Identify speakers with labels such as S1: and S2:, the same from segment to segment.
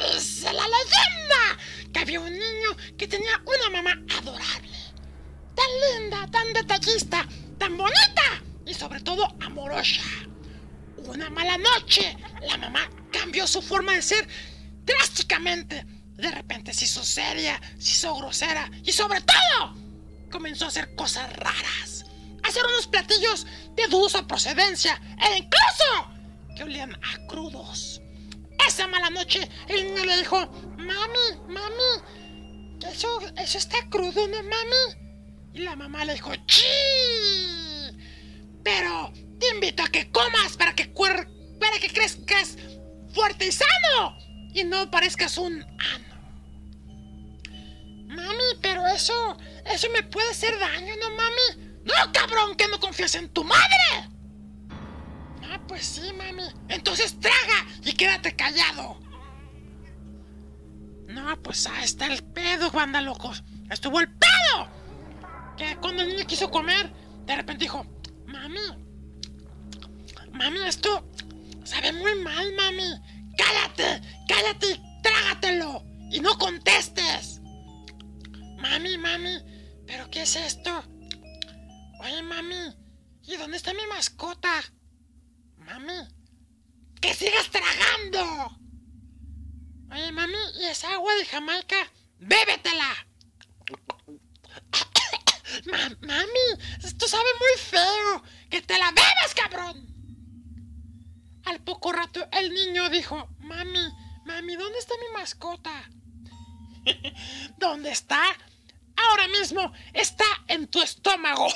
S1: Dice la leyenda que había un niño que tenía una mamá adorable. Tan linda, tan detallista, tan bonita y sobre todo amorosa. Una mala noche, la mamá cambió su forma de ser drásticamente. De repente se hizo seria, se hizo grosera y sobre todo comenzó a hacer cosas raras. Hacer unos platillos de dudosa procedencia e incluso que olían a crudos. Esa mala noche el niño le dijo, mami, mami, eso, eso está crudo, ¿no, mami? Y la mamá le dijo, ¡Chi! Pero te invito a que comas para que, para que crezcas fuerte y sano y no parezcas un ano. Mami, pero eso, eso me puede hacer daño, ¿no, mami? No, cabrón, que no confías en tu madre. Ah, pues sí, mami. Entonces traga y quédate callado. No, pues ahí está el pedo, banda locos. Estuvo el pedo. Que cuando el niño quiso comer, de repente dijo, mami, mami, esto sabe muy mal, mami. Cállate, cállate y trágatelo. Y no contestes. Mami, mami, ¿pero qué es esto? Oye, mami, ¿y dónde está mi mascota? Mami, que sigas tragando. Oye, mami, ¿y esa agua de Jamaica? ¡Bébetela! mami, esto sabe muy feo. ¡Que te la bebas, cabrón! Al poco rato el niño dijo, mami, mami, ¿dónde está mi mascota? ¿Dónde está? Ahora mismo está en tu estómago.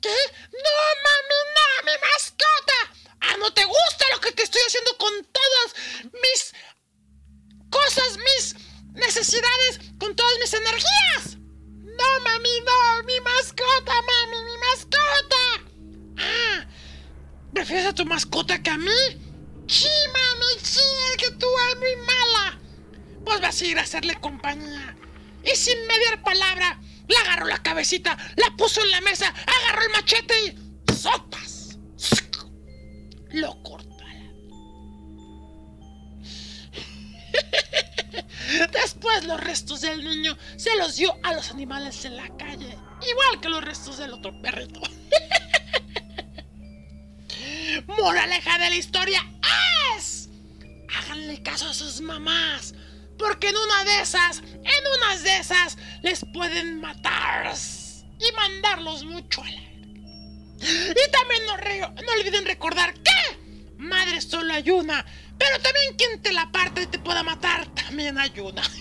S1: ¿Qué? No, mami, no, mi mascota. Ah, ¿no te gusta lo que te estoy haciendo con todas mis cosas, mis necesidades, con todas mis energías? No, mami, no, mi mascota, mami, mi mascota. Ah, ¿prefieres a tu mascota que a mí? Sí, mami, sí, es que tú eres muy mala. Pues vas a ir a hacerle compañía y sin mediar palabra, le agarró la cabecita, la puso en la mesa, agarró el machete y ¡sopas! Lo cortó. Después los restos del niño se los dio a los animales en la calle, igual que los restos del otro perrito. Moraleja de la historia es, háganle caso a sus mamás, porque en una de esas, en unas de esas, les pueden matar y mandarlos mucho al aire. Y también no, no olviden recordar que madre solo hay una, pero también quien te la parte y te pueda matar también hay una.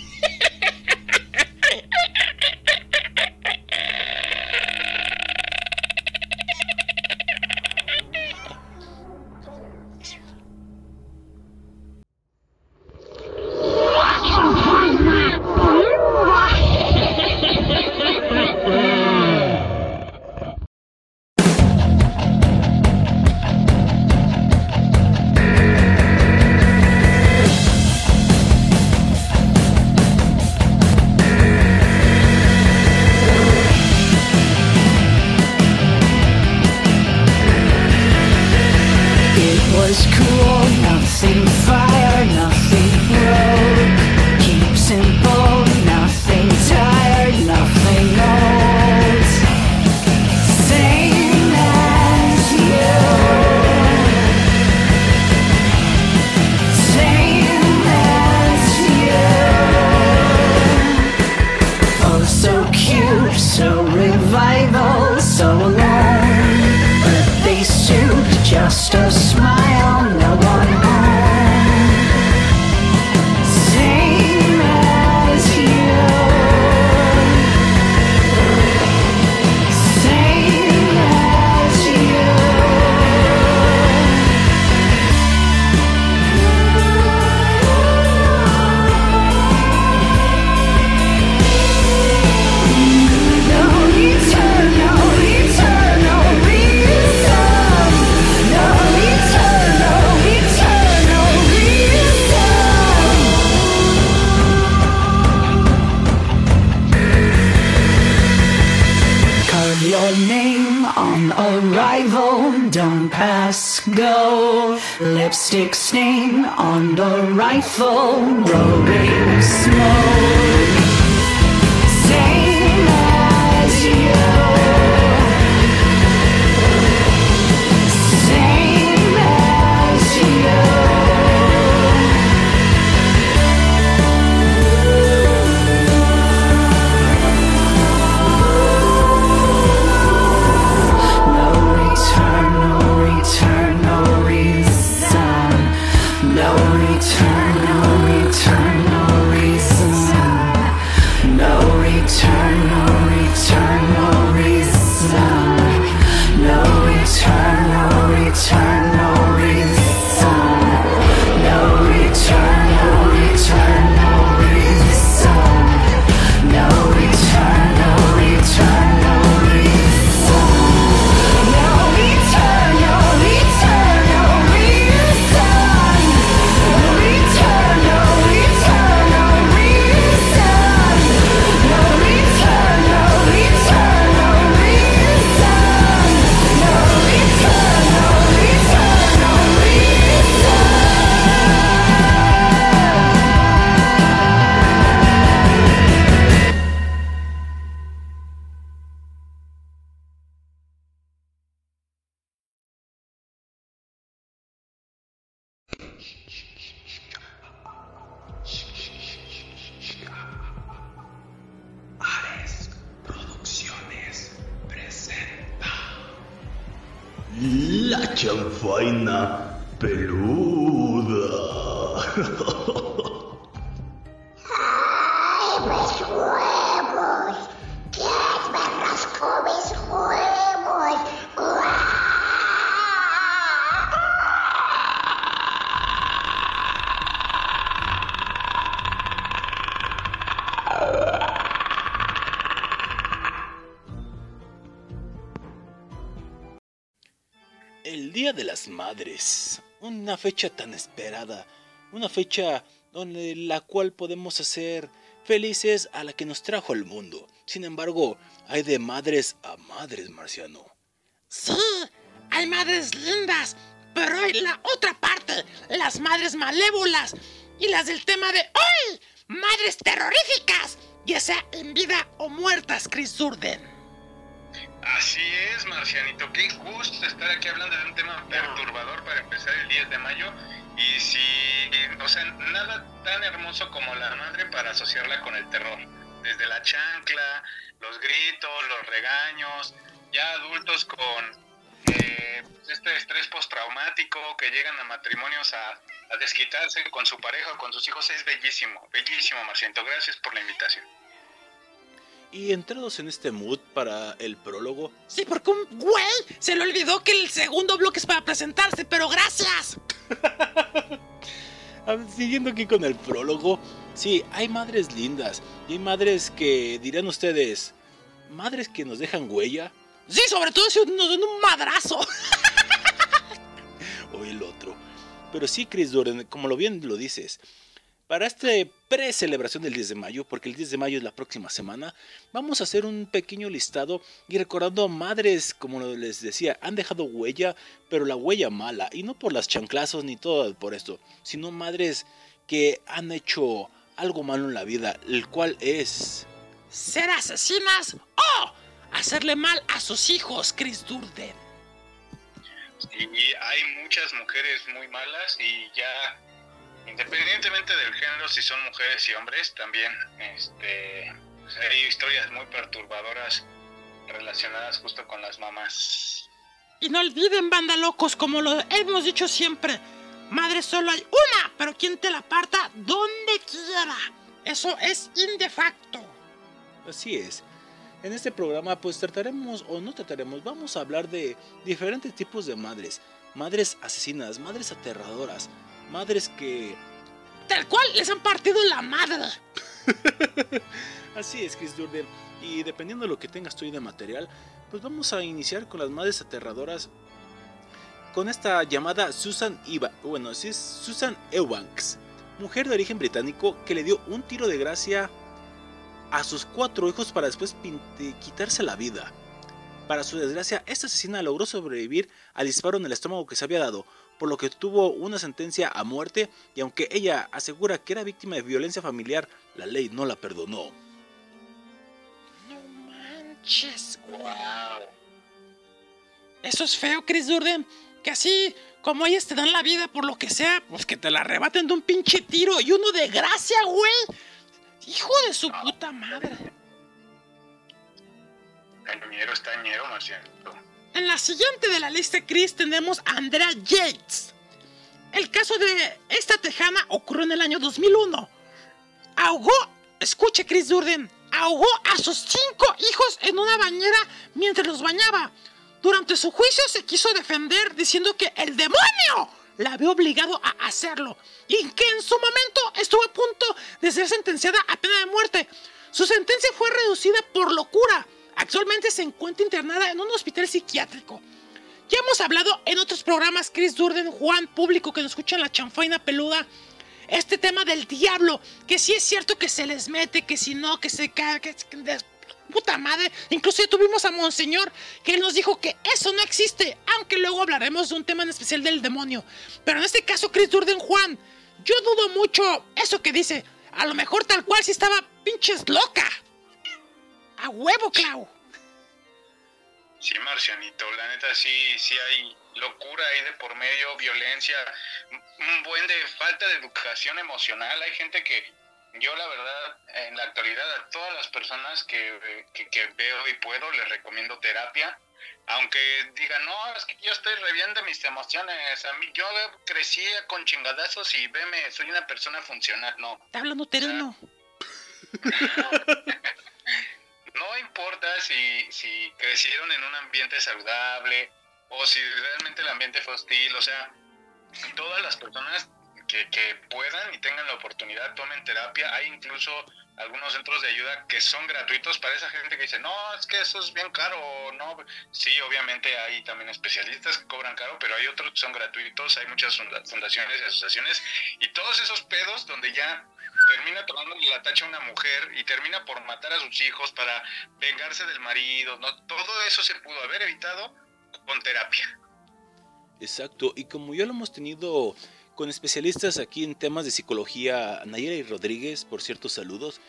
S2: is cool, nothing fine. my phone rolling smoke.
S3: Una fecha tan esperada, una fecha donde la cual podemos hacer felices a la que nos trajo al mundo. Sin embargo, hay de madres a madres, Marciano.
S1: Sí, hay madres lindas, pero hay la otra parte, las madres malévolas y las del tema de hoy, madres terroríficas, ya sea en vida o muertas, Chris Durden.
S4: Así es, Marcianito, qué gusto estar aquí hablando de un tema perturbador para empezar el 10 de mayo. Y si, o sea, nada tan hermoso como la madre para asociarla con el terror. Desde la chancla, los gritos, los regaños, ya adultos con eh, este estrés postraumático que llegan a matrimonios a, a desquitarse con su pareja o con sus hijos. Es bellísimo, bellísimo, Marcianito. Gracias por la invitación.
S3: Y entrados en este mood para el prólogo,
S1: Sí, porque un güey se le olvidó que el segundo bloque es para presentarse, pero gracias.
S3: Ah, Siguiendo aquí con el prólogo, sí, hay madres lindas y hay madres que dirán ustedes, madres que nos dejan huella
S1: Sí, sobre todo si nos dan un madrazo.
S3: o el otro. Pero sí, Chris Doran, como lo bien lo dices, para esta pre-celebración del 10 de mayo, porque el 10 de mayo es la próxima semana, vamos a hacer un pequeño listado y recordando a madres, como les decía, han dejado huella, pero la huella mala, y no por las chanclazos ni todo por esto, sino madres que han hecho algo malo en la vida, el cual es...
S1: Ser asesinas o hacerle mal a sus hijos, Chris Durden.
S4: Y hay muchas mujeres muy malas y ya, independientemente del género, si son mujeres y hombres, también este, pues hay historias muy perturbadoras relacionadas justo con las mamás.
S1: Y no olviden, banda locos, como lo hemos dicho siempre. Madre solo hay una, pero quien te la parta donde quiera. Eso es indefacto.
S3: Así es. En este programa pues trataremos o no trataremos, vamos a hablar de diferentes tipos de madres. Madres asesinas, madres aterradoras, madres que...
S1: Tal cual les han partido la madre.
S3: Así es, Chris Durden. Y dependiendo de lo que tengas tú de material, pues vamos a iniciar con las madres aterradoras. Con esta llamada Susan Eva, bueno, sí es Susan Ewanks, mujer de origen británico que le dio un tiro de gracia a sus cuatro hijos para después pinte- quitarse la vida. Para su desgracia, esta asesina logró sobrevivir al disparo en el estómago que se había dado, por lo que tuvo una sentencia a muerte y aunque ella asegura que era víctima de violencia familiar, la ley no la perdonó.
S1: No manches, wow. Eso es feo, Chris Durden. Que así como ellas te dan la vida por lo que sea, pues que te la arrebaten de un pinche tiro y uno de gracia, güey. Hijo de su puta madre.
S4: Cañero está ñero, Marcianito.
S1: En la siguiente de la lista, Chris, tenemos a Andrea Yates. El caso de esta tejana ocurrió en el año 2001. Ahogó, escuche Chris Durden, ahogó a sus cinco hijos en una bañera mientras los bañaba. Durante su juicio se quiso defender diciendo que el demonio la había obligado a hacerlo y que en su momento estuvo a punto de ser sentenciada a pena de muerte. Su sentencia fue reducida por locura. Actualmente se encuentra internada en un hospital psiquiátrico. Ya hemos hablado en otros programas, Chris Durden, Juan, público que nos escucha en la chanfaina peluda, este tema del diablo, que sí es cierto que se les mete, que si no, que se cae, que, puta madre. Inclusive tuvimos a Monseñor que él nos dijo que eso no existe, aunque luego hablaremos de un tema en especial del demonio. Pero en este caso, Chris Durden, Juan, yo dudo mucho eso que dice. A lo mejor tal cual si estaba pinches loca. A huevo, Clau.
S4: Sí, Marcianito, la neta sí, sí hay locura ahí de por medio, violencia, un buen de falta de educación emocional. Hay gente que yo la verdad, en la actualidad a todas las personas que, que, que veo y puedo les recomiendo terapia. Aunque digan, no, es que yo estoy reviendo mis emociones. A mí, yo crecí con chingadazos y veme, soy una persona funcional. No,
S1: Está hablando terreno.
S4: no importa si, si crecieron en un ambiente saludable o si realmente el ambiente fue hostil, o sea, todas las personas que, que puedan y tengan la oportunidad tomen terapia, hay incluso algunos centros de ayuda que son gratuitos para esa gente que dice, no, es que eso es bien caro, no, sí, obviamente hay también especialistas que cobran caro, pero hay otros que son gratuitos, hay muchas funda- fundaciones y asociaciones, y todos esos pedos donde ya termina tomando la tacha a una mujer y termina por matar a sus hijos para vengarse del marido, ¿no? Todo eso se pudo haber evitado con terapia.
S3: Exacto, y como ya lo hemos tenido con especialistas aquí en temas de psicología, Nayera y Rodríguez, por cierto, saludos.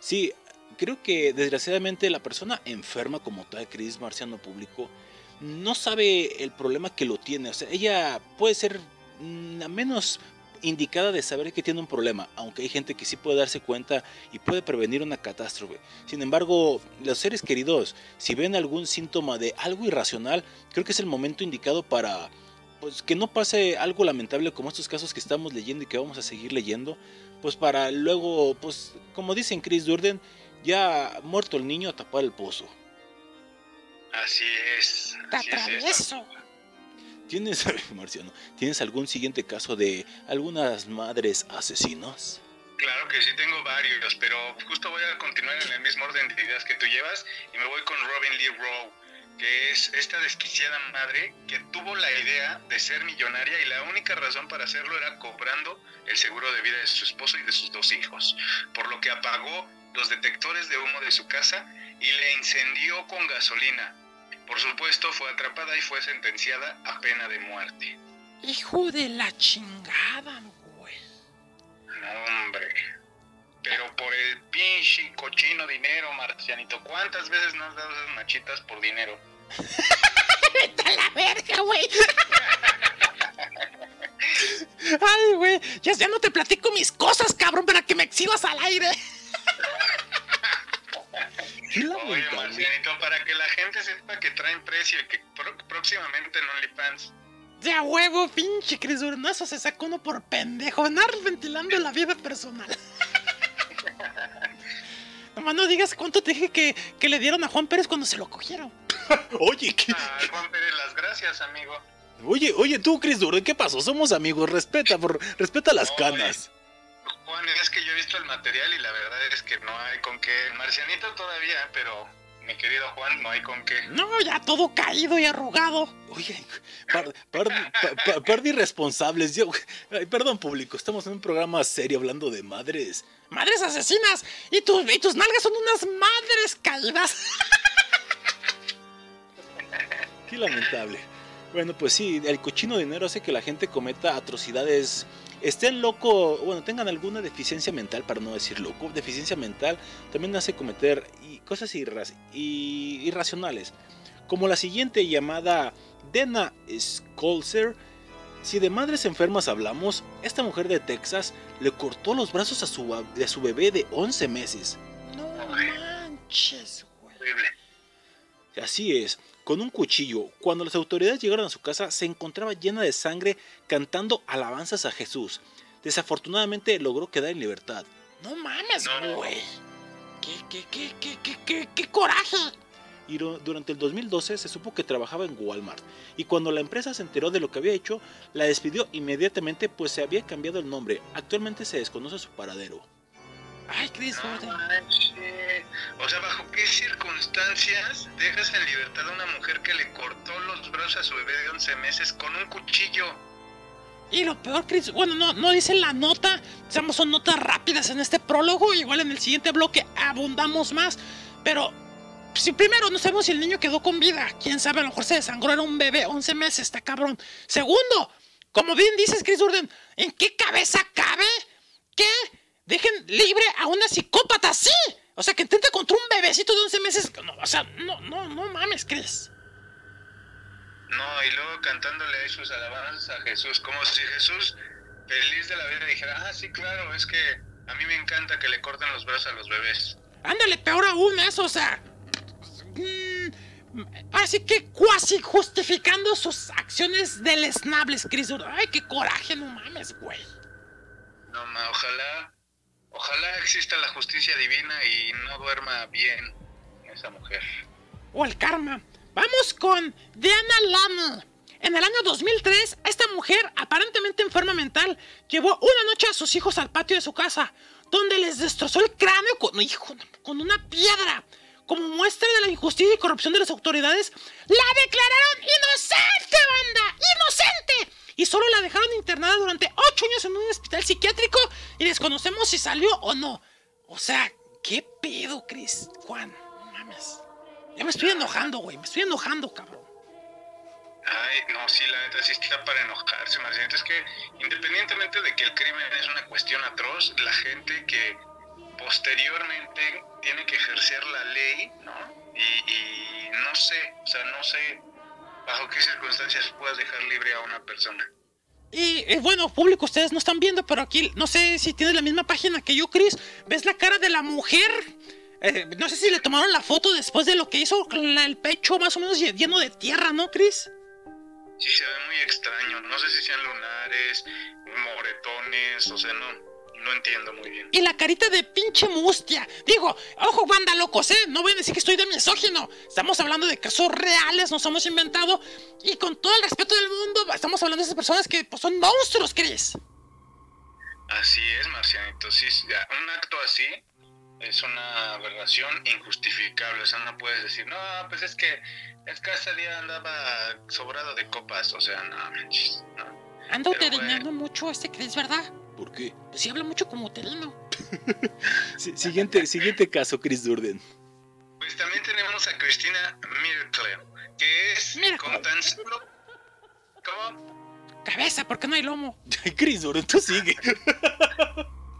S3: Sí, creo que desgraciadamente la persona enferma como tal, Cris Marciano Público, no sabe el problema que lo tiene. O sea, ella puede ser mm, la menos indicada de saber que tiene un problema, aunque hay gente que sí puede darse cuenta y puede prevenir una catástrofe. Sin embargo, los seres queridos, si ven algún síntoma de algo irracional, creo que es el momento indicado para pues que no pase algo lamentable como estos casos que estamos leyendo y que vamos a seguir leyendo, pues para luego, pues como dicen Chris Durden, ya muerto el niño a tapar el pozo.
S4: Así es. Así es esto.
S3: ¿Tienes, Marciano, ¿tienes algún siguiente caso de algunas madres asesinas?
S4: Claro que sí tengo varios, pero justo voy a continuar en el mismo orden de ideas que tú llevas y me voy con Robin Lee Rowe, que es esta desquiciada madre que tuvo la idea de ser millonaria y la única razón para hacerlo era cobrando el seguro de vida de su esposo y de sus dos hijos, por lo que apagó los detectores de humo de su casa y le incendió con gasolina. Por supuesto, fue atrapada y fue sentenciada a pena de muerte.
S1: Hijo de la chingada, güey.
S4: No, hombre. Pero por el pinche cochino dinero, Marcianito. ¿Cuántas veces nos has dado esas machitas por dinero?
S1: ¡Vete a la verga, güey! Ay, güey, ya, ya no te platico mis cosas, cabrón, para que me exhibas al aire.
S4: Oye. Marcianito, para que la gente sepa que traen precio y que próximamente en OnlyFans.
S1: De a huevo, pinche Chris Durden, eso se sacó uno por pendejo, andar ventilando la vida personal. Nomás no digas cuánto te dije que, que le dieron a Juan Pérez cuando se lo cogieron.
S3: Oye, ¿qué-
S4: Ah, Juan Pérez, las gracias, amigo.
S3: oye, oye, tú, Chris Durden, ¿qué pasó? Somos amigos, respeta, por, respeta las
S4: Oye.
S3: canas.
S4: Juan, es que yo he visto el material y la verdad es que no hay con qué. Marcianito todavía, pero mi querido Juan, no hay con qué.
S1: No, ya todo caído y arrugado.
S3: Oye, par, par, pa- pa- par de irresponsables. Yo, ay, perdón, público, estamos en un programa serio hablando de madres.
S1: Madres asesinas. Y tus, y tus nalgas son unas madres caídas.
S3: Qué lamentable. Bueno, pues sí, el cochino dinero hace que la gente cometa atrocidades, estén loco, bueno, tengan alguna deficiencia mental, para no decir loco, deficiencia mental también hace cometer cosas irra- y- irracionales, como la siguiente llamada Dena Skolzer. Si de madres enfermas hablamos, esta mujer de Texas le cortó los brazos a su, a su bebé de 11 meses.
S1: No manches, güey.
S4: Horrible.
S3: Así es, con un cuchillo. Cuando las autoridades llegaron a su casa, se encontraba llena de sangre cantando alabanzas a Jesús. Desafortunadamente logró quedar en libertad.
S1: No mames, güey. ¿Qué, qué, qué, qué, qué, qué, qué coraje?
S3: Y durante el 2012 se supo que trabajaba en Walmart. Y cuando la empresa se enteró de lo que había hecho, la despidió inmediatamente pues se había cambiado el nombre. Actualmente se desconoce su paradero.
S1: Ay, Chris
S4: No
S1: Gordon.
S4: O sea, ¿bajo qué circunstancias dejas en libertad a una mujer que le cortó los brazos a su bebé de 11 meses con un cuchillo?
S1: Y lo peor, Chris, bueno, no, no dice la nota, digamos, son notas rápidas en este prólogo, igual en el siguiente bloque abundamos más, pero si primero no sabemos si el niño quedó con vida, quién sabe, a lo mejor se desangró, era un bebé, 11 meses, está cabrón. Segundo, como bien dices, Chris Urden, ¿en qué cabeza cabe que dejen libre a una psicópata así? O sea, que intenta contra un bebecito de 11 meses, no, o sea, no, no, no mames, Chris.
S4: No, y luego cantándole ahí sus alabanzas a Jesús, como si Jesús, feliz de la vida, dijera, ah, sí, claro, es que a mí me encanta que le corten los brazos a los bebés.
S1: Ándale, peor aún eso, o sea. mm, así que cuasi justificando sus acciones deleznables, Chris. Ay, qué coraje, no mames, güey.
S4: No, ma, ojalá, ojalá exista la justicia divina y no duerma bien esa mujer.
S1: O el karma. Vamos con Diana Lamy. En el año 2003, esta mujer, aparentemente enferma mental, llevó una noche a sus hijos al patio de su casa, donde les destrozó el cráneo con una piedra. Como muestra de la injusticia y corrupción de las autoridades, la declararon inocente, banda, inocente. Y solo la dejaron internada durante ocho años en un hospital psiquiátrico y desconocemos si salió o no. O sea, ¿qué pedo, Chris? Juan, no mames. Ya me estoy enojando, güey, me estoy enojando, cabrón.
S4: Ay, no, sí, la neta sí está para enojarse, Marcianito. Es que independientemente de que el crimen es una cuestión atroz, la gente que posteriormente tiene que ejercer la ley, ¿no? Y, y no sé, o sea, no sé bajo qué circunstancias puedas dejar libre a una persona.
S1: Y eh, bueno, público, ustedes no están viendo, pero aquí no sé si tienes la misma página que yo, Chris. ¿Ves la cara de la mujer? Eh, no sé si le tomaron la foto después de lo que hizo con el pecho más o menos lle- lleno de tierra, ¿no, Chris?
S4: Sí, se ve muy extraño. No sé si sean lunares, moretones, o sea, no, no entiendo muy bien.
S1: Y la carita de pinche mustia. Digo, ojo, banda locos, ¿eh? No voy a decir que estoy de misógino. Estamos hablando de casos reales, nos hemos inventado. Y con todo el respeto del mundo, estamos hablando de esas personas que pues, son monstruos, Chris.
S4: Así es, Marcianito. Sí, un acto así es una aberración injustificable. O sea, no puedes decir, no, pues es que es que ese día andaba sobrado de copas. O sea, no, no.
S1: Anda mucho este Chris, ¿verdad?
S3: ¿Por qué?
S1: Pues sí habla mucho como.
S3: Si- siguiente, siguiente caso, Chris Durden.
S4: Pues también tenemos a Cristina Miracle, que es
S1: Miracle.
S4: con tan solo. ¿Cómo?
S1: Cabeza, ¿por qué no hay lomo?
S3: Chris Durden, tú sigue.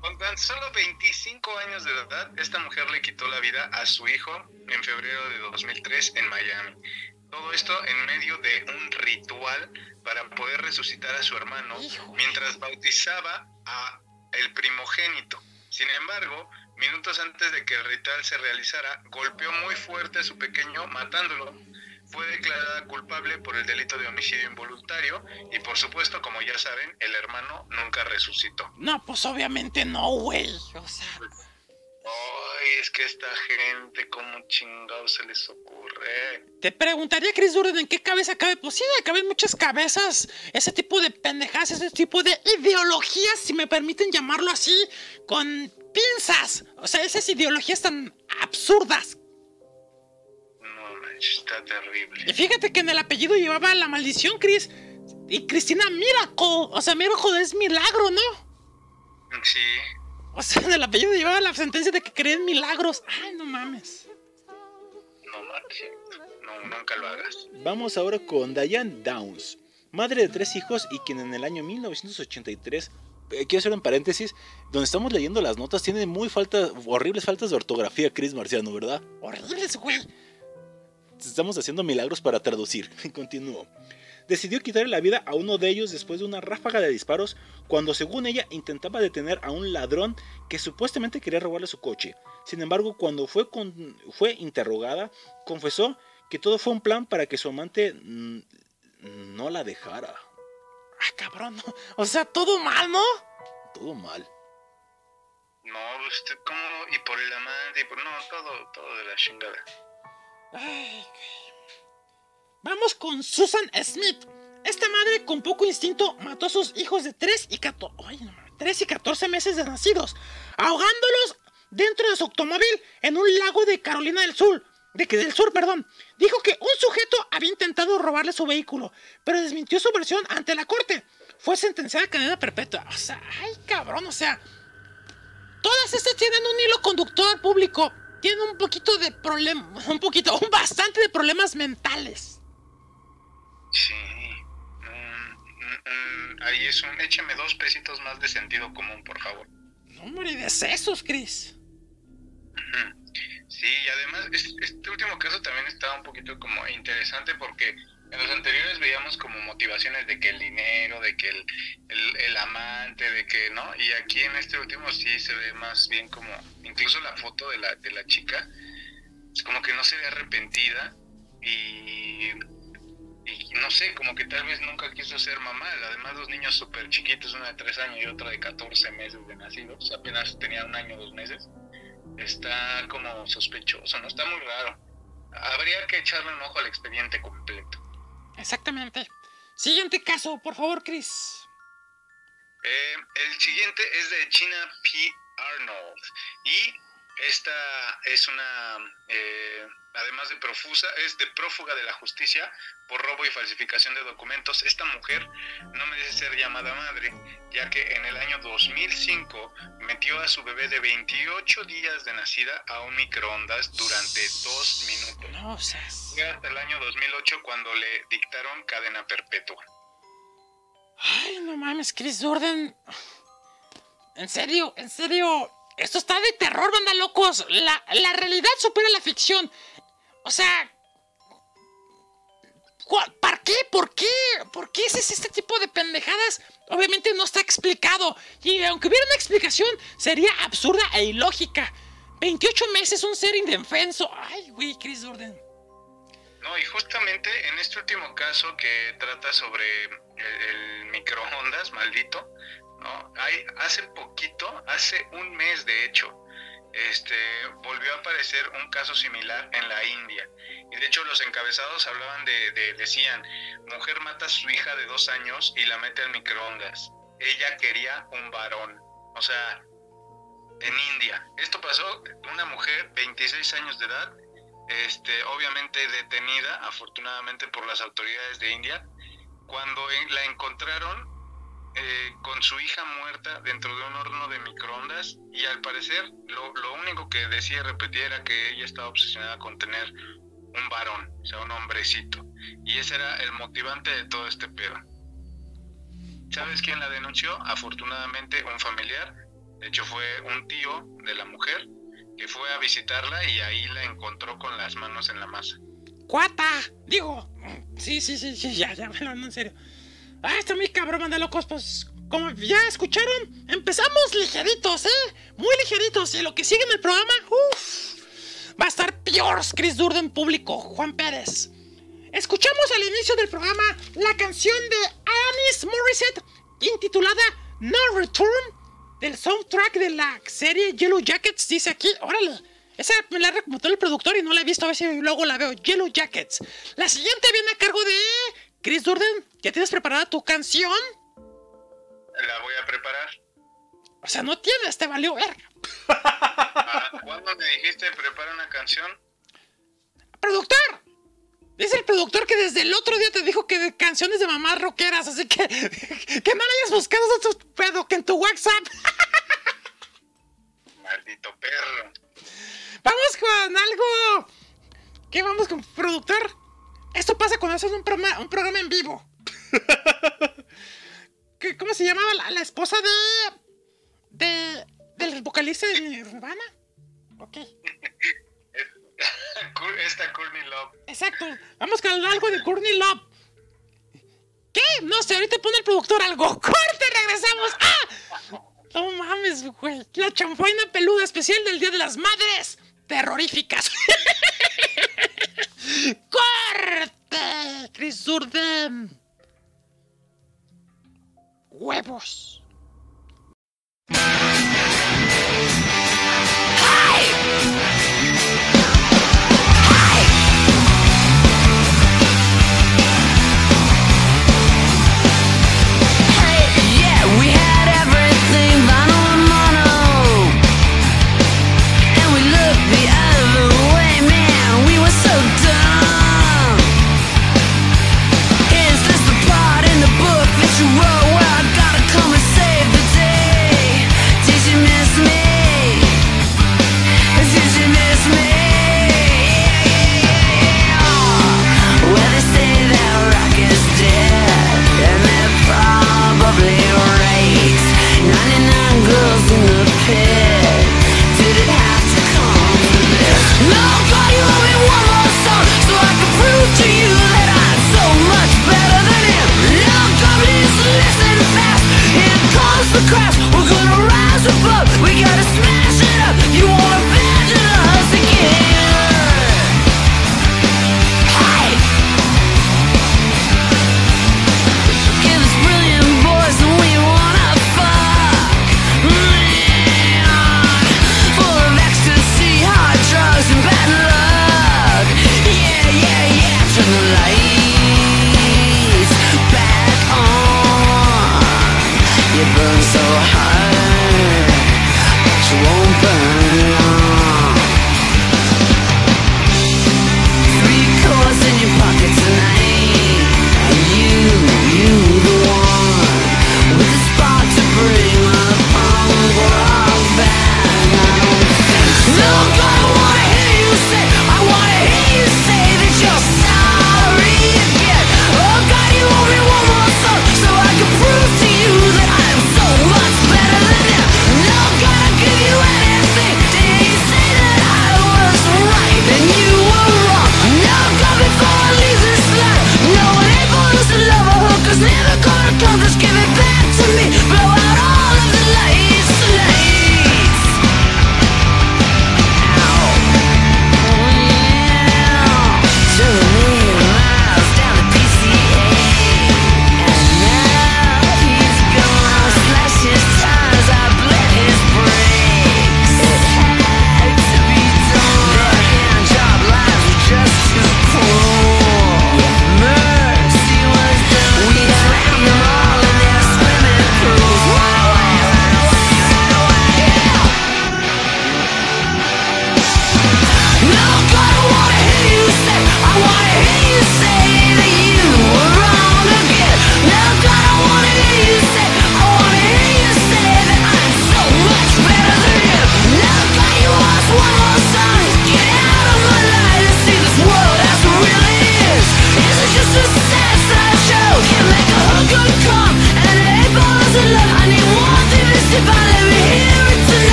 S4: Con tan solo 25 años de edad, esta mujer le quitó la vida a su hijo en febrero de 2003 en Miami. Todo esto en medio de un ritual para poder resucitar a su hermano mientras bautizaba a el primogénito. Sin embargo, minutos antes de que el ritual se realizara, golpeó muy fuerte a su pequeño matándolo. Fue declarada culpable por el delito de homicidio involuntario y por supuesto, como ya saben, el hermano nunca resucitó.
S1: No, pues obviamente no, güey. O sea,
S4: Ay, es que esta gente, ¿cómo chingados se les ocurre?
S1: te preguntaría, Chris Durden, ¿en qué cabeza cabe? Pues sí, caben muchas cabezas. Ese tipo de pendejadas, ese tipo de ideologías, si me permiten llamarlo así, con pinzas. O sea, esas ideologías tan absurdas.
S4: No manches, está terrible.
S1: Y fíjate que en el apellido llevaba la maldición, Chris. Y Cristina Miracle. O sea, Miracle es milagro, ¿no?
S4: Sí,
S1: O sea, en el apellido llevaba la sentencia de que creen milagros. Ay, no mames.
S4: no manches. no, nunca lo hagas.
S3: Vamos ahora con Diane Downs, madre de tres hijos y quien en el año 1983, eh, quiero hacer un paréntesis, donde estamos leyendo las notas, tiene muy falta, horribles faltas de ortografía, Chris Marciano, ¿verdad?
S1: Horribles, güey.
S3: Estamos haciendo milagros para traducir. Continúo. Decidió quitarle la vida a uno de ellos después de una ráfaga de disparos cuando según ella intentaba detener a un ladrón que supuestamente quería robarle su coche. Sin embargo, cuando fue, con- fue interrogada, confesó que todo fue un plan para que su amante no la dejara.
S1: Ah, cabrón. no. O sea, todo mal, ¿no?
S3: Todo mal.
S4: No, usted, ¿cómo? Y por el amante, y por. No, todo, todo de la chingada.
S1: Ay, güey. Vamos con Susan Smith. Esta madre con poco instinto mató a sus hijos de 3 y 14, ay, no mames, 3 y 14 meses de nacidos, ahogándolos dentro de su automóvil en un lago de Carolina del Sur. De que del sur, perdón. Dijo que un sujeto había intentado robarle su vehículo, pero desmintió su versión ante la corte. Fue sentenciada a cadena perpetua. O sea, ay, cabrón, o sea. Todas estas tienen un hilo conductor público. Tienen un poquito de problema. Un poquito, un bastante de problemas mentales.
S4: Sí. Mm, mm, mm, ahí es un. Écheme dos pesitos más de sentido común, por favor.
S1: No, hombre, de sesos, Chris.
S4: Sí, y además es- este último caso también estaba un poquito como interesante porque en los anteriores veíamos como motivaciones de que el dinero, de que el, el, el amante, de que, ¿no? Y aquí en este último sí se ve más bien como, incluso la foto de la, de la chica, es como que no se ve arrepentida y, y no sé, como que tal vez nunca quiso ser mamá. Además, dos niños súper chiquitos, una de tres años y otra de 14 meses de nacidos, apenas tenía un año, dos meses. Está como sospechoso, ¿no? Está muy raro. Habría que echarle un ojo al expediente completo.
S1: Exactamente. Siguiente caso, por favor, Chris.
S4: Eh, el siguiente es de China P. Arnold. Y esta es una, eh, además de profusa, es de prófuga de la justicia por robo y falsificación de documentos. Esta mujer no merece ser llamada madre, ya que en el año 2005 metió a su bebé de 28 días de nacida a un microondas durante dos minutos.
S1: No, o sea.
S4: Fue hasta el año 2008 cuando le dictaron cadena perpetua.
S1: Ay, no mames, Chris Jordan. En serio, en serio. Esto está de terror, banda locos. La, la realidad supera la ficción. O sea. ¿cuál- ¿Para qué? ¿Por qué? ¿Por qué es este tipo de pendejadas? Obviamente no está explicado. Y aunque hubiera una explicación, sería absurda e ilógica. 28 meses, un ser indefenso. Ay, güey, Chris Jordan.
S4: No, y justamente en este último caso que trata sobre el, el microondas maldito, ¿no? Hay, hace poquito, hace un mes de hecho, este, volvió a aparecer un caso similar en la India. Y de hecho los encabezados hablaban de, de- decían, mujer mata a su hija de dos años y la mete al microondas. Ella quería un varón. O sea, en India. Esto pasó, una mujer, 26 años de edad, este, obviamente detenida, afortunadamente por las autoridades de India, cuando la encontraron eh, con su hija muerta dentro de un horno de microondas y al parecer lo, lo único que decía y repetía era que ella estaba obsesionada con tener un varón, o sea, un hombrecito. Y ese era el motivante de todo este pedo. ¿Sabes quién la denunció? Afortunadamente un familiar, de hecho fue un tío de la mujer, que fue a visitarla y ahí la encontró con las manos en la masa.
S1: ¡Cuata! Digo, sí, sí, sí, sí, ya, ya, hablando en serio. Ah, está muy cabrón, banda locos, pues. Como ya escucharon, empezamos ligeritos, ¿eh? Muy ligeritos. Y lo que sigue en el programa, uff, va a estar peor, Chris Durden público, Juan Pérez. Escuchamos al inicio del programa la canción de Alanis Morissette intitulada No Return del soundtrack de la serie Yellow Jackets. Dice aquí, órale, esa me la recomendó el productor y no la he visto, a ver si luego la veo. Yellow Jackets. La siguiente viene a cargo de Chris Durden. ¿Ya tienes preparada tu canción?
S4: La voy a preparar.
S1: O sea, no tienes, te valió ver.
S4: Ah, ¿Cuándo me dijiste prepara una canción?
S1: ¡Productor! Es el productor que desde el otro día te dijo que canciones de mamás rockeras, así que que no le hayas buscado a tu pedo que en tu WhatsApp.
S4: Maldito perro.
S1: Vamos con algo.
S5: ¿Qué vamos con productor? Esto pasa cuando haces un programa en vivo. ¿Cómo se llamaba la, esposa de, de. del vocalista de Urbana? Ok.
S4: Esta Courtney Love.
S5: Exacto. Vamos a con algo de Courtney Love. ¿Qué? No sé, ahorita pone el productor algo. ¡Corte! ¡Regresamos! ¡Ah! No mames, güey. La chanfaina peluda especial del Día de las Madres. Terroríficas. ¡Corte! Chris Urden huevos.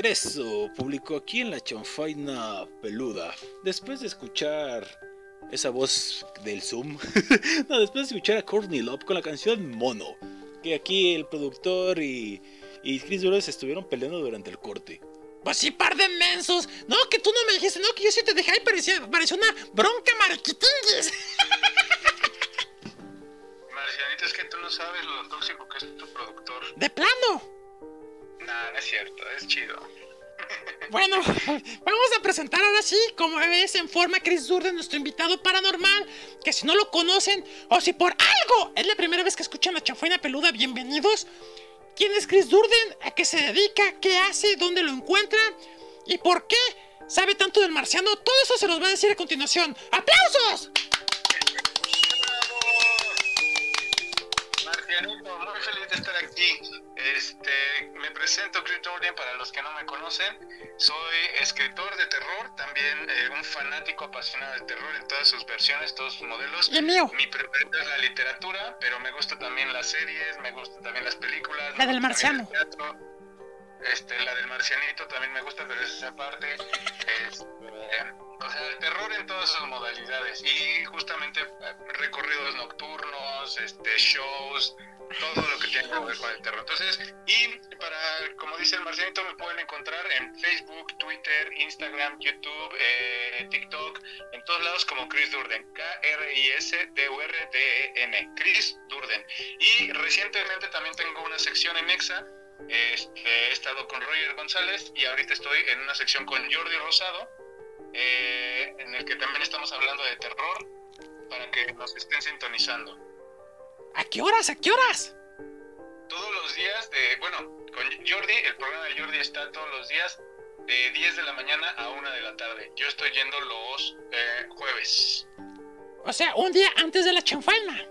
S3: regreso, publicó aquí en la chanfaina peluda. Después de escuchar esa voz del Zoom, no, después de escuchar a Courtney Love con la canción Mono, que aquí el productor y, y Chris Duro se estuvieron peleando durante el corte.
S5: Pues sí, par de mensos. No, que tú no me dijiste, no, que yo sí te dejé ahí, parecía, parecía una bronca marquitinguis.
S4: Marcianita, es que tú no sabes lo tóxico que es tu productor.
S1: ¡De plano!
S4: Nah, no es cierto, es chido.
S1: Bueno, vamos a presentar ahora sí, como ves, en forma Chris Durden, nuestro invitado paranormal. Que si no lo conocen, o si por algo es la primera vez que escuchan la chanfaina peluda, bienvenidos. ¿Quién es Chris Durden? ¿A qué se dedica? ¿Qué hace? ¿Dónde lo encuentran? ¿Y por qué sabe tanto del marciano? Todo eso se los va a decir a continuación. ¡Aplausos!
S4: Muy feliz de estar aquí. Este, me presento Chris Jordan para los que no me conocen. Soy escritor de terror, también eh, un fanático apasionado del terror en todas sus versiones, todos sus modelos.
S1: Y el mío.
S4: Mi preferido es la literatura, pero me gusta también las series, me gustan también las películas.
S1: La del marciano.
S4: Este, la del marcianito también me gusta, pero es esa parte. Este, o sea, el terror en todas sus modalidades. Y justamente eh, recorridos nocturnos, este, shows, todo lo que tiene que ver con el terror. Entonces, y para, como dice el marcianito, me pueden encontrar en Facebook, Twitter, Instagram, YouTube, eh, TikTok, en todos lados como Chris Durden. K-R-I-S-D-U-R-D-E-N. Chris Durden. Y recientemente también tengo una sección en Exa. Este, he estado con Roger González y ahorita estoy en una sección con Jordi Rosado, eh, en el que también estamos hablando de terror para que nos estén sintonizando.
S1: ¿A qué horas? ¿A qué horas?
S4: Todos los días de, bueno, con Jordi, el programa de Jordi está todos los días de 10 de la mañana a 1 de la tarde. Yo estoy yendo los eh, jueves.
S1: O sea, un día antes de la chanfaina.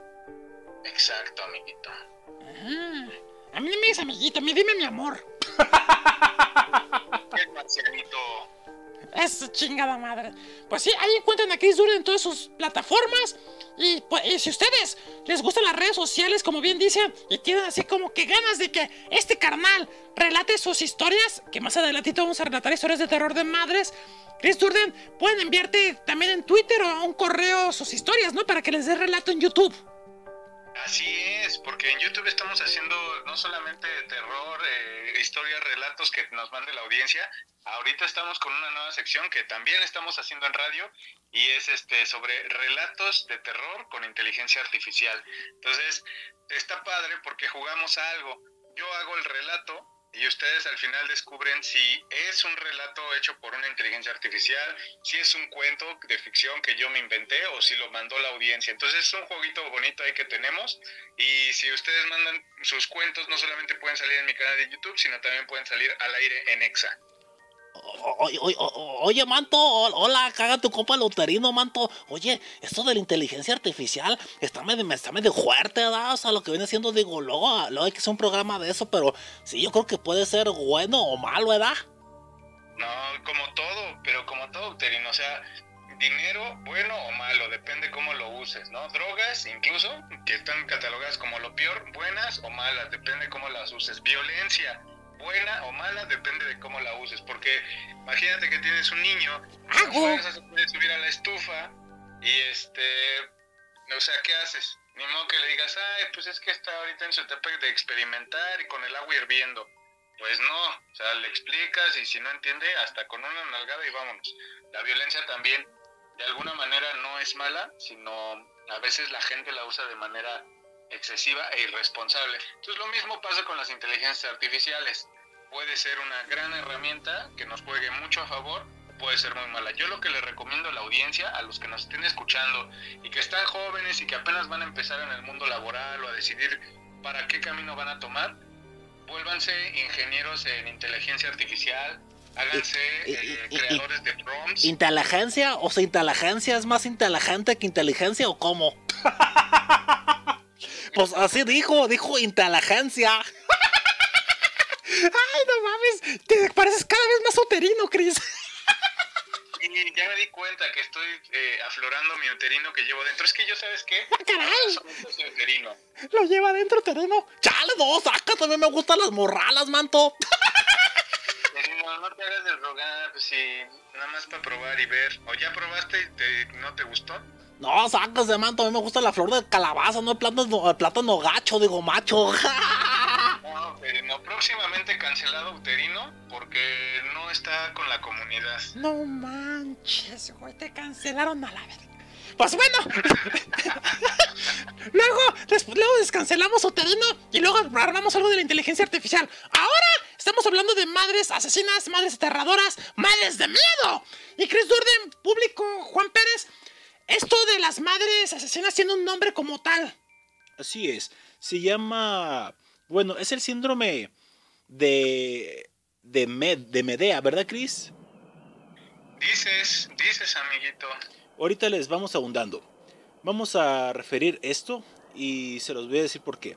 S4: Exacto, amiguito.
S1: Ah, a mí no me digas amiguito, a mí dime mi amor.
S4: El marcianito.
S1: Esa chingada madre. Pues sí, ahí encuentran a Chris Durden en todas sus plataformas. Y, pues, y si ustedes les gustan las redes sociales, como bien dicen, y tienen así como que ganas de que este carnal relate sus historias, que más adelantito vamos a relatar historias de terror de madres, Chris Durden, pueden enviarte también en Twitter o a un correo sus historias, ¿no? Para que les dé relato en YouTube.
S4: Así es, porque en YouTube estamos haciendo no solamente terror, eh, historias, relatos que nos mande la audiencia. Ahorita estamos con una nueva sección que también estamos haciendo en radio y es este sobre relatos de terror con inteligencia artificial. Entonces, está padre porque jugamos a algo. Yo hago el relato y ustedes al final descubren si es un relato hecho por una inteligencia artificial, si es un cuento de ficción que yo me inventé o si lo mandó la audiencia. Entonces es un jueguito bonito ahí que tenemos y si ustedes mandan sus cuentos no solamente pueden salir en mi canal de YouTube, sino también pueden salir al aire en Exa.
S6: Oye, Manto, hol- hola, caga tu compa Luterino, Manto. Oye, esto de la inteligencia artificial está medio, está medio fuerte, ¿verdad? O sea, lo que viene siendo, digo, luego, luego hay que hacer un programa de eso, pero sí, yo creo que puede ser bueno o malo, ¿verdad?
S4: No, como todo, pero como todo, Uterino, o sea, dinero bueno o malo, depende cómo lo uses, ¿no? Drogas, incluso, que están catalogadas como lo peor, buenas o malas, depende cómo las uses. Violencia, buena o mala, depende de cómo la uses, porque imagínate que tienes un niño,
S1: ¡Agu!
S4: fuerzas se puede subir a la estufa y este, o sea, ¿qué haces? Ni modo que le digas, ay, pues es que está ahorita en su etapa de experimentar y con el agua hirviendo. Pues no, o sea, le explicas y si no entiende, hasta con una nalgada y vámonos. La violencia también, de alguna manera no es mala, sino a veces la gente la usa de manera excesiva e irresponsable. Entonces lo mismo pasa con las inteligencias artificiales. Puede ser una gran herramienta que nos juegue mucho a favor, o puede ser muy mala. Yo lo que le recomiendo a la audiencia, a los que nos estén escuchando y que están jóvenes y que apenas van a empezar en el mundo laboral o a decidir para qué camino van a tomar, vuélvanse ingenieros en inteligencia artificial, háganse
S6: Y-
S4: eh,
S6: y- y-
S4: creadores de prompts.
S6: ¿Inteligencia? O sea, ¿inteligencia es más inteligente que inteligencia o cómo? pues así dijo, dijo inteligencia.
S1: Ay, no mames, te pareces cada vez más uterino, Chris.
S4: Y ya me di cuenta que estoy eh, aflorando mi uterino que llevo dentro. Es que yo, ¿sabes qué?
S1: ¡Ah, caray!
S4: Uterino.
S1: Lo lleva adentro uterino.
S6: Chale, no, saca, también me gustan las morralas, manto.
S4: Uterino, no te hagas del rogar, pues sí, nada más para probar y ver. ¿O ya probaste y te- no te gustó?
S6: No, sacas de manto, a mí me gusta la flor de calabaza, no el plátano, el plátano gacho, digo macho.
S4: No, uterino. Próximamente cancelado uterino porque no está con la comunidad.
S1: No manches, güey, te cancelaron a la verga. Pues bueno, Luego, después, luego descancelamos Uterino y luego armamos algo de la inteligencia artificial. Ahora estamos hablando de madres asesinas, madres aterradoras, madres de miedo. Y Chris Durden, público, Juan Pérez, esto de las madres asesinas tiene un nombre como tal.
S3: Así es. Se llama. Bueno, es el síndrome de. de, Med- de Medea, ¿verdad, Chris?
S4: Dices, dices, amiguito.
S3: Ahorita les vamos abundando. Vamos a referir esto y se los voy a decir por qué.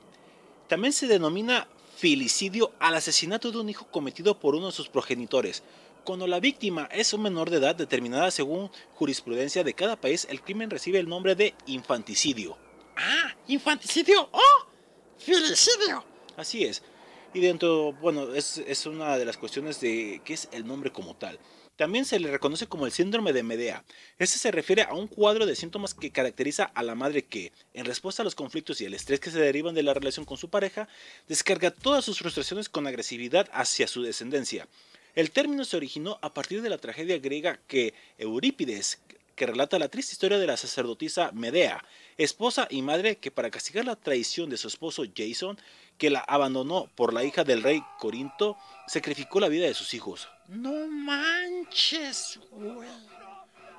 S3: También se denomina filicidio al asesinato de un hijo cometido por uno de sus progenitores. Cuando la víctima es un menor de edad determinada según jurisprudencia de cada país, el crimen recibe el nombre de infanticidio.
S1: Ah, infanticidio. ¡Oh! Filicidio.
S3: Así es. Y dentro, bueno, es, es una de las cuestiones de qué es el nombre como tal. También se le reconoce como el síndrome de Medea. Este se refiere a un cuadro de síntomas que caracteriza a la madre que, en respuesta a los conflictos y el estrés que se derivan de la relación con su pareja, descarga todas sus frustraciones con agresividad hacia su descendencia. El término se originó a partir de la tragedia griega que Eurípides, que relata la triste historia de la sacerdotisa Medea, esposa y madre que para castigar la traición de su esposo Jason, que la abandonó por la hija del rey Corinto, sacrificó la vida de sus hijos.
S1: No manches, güey.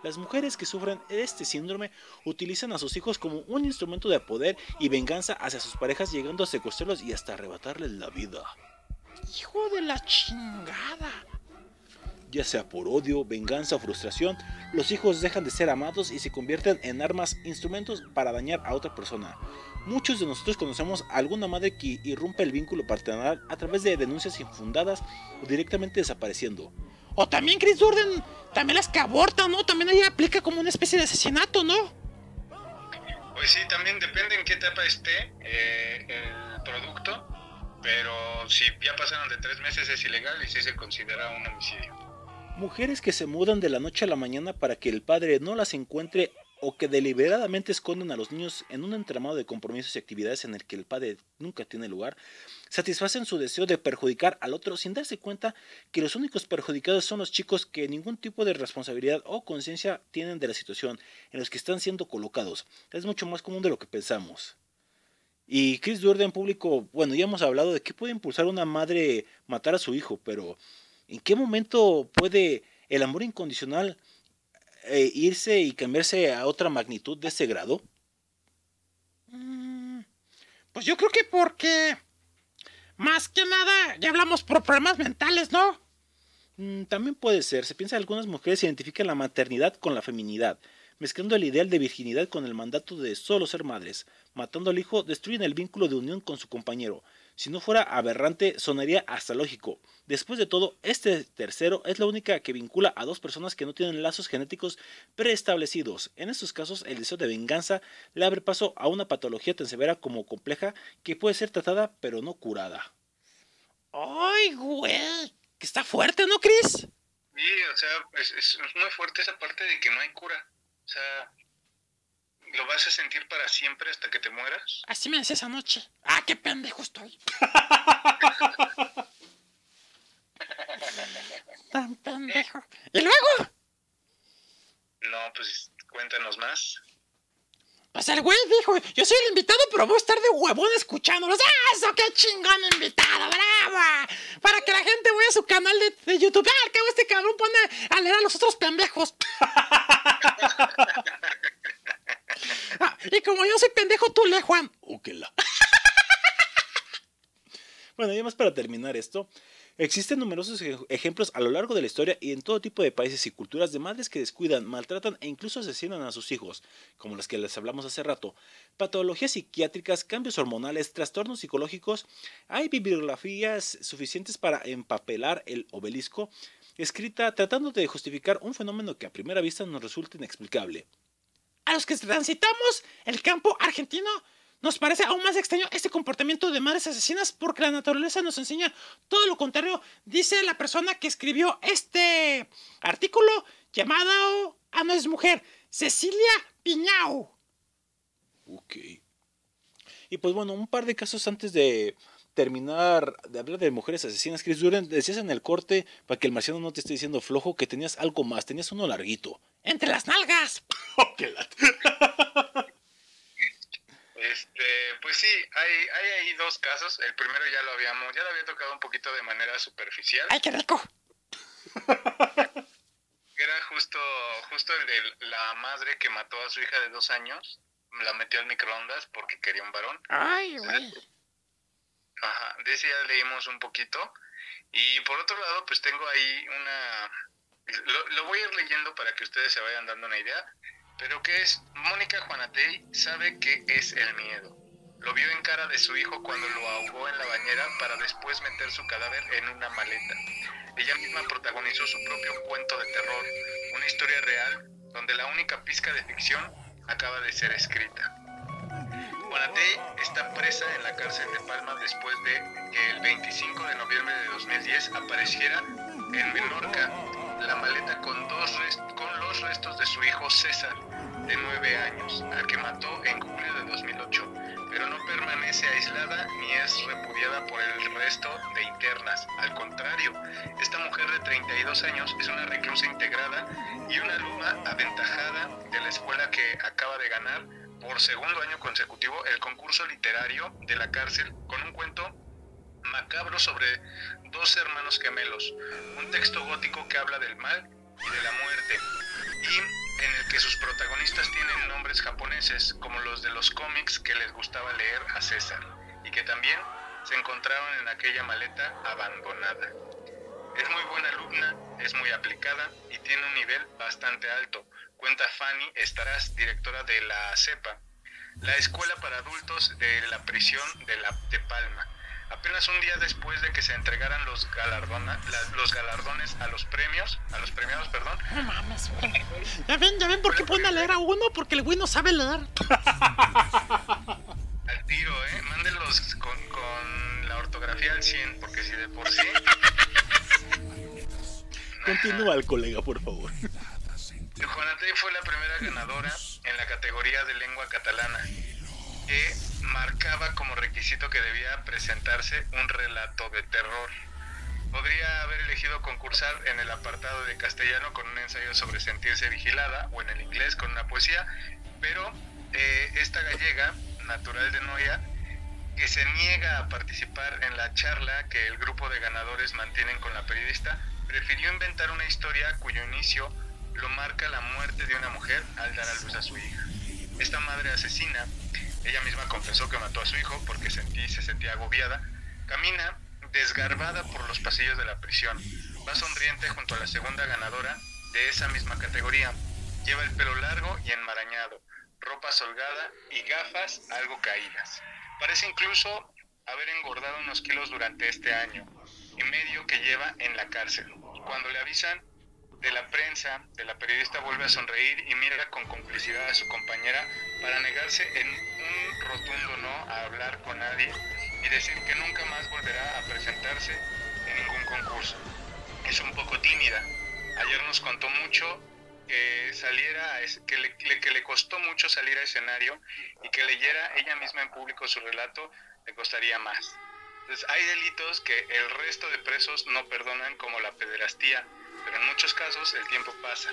S3: Las mujeres que sufren este síndrome utilizan a sus hijos como un instrumento de poder y venganza hacia sus parejas, llegando a secuestrarlos y hasta arrebatarles la vida.
S1: Hijo de la chingada.
S3: Ya sea por odio, venganza o frustración, los hijos dejan de ser amados y se convierten en armas, instrumentos para dañar a otra persona. Muchos de nosotros conocemos a alguna madre que irrumpe el vínculo paternal a través de denuncias infundadas o directamente desapareciendo.
S1: O también Chris Durden, también las que abortan, ¿no? También ahí aplica como una especie de asesinato, ¿no?
S4: Pues sí, también depende en qué etapa esté eh, el producto, pero si ya pasaron de tres meses es ilegal y sí se considera un homicidio.
S3: Mujeres que se mudan de la noche a la mañana para que el padre no las encuentre o que deliberadamente esconden a los niños en un entramado de compromisos y actividades en el que el padre nunca tiene lugar, satisfacen su deseo de perjudicar al otro sin darse cuenta que los únicos perjudicados son los chicos que ningún tipo de responsabilidad o conciencia tienen de la situación en los que están siendo colocados. Es mucho más común de lo que pensamos. Y Chris Durden público, bueno, ya hemos hablado de qué puede impulsar una madre matar a su hijo, pero ¿en qué momento puede el amor incondicional eh, irse y cambiarse a otra magnitud de ese grado?
S1: Mm, Pues yo creo que porque. Más que nada, ya hablamos por problemas mentales, ¿no?
S3: Mm, También puede ser. Se piensa que algunas mujeres identifican la maternidad con la feminidad, mezclando el ideal de virginidad con el mandato de solo ser madres. Matando al hijo, destruyen el vínculo de unión con su compañero. Si no fuera aberrante, sonaría hasta lógico. Después de todo, este tercero es la única que vincula a dos personas que no tienen lazos genéticos preestablecidos. En estos casos, el deseo de venganza le abre paso a una patología tan severa como compleja que puede ser tratada pero no curada.
S1: ¡Ay, güey! Que está fuerte, ¿no, Chris?
S4: Sí, o sea, es, es muy fuerte esa parte de que no hay cura. O sea, lo vas a sentir para siempre hasta que te mueras.
S1: Así me decía esa noche. ¡Ah, qué pendejo estoy! Tan pendejo. ¿Y luego?
S4: No, pues cuéntanos más.
S1: Pues el güey dijo, yo soy el invitado, pero voy a estar de huevón escuchándolos. ¡Ah, eso qué chingón invitado! ¡Bravo! Para que la gente vaya a su canal de, de YouTube. ¡Ah, al cabo este cabrón pone a leer a los otros pendejos! Ah, y como yo soy pendejo, tú lee, Juan.
S3: Úquela. bueno, y además para terminar esto, existen numerosos ej- ejemplos a lo largo de la historia y en todo tipo de países y culturas de madres que descuidan, maltratan e incluso asesinan a sus hijos, como las que les hablamos hace rato. Patologías psiquiátricas, cambios hormonales, trastornos psicológicos. Hay bibliografías suficientes para empapelar el obelisco, escrita tratando de justificar un fenómeno que a primera vista nos resulta inexplicable.
S1: A los que transitamos el campo argentino, nos parece aún más extraño este comportamiento de madres asesinas porque la naturaleza nos enseña todo lo contrario, dice la persona que escribió este artículo llamado, ah, no es mujer, Cecilia Piñao.
S3: Ok. Y pues bueno, un par de casos antes de terminar de hablar de mujeres asesinas, Chris Duran, decías en el corte, para que el marciano no te esté diciendo flojo, que tenías algo más, tenías uno larguito.
S1: Entre las nalgas.
S4: Este, pues sí, hay, hay ahí dos casos. El primero ya lo habíamos, ya lo había tocado un poquito de manera superficial.
S1: ¡Ay, qué rico!
S4: Era justo, justo el de la madre que mató a su hija de dos años. La metió al microondas porque quería un varón.
S1: ¡Ay, güey!
S4: Ajá, de ese ya leímos un poquito. Y por otro lado, pues tengo ahí una... Lo, voy a ir leyendo para que ustedes se vayan dando una idea. Pero que es, Mónica Juanatey sabe qué es el miedo. Lo vio en cara de su hijo cuando lo ahogó en la bañera para después meter su cadáver en una maleta. Ella misma protagonizó su propio cuento de terror, una historia real donde la única pizca de ficción acaba de ser escrita. Juanatey está presa en la cárcel de Palma después de que el 25 de noviembre de 2010 apareciera en Menorca la maleta con, con los restos de su hijo César, de 9 años, al que mató en julio de 2008, pero no permanece aislada ni es repudiada por el resto de internas. Al contrario, esta mujer de 32 años es una reclusa integrada y una alumna aventajada de la escuela que acaba de ganar por segundo año consecutivo el concurso literario de la cárcel con un cuento macabro sobre dos hermanos gemelos, un texto gótico que habla del mal y de la muerte, y en el que sus protagonistas tienen nombres japoneses como los de los cómics que les gustaba leer a César, y que también se encontraron en aquella maleta abandonada. Es muy buena alumna, es muy aplicada y tiene un nivel bastante alto. Cuenta Fanny Estarás, directora de la CEPA, la escuela para adultos de la prisión de, la, de Palma. Apenas un día después de que se entregaran los, galardona- la- los galardones a los premios, a los premiados, perdón,
S1: No mames, güey. Ya ven, ya ven por qué pone a leer a uno, porque el güey no sabe leer.
S4: al tiro, ¿eh? Mándenlos con, con la ortografía al 100, porque si de por sí...
S3: Continúa el colega, por favor.
S4: Juanatey fue la primera ganadora en la categoría de lengua catalana, que marcaba como requisito que debía presentarse un relato de terror. Podría haber elegido concursar en el apartado de castellano con un ensayo sobre sentirse vigilada o en el inglés con una poesía, pero eh, esta gallega, natural de Noia, que se niega a participar en la charla que el grupo de ganadores mantienen con la periodista, prefirió inventar una historia cuyo inicio lo marca la muerte de una mujer al dar a luz a su hija. Esta madre asesina, ella misma confesó que mató a su hijo porque sentí, se sentía agobiada, camina desgarbada por los pasillos de la prisión. Va sonriente junto a la segunda ganadora de esa misma categoría. Lleva el pelo largo y enmarañado, ropa holgada y gafas algo caídas. Parece incluso haber engordado unos kilos durante este año y medio que lleva en la cárcel. Cuando le avisan de la prensa, de la periodista vuelve a sonreír y mira con complicidad a su compañera para negarse en un rotundo no a hablar con nadie y decir que nunca más volverá a presentarse en ningún concurso. Es un poco tímida. Ayer nos contó mucho que saliera, que le, le- que le costó mucho salir a escenario y que leyera ella misma en público su relato le costaría más. Entonces, hay delitos que el resto de presos no perdonan como la pederastía, pero en muchos casos el tiempo pasa,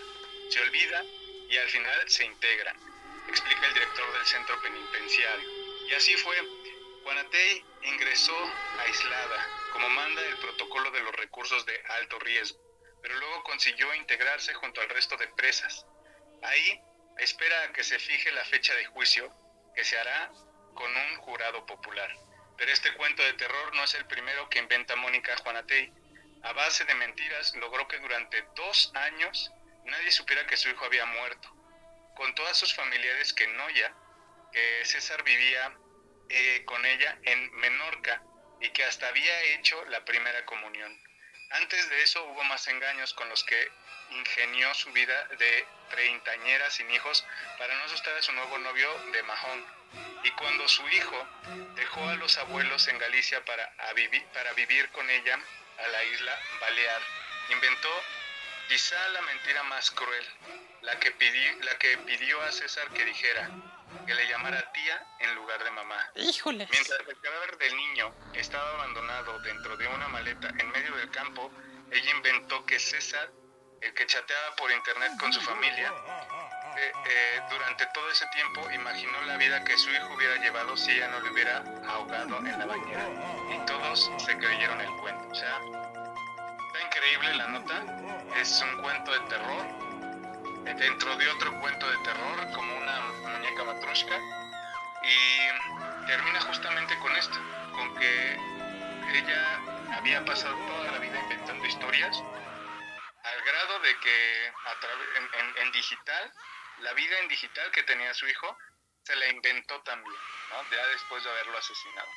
S4: se olvida y al final se integran, explica el director del centro penitenciario. Y así fue, Juanatey ingresó aislada, como manda el protocolo de los recursos de alto riesgo, pero luego consiguió integrarse junto al resto de presas. Ahí espera a que se fije la fecha de juicio, que se hará con un jurado popular. Pero este cuento de terror no es el primero que inventa Mónica Juanatey. A base de mentiras logró que durante dos años nadie supiera que su hijo había muerto. Contó a sus familiares que Noya, que César vivía eh, con ella en Menorca y que hasta había hecho la primera comunión. Antes de eso hubo más engaños con los que ingenió su vida de treintañera sin hijos para no asustar a su nuevo novio de Mahón. Y cuando su hijo dejó a los abuelos en Galicia para, a vivi- para vivir con ella a la isla Balear, inventó quizá la mentira más cruel, la que, pidi- la que pidió a César que dijera, que le llamara tía en lugar de mamá.
S1: Híjoles.
S4: Mientras el cadáver del niño estaba abandonado dentro de una maleta en medio del campo, ella inventó que César, el que chateaba por internet con su familia, eh, eh, durante todo ese tiempo imaginó la vida que su hijo hubiera llevado si ella no le hubiera ahogado en la bañera. Y todos se creyeron el cuento. O sea, está increíble la nota. Es un cuento de terror. eh, Dentro de otro cuento de terror, como una muñeca matrushka. Y termina justamente con esto, con que ella había pasado toda la vida inventando historias, al grado de que en digital, la vida en digital que tenía su hijo, se la inventó también, ¿no? Ya después de haberlo asesinado.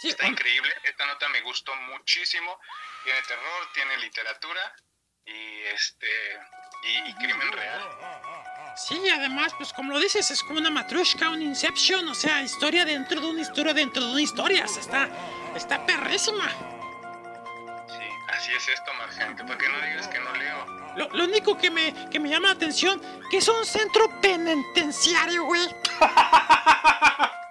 S1: Sí,
S4: Está increíble, esta nota me gustó muchísimo, tiene terror, tiene literatura y este y, y crimen real.
S1: Sí, además, pues como lo dices, es como una matrushka, un Inception, o sea, historia dentro de una historia dentro de una historia. o sea, está, está perrísima.
S4: Sí, así es esto, Marcianito, para que no digas que no leo.
S1: Lo, lo único que me, que me llama la atención, que es un centro penitenciario, güey.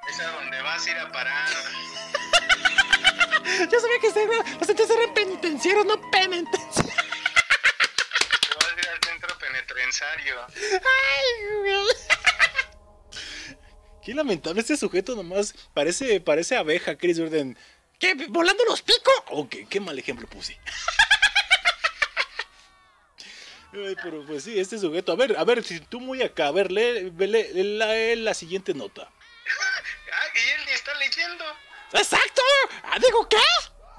S4: Es a donde vas a ir a parar.
S1: Yo sabía que se- los centros eran penitenciarios, no penitenciarios.
S4: Te vas a ir al centro penetrensario.
S1: Ay, güey.
S3: Qué lamentable este sujeto nomás. Parece, parece abeja, Chris Jordan.
S1: ¿Qué? ¿Volando los picos?
S3: Ok, qué mal ejemplo puse. Ay, pero pues sí, este sujeto. A ver, a ver, si tú muy acá, a ver, lee, lee- lee la, lee la siguiente nota.
S4: Ah, y él ni está leyendo.
S1: ¡Exacto! Ah, ¿Digo qué?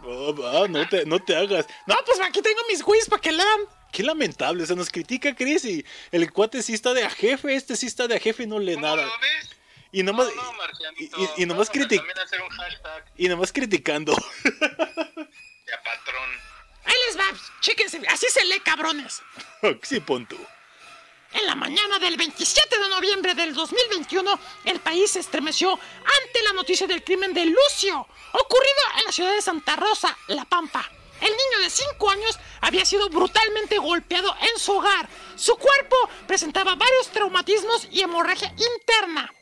S3: Oh, ah, no, te, no te hagas.
S1: No, pues aquí tengo mis quiz para que lean.
S3: Qué lamentable, o sea, nos critica Chris y el cuate sí está de a jefe, este sí está de a jefe y no lee
S4: ¿Cómo
S3: nada.
S4: lo ves?
S3: Y nomás,
S4: no, no,
S3: y- y- y nomás
S4: Vamos a
S3: critic-
S4: también hacer un hashtag
S3: y nomás criticando.
S4: de a patrón.
S1: Ahí les va, chéquense, así se lee, cabrones.
S3: sí, pon tú.
S1: En la mañana del 27 de noviembre del 2021, el país se estremeció ante la noticia del crimen de Lucio, ocurrido en la ciudad de Santa Rosa, La Pampa. El niño de 5 años había sido brutalmente golpeado en su hogar. Su cuerpo presentaba varios traumatismos y hemorragia interna.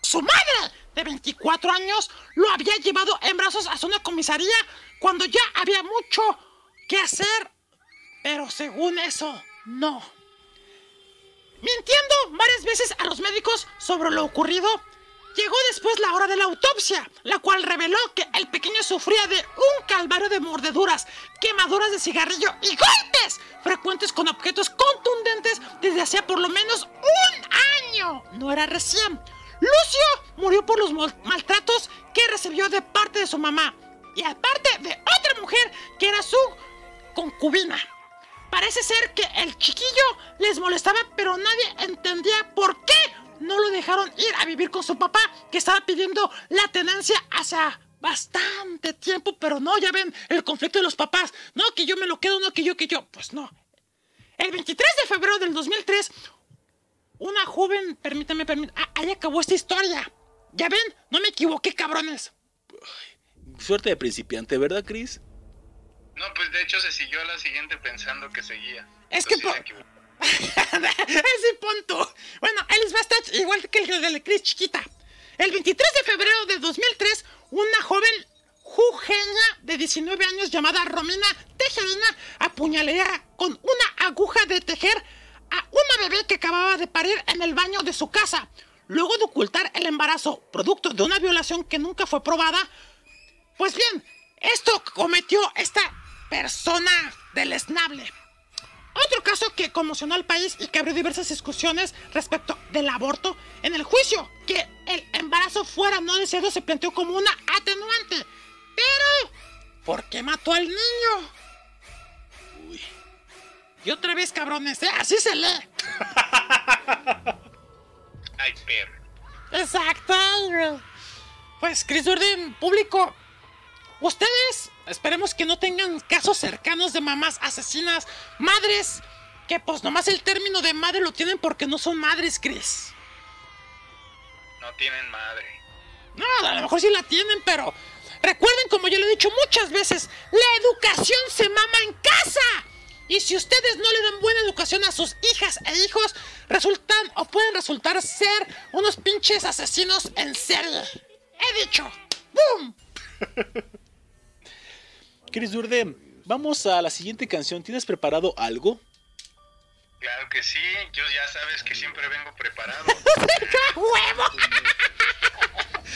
S1: Su madre, de 24 años, lo había llevado en brazos a una comisaría cuando ya había mucho que hacer. Pero según eso, no. Mintiendo varias veces a los médicos sobre lo ocurrido, llegó después la hora de la autopsia, la cual reveló que el pequeño sufría de un calvario de mordeduras, quemaduras de cigarrillo y golpes frecuentes con objetos contundentes desde hacía por lo menos un año. No era recién. Lucio murió por los maltratos que recibió de parte de su mamá y aparte de otra mujer que era su concubina. Parece ser que el chiquillo les molestaba, pero nadie entendía por qué no lo dejaron ir a vivir con su papá, que estaba pidiendo la tenencia hace bastante tiempo, pero no, ya ven el conflicto de los papás. No, que yo me lo quedo, no, que yo, que yo. Pues no. El 23 de febrero del 2003, una joven, permítame, permítame, ah, ahí acabó esta historia. Ya ven, no me equivoqué, cabrones.
S3: Suerte de principiante, ¿verdad, Chris?
S4: No, pues de hecho se siguió a la siguiente pensando que seguía.
S1: Es
S4: Entonces
S1: que
S4: equivocó.
S1: Ese punto. Bueno, él les va a estar igual que el de la Cris chiquita. El 23 de febrero de 2003, una joven jujeña de 19 años llamada Romina Tejerina apuñalea con una aguja de tejer a una bebé que acababa de parir en el baño de su casa. Luego de ocultar el embarazo, producto de una violación que nunca fue probada, pues bien, esto cometió esta persona deleznable. Otro caso que conmocionó al país y que abrió diversas discusiones respecto del aborto, en el juicio que el embarazo fuera no deseado se planteó como una atenuante. Pero, ¿por qué mató al niño? Uy. Y otra vez, cabrones, ¿eh? así se lee.
S4: Ay, perro.
S1: Exacto. Pues, Chris Durden, público, ustedes esperemos que no tengan casos cercanos de mamás asesinas, madres, que pues nomás el término de madre lo tienen porque no son madres, Chris.
S4: No tienen madre.
S1: No, a lo mejor sí la tienen, pero recuerden, como yo lo he dicho muchas veces, la educación se mama en casa. Y si ustedes no le dan buena educación a sus hijas e hijos, resultan o pueden resultar ser unos pinches asesinos en serie. He dicho. ¡Bum!
S3: Chris Durden, vamos a la siguiente canción. ¿Tienes preparado algo?
S4: Claro que sí, yo ya sabes que siempre vengo preparado.
S1: ¡Qué huevo!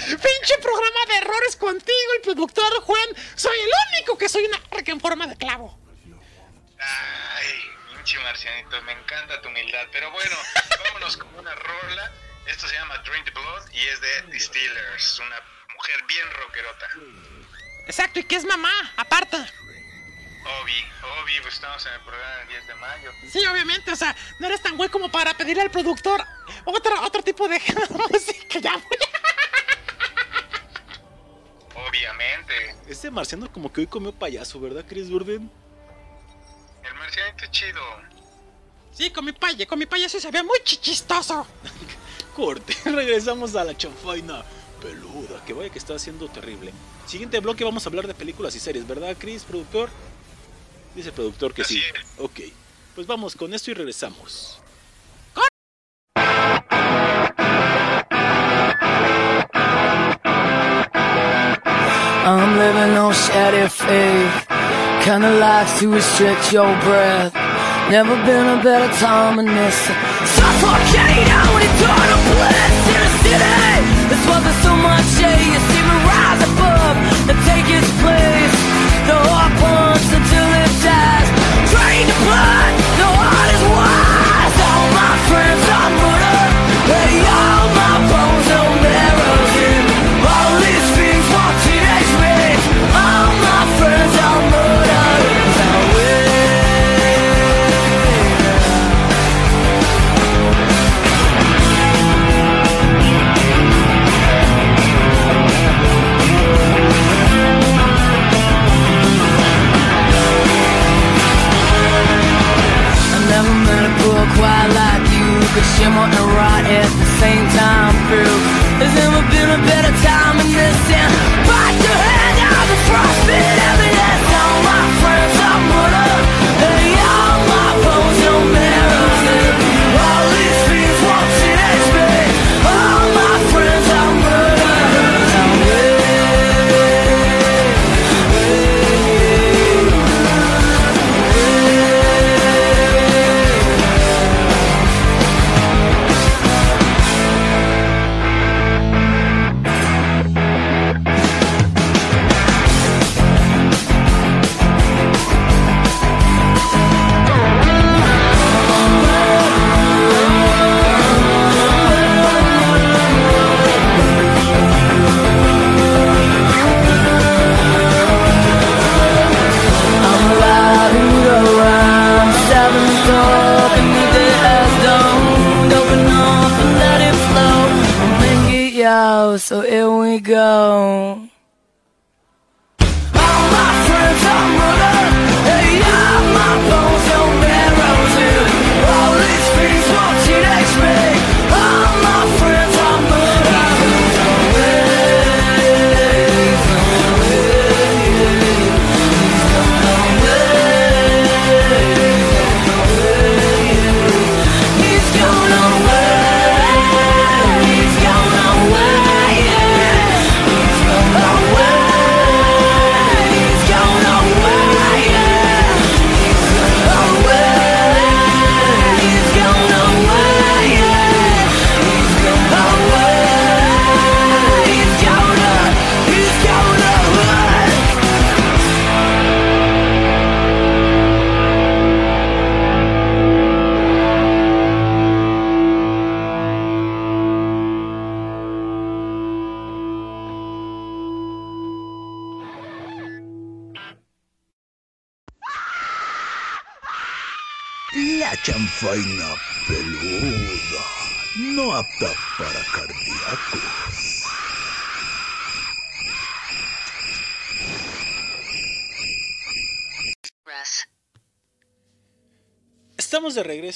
S1: Pinche programa de errores contigo, el productor Juan. Soy el único que soy una arca en forma de clavo.
S4: Ay, pinche marcianito, me encanta tu humildad. Pero bueno, vámonos con una rola. Esto se llama Drink the Blood y es de The Steelers, una mujer bien rockerota.
S1: Exacto, y que es mamá, aparte.
S4: Obi, Obi, pues estamos en el programa del 10 de mayo.
S1: Sí, obviamente, o sea, no eres tan güey como para pedirle al productor otro, otro tipo de música. Ya.
S4: Obviamente,
S3: Este marciano como que hoy comió payaso, ¿verdad, Chris Durden?
S4: el marcianito es chido.
S1: Sí, con mi paye, con mi payaso se ve muy chichistoso.
S3: Corte, regresamos a la chanfaina peluda, que vaya que está haciendo terrible. Siguiente bloque vamos a hablar de películas y series, ¿verdad, Chris, productor? Dice el productor que sí.
S4: Así es.
S3: Ok, pues vamos con esto y regresamos.
S5: I'm living on shattered faith. Kinda likes to restrict your breath. Never been a better time than this. Suffocate out with eternal bliss a city. That's so much shade. You see me rise above and take its place. The heart pumps until it dies. Drain the blood, shimmer and rot at the same time through There's never been a better time in this town? Bite your hand out the frostbit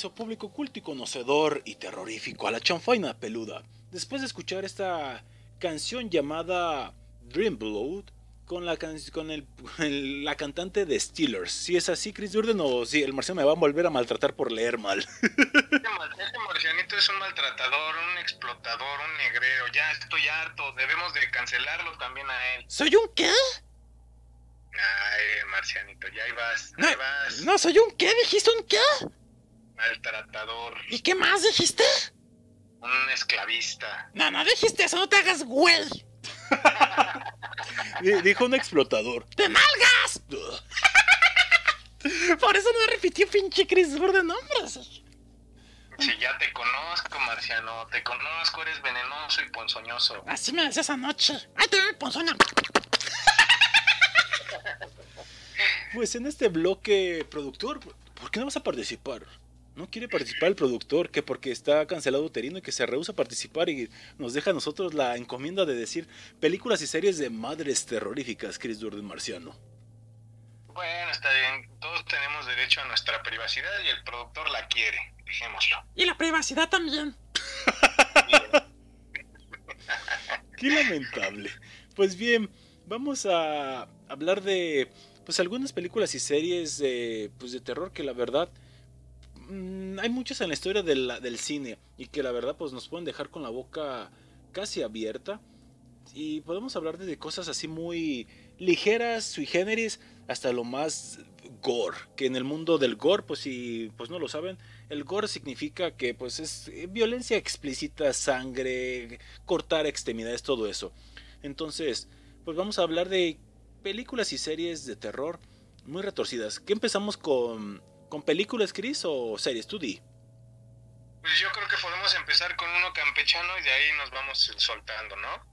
S3: Regreso, público culto y conocedor y terrorífico, a la chanfaina peluda. Después de escuchar esta canción llamada Dream Blood con la can- con el, el- la cantante de Steelers. Si es así, Chris Durden, o si el marciano me va a volver a maltratar por leer mal.
S4: Este mar- este marcianito es un maltratador, un explotador, un negrero. Ya estoy harto. Debemos de cancelarlo también a él.
S1: ¿Soy un qué?
S4: Ay, marcianito, ya ahí vas.
S1: No,
S4: Ahí vas.
S1: no, soy un qué, dijiste un qué.
S4: Maltratador,
S1: ¿Y qué más dijiste?
S4: un esclavista.
S1: No, no dijiste eso, no te hagas güey.
S3: Di- Dijo un explotador.
S1: ¡De nalgas! Por eso no repitió pinche Chris de nombres.
S4: Si ya te conozco, Marciano, te conozco, eres venenoso y ponzoñoso.
S1: Así me decías anoche. ¡Ay, te doy ponzoña!
S3: Pues en este bloque, productor, ¿por qué no vas a participar? No quiere participar el productor, que porque está cancelado Uterino y que se rehúsa a participar y nos deja a nosotros la encomienda de decir películas y series de madres terroríficas, Chris Durden Marciano.
S4: Bueno, está bien, todos tenemos derecho a nuestra privacidad y el productor la quiere, dejémoslo.
S1: Y la privacidad también.
S3: Qué lamentable. Pues bien, vamos a hablar de pues algunas películas y series de, pues, de terror que la verdad mm, hay muchas en la historia del cine y que la verdad pues nos pueden dejar con la boca casi abierta y podemos hablar de cosas así muy ligeras, sui generis, hasta lo más gore, que en el mundo del gore, pues si pues no lo saben, el gore significa que pues es eh, violencia explícita, sangre, cortar extremidades, todo eso. Entonces, pues vamos a hablar de películas y series de terror muy retorcidas. ¿Qué empezamos con, con películas, Chris, o series? Tú di.
S4: Pues yo creo que podemos empezar con uno campechano y de ahí nos vamos soltando, ¿no?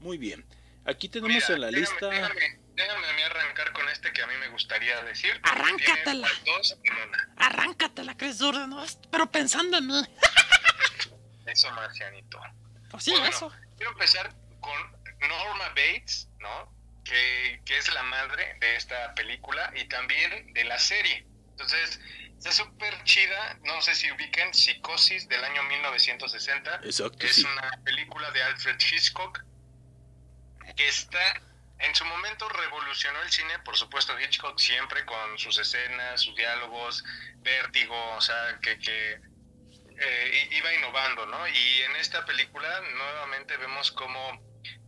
S3: Muy bien. Aquí tenemos
S4: Mira,
S3: en la
S4: déjame-
S3: lista...
S4: Déjame, déjame a mí arrancar con este que a mí me gustaría decir.
S1: Arráncatela.
S4: dos en una.
S1: Arráncatela, Chris Durden, ¿no? pero pensando en mí.
S4: Eso, Marcianito.
S1: Pues sí,
S4: Bueno,
S1: eso.
S4: Quiero empezar con Norma Bates, ¿no? Que, que es la madre de esta película y también de la serie. Entonces, está súper chida. No sé si ubiquen Psicosis del año 1960.
S3: Exacto,
S4: Es
S3: sí.
S4: una película de Alfred Hitchcock que está en su momento revolucionó el cine, por supuesto Hitchcock siempre con sus escenas, sus diálogos, vértigo, o sea, que, que eh, iba innovando, ¿no? Y en esta película nuevamente vemos como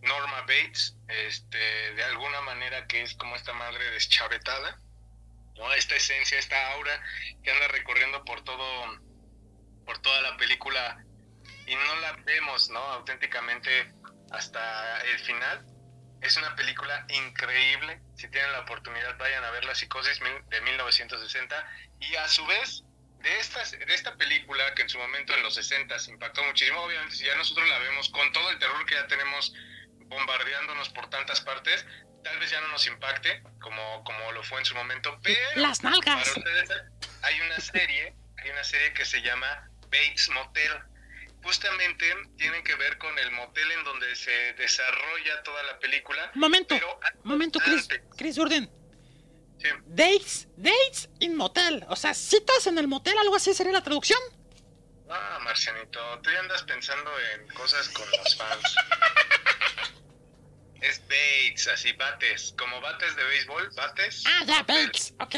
S4: Norma Bates, este, de alguna manera que es como esta madre deschavetada, ¿no? Esta esencia, esta aura que anda recorriendo por todo, por toda la película y no la vemos, ¿no? Auténticamente hasta el final. Es una película increíble. Si tienen la oportunidad, vayan a ver La Psicosis de 1960. Y a su vez, de, estas, de esta película que en su momento en los 60 impactó muchísimo, obviamente, si ya nosotros la vemos con todo el terror que ya tenemos bombardeándonos por tantas partes, tal vez ya no nos impacte como, como lo fue en su momento, pero
S1: Las
S4: para
S1: nalgas.
S4: ustedes hay una serie, hay una serie que se llama Bates Motel. Justamente tiene que ver con el motel en donde se desarrolla toda la película.
S1: Momento,
S4: Pero
S1: momento, Chris,
S4: antes,
S1: Chris Durden.
S4: sí.
S1: Dates, dates in motel. O sea, citas en el motel, algo así sería la traducción.
S4: Ah, Marcianito, tú ya andas pensando en cosas con los fans. es Bates, así bates, como bates de béisbol, bates.
S1: Ah, ya. Bates. Ok.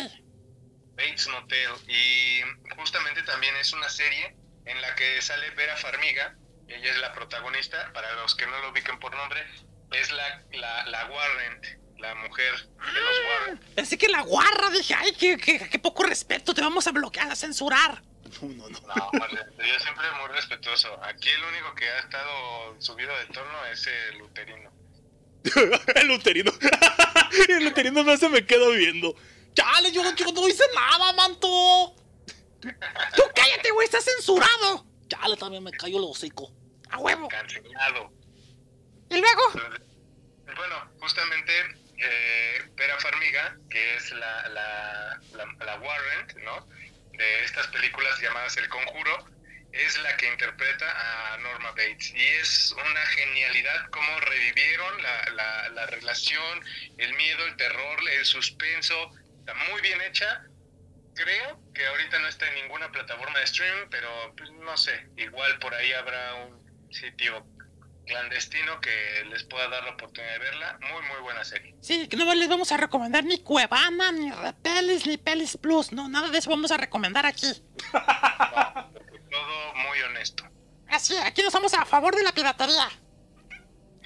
S4: Bates Motel. Y justamente también es una serie en la que sale Vera Farmiga. Ella es la protagonista. Para los que no lo ubiquen por nombre, es la, la, la Warren, la mujer de los Warren.
S1: Pensé que la guarra. Dije, ay, qué, qué- qué poco respeto. Te vamos a bloquear, a censurar.
S3: No, no, no.
S4: No, Marlene, yo siempre muy respetuoso. Aquí el único que ha estado subido de tono es el uterino.
S3: el uterino. el uterino no se me queda viendo.
S1: Chale, yo, yo no hice nada, manto. Tú cállate, güey, estás censurado.
S6: Chale, también me cayó el hocico.
S1: A huevo.
S4: Cancelado.
S1: Y luego,
S4: Bueno, justamente eh, Vera Farmiga, que es la, la, la, la Warren, ¿no? De estas películas llamadas El Conjuro, es la que interpreta a Norma Bates. Y es una genialidad cómo revivieron la, la, la relación, el miedo, el terror, el suspenso. Está muy bien hecha. Creo que ahorita no está en ninguna plataforma de streaming, pero pues, no sé, igual por ahí habrá un sitio clandestino que les pueda dar la oportunidad de verla. Muy, muy buena serie.
S1: sí, que no les vamos a recomendar ni Cuevana, ni Repelis, ni Pelis Plus. No, nada de eso vamos a recomendar aquí.
S4: Todo muy honesto.
S1: Así, aquí nos vamos a favor de la piratería.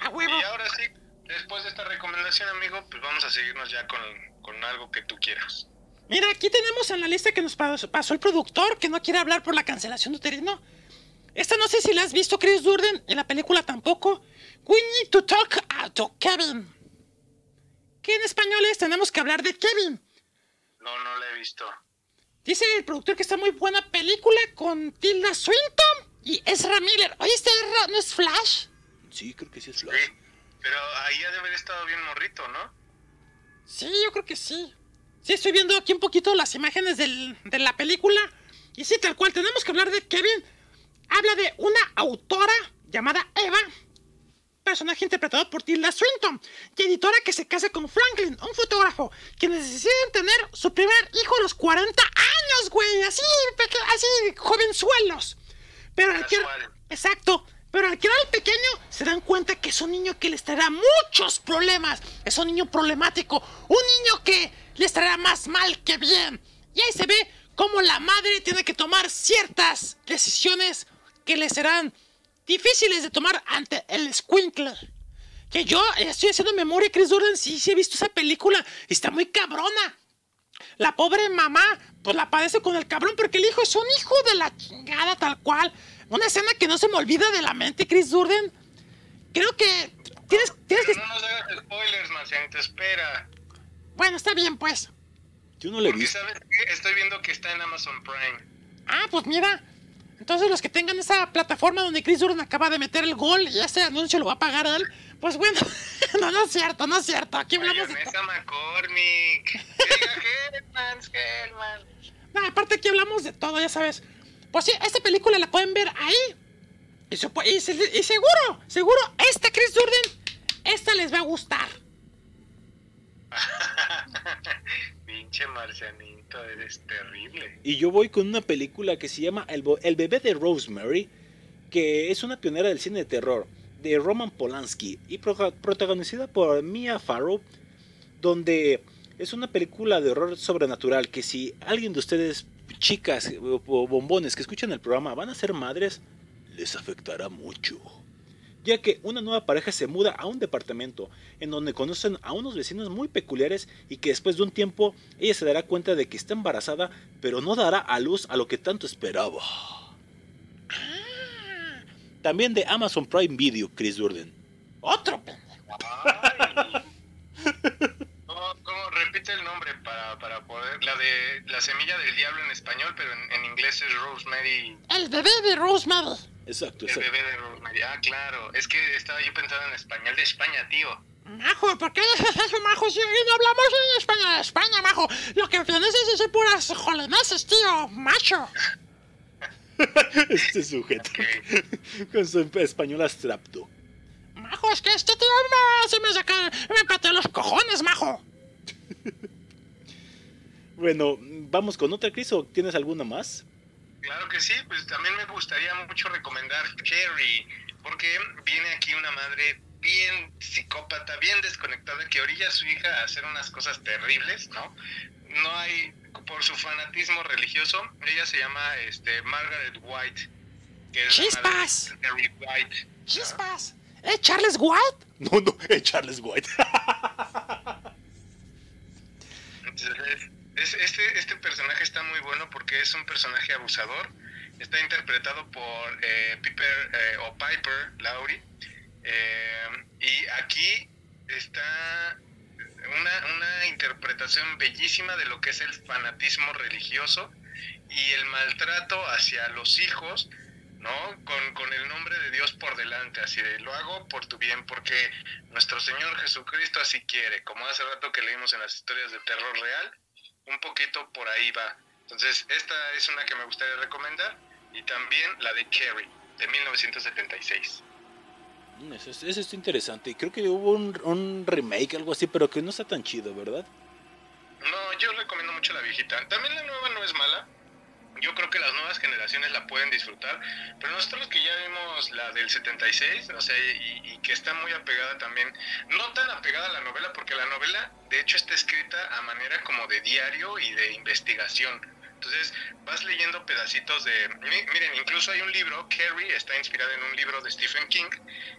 S1: A huevo.
S4: Y ahora sí, después de esta recomendación, amigo, pues vamos a seguirnos ya con, con algo que tú quieras.
S1: Mira, aquí tenemos en la lista que nos pas- pasó el productor que no quiere hablar por la cancelación de uterino. Esta no sé si la has visto, Chris Durden, en la película tampoco. We need to talk to Kevin. Que en español es tenemos que hablar de Kevin.
S4: No, no la he visto.
S1: Dice el productor que está muy buena película con Tilda Swinton y Ezra Miller. Oye, este Ezra no es Flash.
S3: Sí, creo que sí es
S4: Sí,
S3: Flash.
S4: pero ahí ha de haber estado bien morrito, ¿no?
S1: Sí, yo creo que sí. Sí, estoy viendo aquí un poquito las imágenes del- de la película. Y sí, tal cual, tenemos que hablar de Kevin. Habla de una autora llamada Eva, personaje interpretado por Tilda Swinton, y editora que se casa con Franklin, un fotógrafo, quienes deciden tener su primer hijo a los 40 años, güey, así, así, jovenzuelos. Pero al que... Exacto. Pero al crear al pequeño se dan cuenta que es un niño que les traerá muchos problemas. Es un niño problemático. Un niño que les traerá más mal que bien. Y ahí se ve cómo la madre tiene que tomar ciertas decisiones que le serán difíciles de tomar ante el squinkle. Que yo estoy haciendo memoria, Chris Jordan, sí, sí he visto esa película. y Está muy cabrona. La pobre mamá, pues la padece con el cabrón porque el hijo es un hijo de la chingada tal cual. Una escena que no se me olvida de la mente, Chris Durden. Creo que tienes, tienes que...
S4: No nos hagas spoilers, Marcianito, espera.
S1: Bueno, está bien, pues.
S3: Yo no le
S4: qué? estoy viendo que está en Amazon Prime.
S1: Ah, pues mira. Entonces los que tengan esa plataforma donde Chris Durden acaba de meter el gol y ese anuncio lo va a pagar él, pues bueno, no, no es cierto, no es cierto. Aquí hablamos de...
S4: McCormick. Hellman, Hellman.
S1: No, aparte aquí hablamos de todo, ya sabes. Pues sí, esta película la pueden ver ahí. Y, y y seguro, seguro, esta Chris Durden, esta les va a gustar.
S4: Pinche Marcianito, terrible.
S3: Y yo voy con una película que se llama El, El bebé de Rosemary, que es una pionera del cine de terror, de Roman Polanski, y pro- protagonizada por Mia Farrow, donde es una película de horror sobrenatural que si alguien de ustedes, chicas o bombones que escuchan el programa, van a ser madres, les afectará mucho. Ya que una nueva pareja se muda a un departamento en donde conocen a unos vecinos muy peculiares y que después de un tiempo ella se dará cuenta de que está embarazada, pero no dará a luz a lo que tanto esperaba. También de Amazon Prime Video, Chris Durden.
S1: Otro pendejo.
S4: Ay. ¿Cómo, cómo? Repite el nombre para, para poder. La de La semilla del diablo en español, pero en, en inglés es Rosemary.
S1: El bebé de Rosemary.
S3: Exacto,
S4: El
S3: exacto.
S4: bebé de Rosemary. Ah, claro. Es que estaba yo pensando en español de España, tío.
S1: Majo, ¿por qué dices eso, Majo? Si no hablamos en España de España, Majo. Lo que tienes es decir puras jolineses, tío, macho.
S3: Este sujeto con su español abstracto.
S1: Majo, es que este tío me, se me saca, me patea los cojones, Majo.
S3: Bueno, vamos con otra, Chris, o tienes alguna más?
S4: Claro que sí, pues también me gustaría mucho recomendar Carrie, porque viene aquí una madre bien psicópata, bien desconectada, que orilla a su hija a hacer unas cosas terribles, ¿no? No hay, por su fanatismo religioso, ella se llama este, Margaret White. Que es
S1: Chispas.
S4: White.
S1: Chispas. ¿Eh, Charles White?
S3: No, no, es Charles White.
S4: Entonces, es- este, este personaje está muy bueno porque es un personaje abusador. Está interpretado por eh, Piper eh, o Piper Laurie. Eh, y aquí está una, una interpretación bellísima de lo que es el fanatismo religioso y el maltrato hacia los hijos, ¿no? Con, con el nombre de Dios por delante, así de lo hago por tu bien, porque nuestro Señor Jesucristo así quiere, como hace rato que leímos en las historias de terror real, un poquito por ahí va. Entonces, esta es una que me gustaría recomendar, y también la de Carrie, de 1976.
S3: Mm, Eso, es- eso está interesante. Y creo que hubo un, un remake, algo así, pero que no está tan chido, ¿verdad?
S4: No, yo recomiendo mucho la viejita. También la nueva no es mala. Yo creo que las nuevas generaciones la pueden disfrutar. Pero nosotros que ya vimos la del 76, o sea, y, y que está muy apegada también, no tan apegada a la novela, porque la novela de hecho está escrita a manera como de diario y de investigación. Entonces vas leyendo pedacitos de... mi- Miren, incluso hay un libro, Carrie está inspirada en un libro de Stephen King,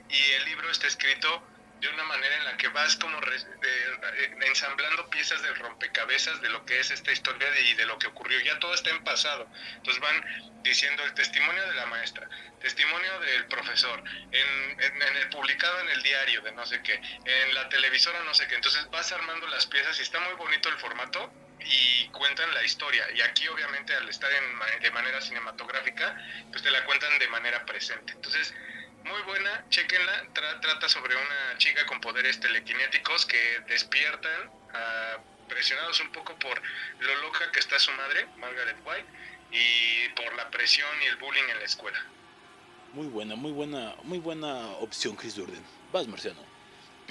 S4: y el libro está escrito de una manera en la que vas como re- eh, ensamblando piezas del rompecabezas de lo que es esta historia de- y de lo que ocurrió. Ya todo está en pasado. Entonces van diciendo el testimonio de la maestra, testimonio del profesor, en, en- en el publicado en el diario de no sé qué, en la televisora no sé qué. Entonces vas armando las piezas y está muy bonito el formato y cuentan la historia. Y aquí obviamente al estar en de manera cinematográfica, pues te la cuentan de manera presente. Entonces, muy buena, chequenla. Tra- trata sobre una chica con poderes telequinéticos que despiertan, ah, presionados un poco por lo loca que está su madre, Margaret White, y por la presión y el bullying en la escuela.
S3: Muy buena, muy buena, muy buena opción, Chris Durden. Vas, Marciano.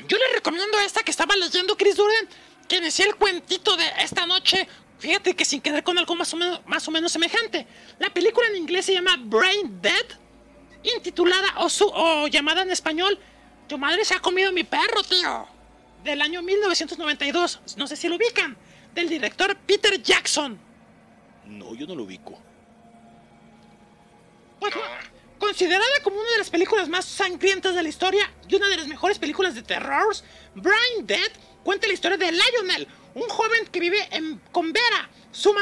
S1: Yo le recomiendo esta que estaba leyendo Chris Durden, que decía el cuentito de esta noche. Fíjate que sin quedar con algo más o, menos, más o menos semejante. La película en inglés se llama Brain Dead, intitulada o, su- o llamada en español Tu madre se ha comido mi perro, tío. Del año 1992. No sé si lo ubican. Del director Peter Jackson.
S3: No, yo no lo ubico.
S1: Pues. Considerada como una de las películas más sangrientas de la historia y una de las mejores películas de terror, Brain Dead cuenta la historia de Lionel, un joven que vive en, con Vera, su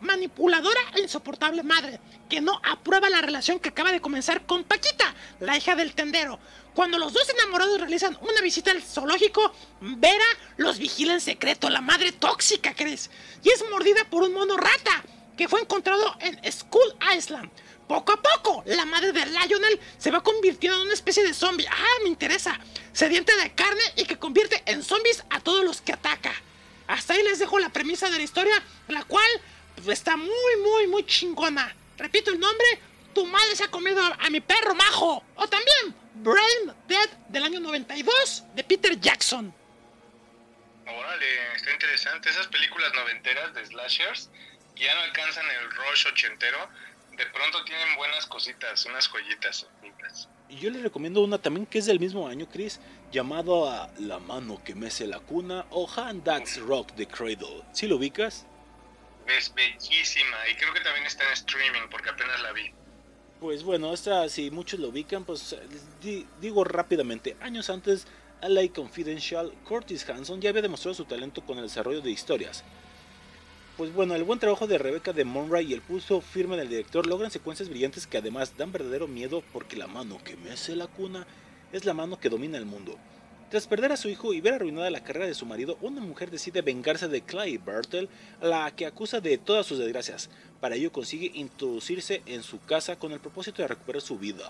S1: manipuladora e insoportable madre, que no aprueba la relación que acaba de comenzar con Paquita, la hija del tendero. Cuando los dos enamorados realizan una visita al zoológico, Vera los vigila en secreto, la madre tóxica, ¿crees? Y es mordida por un mono rata que fue encontrado en Skull Island. Poco a poco, la madre de Lionel se va convirtiendo en una especie de zombie. Ah, me interesa. Sediente de carne y que convierte en zombies a todos los que ataca. Hasta ahí les dejo la premisa de la historia, la cual pues, está muy, muy, muy chingona. Repito el nombre, tu madre se ha comido a, a mi perro majo. O también Brain Dead del año 92 de Peter Jackson.
S4: Órale, está interesante. Esas películas noventeras de slashers que ya no alcanzan el rush ochentero, de pronto tienen buenas cositas, unas joyitas.
S3: Y yo le recomiendo una también que es del mismo año, Chris, llamado a La mano que mece la cuna o Hand That's Rock the Cradle. ¿Sí lo ubicas?
S4: Es bellísima y creo que también está en streaming porque apenas la vi.
S3: Pues bueno, esta, si muchos lo ubican, pues eh, di- digo rápidamente, años antes, LA Confidential, Curtis Hanson ya había demostrado su talento con el desarrollo de historias. Pues bueno, el buen trabajo de Rebecca de Monroy y el pulso firme del director logran secuencias brillantes que además dan verdadero miedo porque la mano que mece la cuna es la mano que domina el mundo. Tras perder a su hijo y ver arruinada la carrera de su marido, una mujer decide vengarse de Clay Bertel, a la que acusa de todas sus desgracias. Para ello consigue introducirse en su casa con el propósito de recuperar su vida.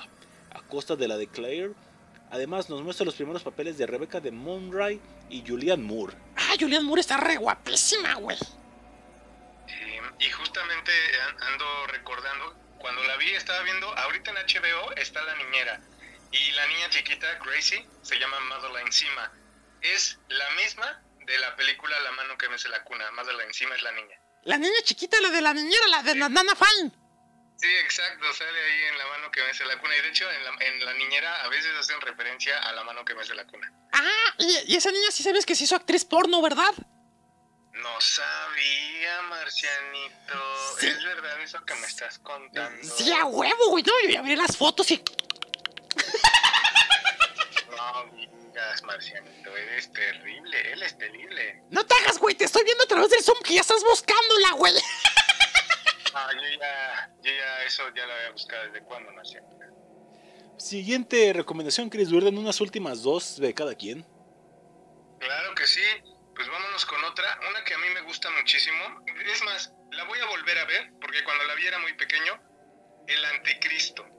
S3: A costa de la de Claire, además nos muestra los primeros papeles de Rebecca de Monroy y Julianne Moore.
S1: Ah, Julianne Moore está re guapísima, güey.
S4: Y, y justamente an- ando recordando, cuando la vi estaba viendo, ahorita en HBO está la niñera. Y la niña chiquita, Gracie, se llama Madeline Sima. Es la misma de la película La mano que mece la cuna. Madeline Sima es la niña.
S1: La niña chiquita, la de la niñera, la de la nana Fine.
S4: Sí, exacto, sale ahí en la mano que mece la cuna. Y de hecho, en la, en la niñera a veces hacen referencia a la mano que mece la cuna.
S1: Ah, y, y esa niña sí sabes que se hizo actriz porno, ¿verdad?
S4: No sabía, Marcianito.
S1: Sí.
S4: Es verdad eso que me estás contando.
S1: Sí, a huevo, güey. No, yo ya vi las fotos y.
S4: No digas, Marcianito, eres terrible, él es terrible.
S1: No te hagas, güey. Te estoy viendo a través del Zoom que ya estás buscándola, güey.
S4: Ah, yo ya, yo ya, eso ya lo había buscado desde cuándo, Marcianito.
S3: Siguiente recomendación, Chris Durden, unas últimas dos de cada quien.
S4: Claro que sí, pues vámonos con otra, una que a mí me gusta muchísimo. Es más, la voy a volver a ver, porque cuando la vi era muy pequeño, El Anticristo.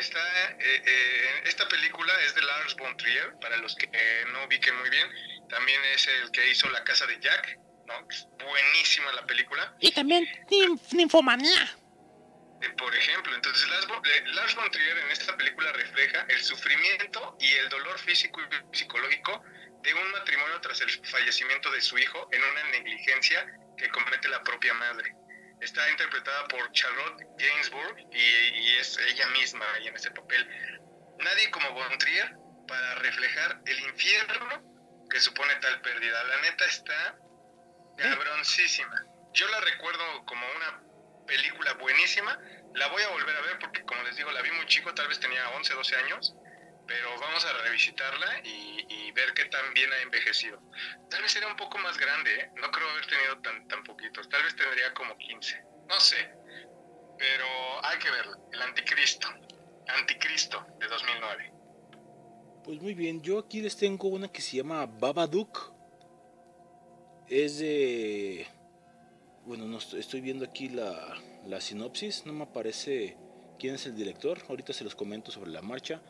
S4: Está, eh, eh, esta película es de Lars von Trier, para los que no ubiquen muy bien. También es el que hizo La Casa de Jack, ¿no? Buenísima la película.
S1: Y también ninfomanía.
S4: Eh, por ejemplo, entonces eh, Lars von Trier en esta película refleja el sufrimiento y el dolor físico y psicológico de un matrimonio tras el fallecimiento de su hijo en una negligencia que comete la propia madre. Está interpretada por Charlotte Gainsbourg y, y es ella misma ahí en ese papel. Nadie como Von Trier para reflejar el infierno que supone tal pérdida. La neta está cabroncísima. Yo la recuerdo como una película buenísima. La voy a volver a ver porque, como les digo, la vi muy chico, tal vez tenía 11, 12 años. Pero vamos a revisitarla y, ver qué tan bien ha envejecido. Tal vez era un poco más grande, ¿eh? no creo haber tenido tan, tan poquitos, tal vez tendría como 15, no sé, pero hay que verla. El Anticristo, Anticristo de 2009.
S3: Pues muy bien, yo aquí les tengo una que se llama Babadook. Es de... Bueno, no estoy viendo aquí la, la sinopsis, no me aparece quién es el director, ahorita se los comento sobre la marcha.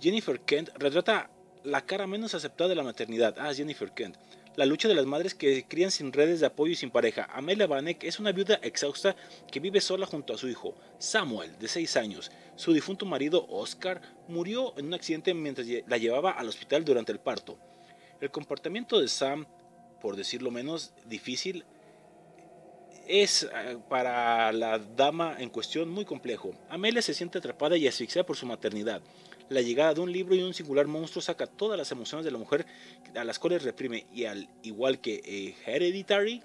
S3: Jennifer Kent retrata la cara menos aceptada de la maternidad. Ah, Jennifer Kent. La lucha de las madres que crían sin redes de apoyo y sin pareja. Amelia Vanek es una viuda exhausta que vive sola junto a su hijo, Samuel, de 6 años. Su difunto marido, Oscar, murió en un accidente mientras la llevaba al hospital durante el parto. El comportamiento de Sam, por decirlo menos, difícil, es eh, para la dama en cuestión muy complejo. Amelia se siente atrapada y asfixiada por su maternidad. La llegada de un libro y un singular monstruo saca todas las emociones de la mujer a las cuales reprime y al igual que eh, Hereditary,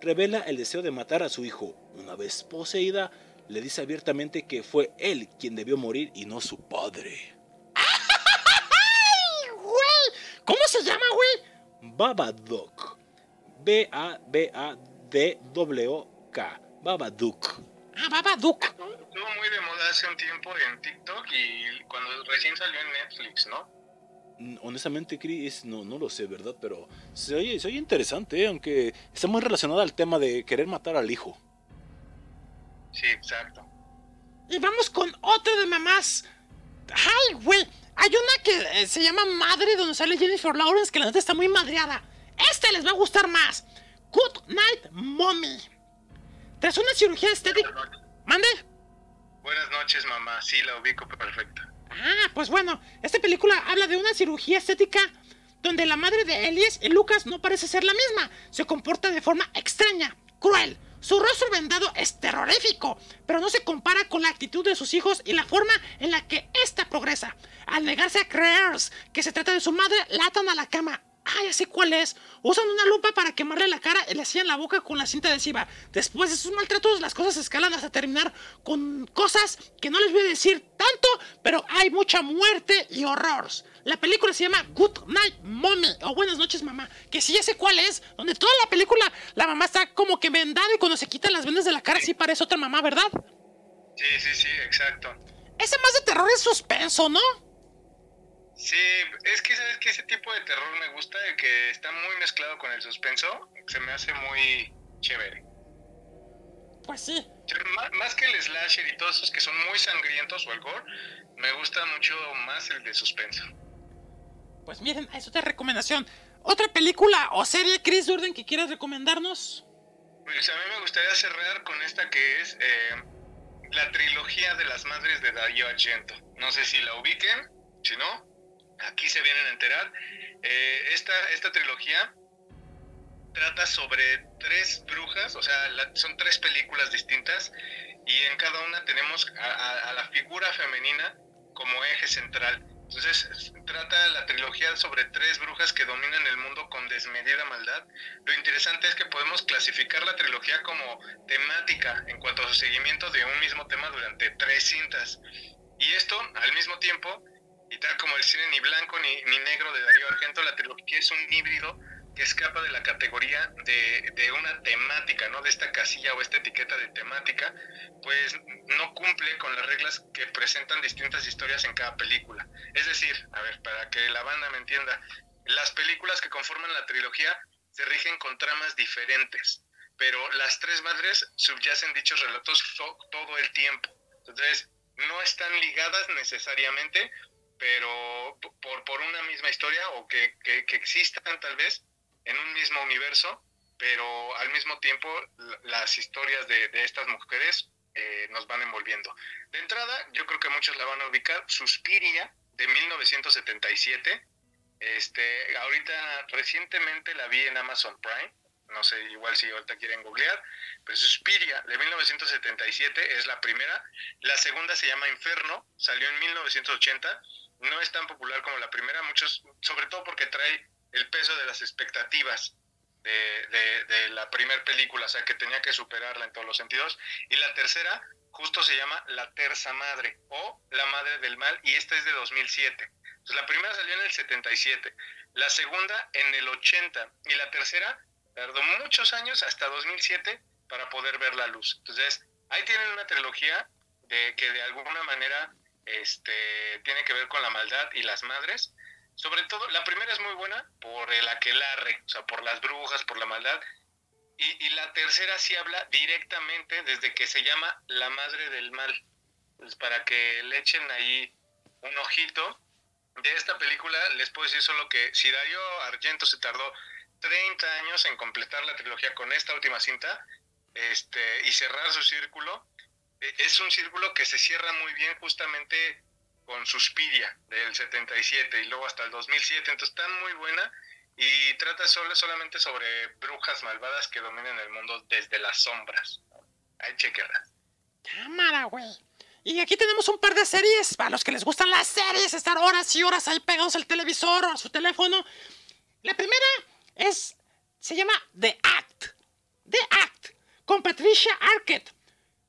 S3: revela el deseo de matar a su hijo. Una vez poseída, le dice abiertamente que fue él quien debió morir y no su padre.
S1: ¡Ay, güey! ¿Cómo se llama, güey?
S3: Babadook. B-A-B-A-D-W-K. Babadook.
S1: Ah, Babadook.
S4: Estuvo muy de moda hace un tiempo en TikTok y cuando recién salió en Netflix, ¿no?
S3: Mm, Honestamente, Chris, no, no lo sé, ¿verdad? Pero se oye, se oye interesante, ¿eh? aunque está muy relacionada al tema de querer matar al hijo.
S4: Sí, exacto.
S1: Y vamos con otra de mamás. ¡Ay, güey! Hay una que eh, se llama Madre, donde sale Jennifer Lawrence, que la neta está muy madreada. Esta les va a gustar más. Good Night Mommy. Tras una cirugía estética... ¿Mande?
S4: Buenas noches, mamá. Sí, la ubico perfecta.
S1: Ah, pues bueno, esta película habla de una cirugía estética donde la madre de Elias y Lucas no parece ser la misma. Se comporta de forma extraña, cruel. Su rostro vendado es terrorífico, pero no se compara con la actitud de sus hijos y la forma en la que ésta progresa. Al negarse a creer que se trata de su madre, la atan a la cama. Ah, ya sé cuál es. Usan una lupa para quemarle la cara y le hacían la boca con la cinta adhesiva. Después de sus maltratos, las cosas escalan hasta terminar con cosas que no les voy a decir tanto, pero hay mucha muerte y horror. La película se llama Good Night Mommy o Buenas noches Mamá, que sí ya sé cuál es, donde toda la película la mamá está como que vendada y cuando se quitan las vendas de la cara sí parece otra mamá, ¿verdad?
S4: Sí, sí, sí, exacto.
S1: Ese más de terror es suspenso, ¿no?
S4: Sí, es que sabes que ese tipo de terror me gusta, el que está muy mezclado con el suspenso, se me hace muy chévere.
S1: Pues sí.
S4: Má- Más que el slasher y todos esos que son muy sangrientos o el gore, me gusta mucho más el de suspenso.
S1: Pues miren, es otra recomendación. ¿Otra película o serie, Chris Durden, que quieras recomendarnos?
S4: Pues a mí me gustaría cerrar con esta que es eh, la trilogía de las madres de Darío Argento. No sé si la ubiquen, si no, aquí se vienen a enterar. Eh, esta, esta trilogía trata sobre tres brujas, o sea, la- son tres películas distintas y en cada una tenemos a, a- a la figura femenina como eje central. Entonces, trata la trilogía sobre tres brujas que dominan el mundo con desmedida maldad. Lo interesante es que podemos clasificar la trilogía como temática en cuanto a su seguimiento de un mismo tema durante tres cintas. Y esto, al mismo tiempo, y tal como el ni blanco ni, ni negro de Darío Argento, la trilogía es un híbrido que escapa de la categoría de, de una temática, ¿no? De esta casilla o esta etiqueta de temática, pues no cumple con las reglas que presentan distintas historias en cada película. Es decir, a ver, para que la banda me entienda, las películas que conforman la trilogía se rigen con tramas diferentes, pero las tres madres subyacen dichos relatos to- todo el tiempo. Entonces, no están ligadas necesariamente, pero por, por una misma historia o que, que- que existan tal vez en un mismo universo, pero al mismo tiempo la- las historias de, de estas mujeres eh, nos van envolviendo. De entrada, yo creo que muchos la van a ubicar, Suspiria de 1977. Este, ahorita recientemente la vi en Amazon Prime, no sé, igual si ahorita quieren googlear, pero Suspiria de 1977 es la primera. La segunda se llama Inferno, salió en 1980. No es tan popular como la primera, muchos, sobre todo porque trae el peso de las expectativas de, de- la primera película, o sea que tenía que superarla en todos los sentidos. Y la tercera justo se llama La Terza Madre o La Madre del Mal y esta es de 2007. Entonces, la primera salió en el 77, la segunda en el 80 y la tercera tardó muchos años, hasta 2007, para poder ver la luz. Entonces, ahí tienen una trilogía de que de alguna manera este, tiene que ver con la maldad y las madres. Sobre todo, la primera es muy buena por el aquelarre, o sea, por las brujas, por la maldad. Y, y la tercera sí habla directamente desde que se llama La Madre del Mal. Pues para que le echen ahí un ojito. De esta película les puedo decir solo que si Dario Argento se tardó 30 años en completar la trilogía con esta última cinta este, y cerrar su círculo, es un círculo que se cierra muy bien justamente con Suspiria del 77 y luego hasta el 2007, entonces está muy buena y trata solo, solamente sobre brujas malvadas que dominan el mundo desde las sombras. Ahí chequenla.
S1: Cámara, güey. Y aquí tenemos un par de series. Para los que les gustan las series, estar horas y horas ahí pegados al televisor o a su teléfono. La primera es. Se llama The Act. The Act. Con Patricia Arquette.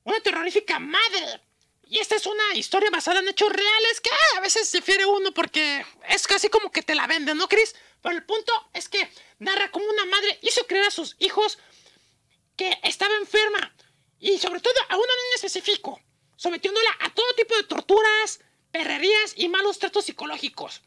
S1: Una terrorífica madre. Y esta es una historia basada en hechos reales que a veces difiere uno porque es casi como que te la venden, ¿no, Chris? Pero el punto es que narra cómo una madre hizo creer a sus hijos que estaba enferma y sobre todo a una niña específico, sometiéndola a todo tipo de torturas, perrerías y malos tratos psicológicos.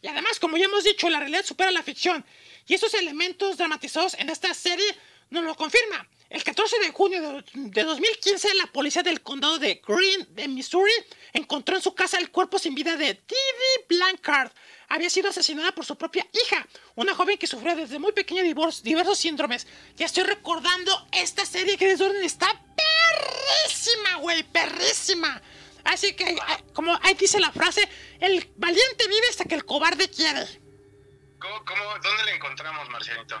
S1: Y además, como ya hemos dicho, la realidad supera la ficción y esos elementos dramatizados en esta serie nos lo confirma. El 14 de junio de, de 2015, la policía del condado de Green, de Missouri, encontró en su casa el cuerpo sin vida de Didi Blancard. Había sido asesinada por su propia hija, una joven que sufrió desde muy pequeña diversos síndromes. Ya estoy recordando esta serie que desorden está perrísima, güey, perrísima. Así que, eh, como ahí dice la frase, el valiente vive hasta que el cobarde quiere.
S4: ¿Cómo, cómo, ¿Dónde la encontramos, Marcianito?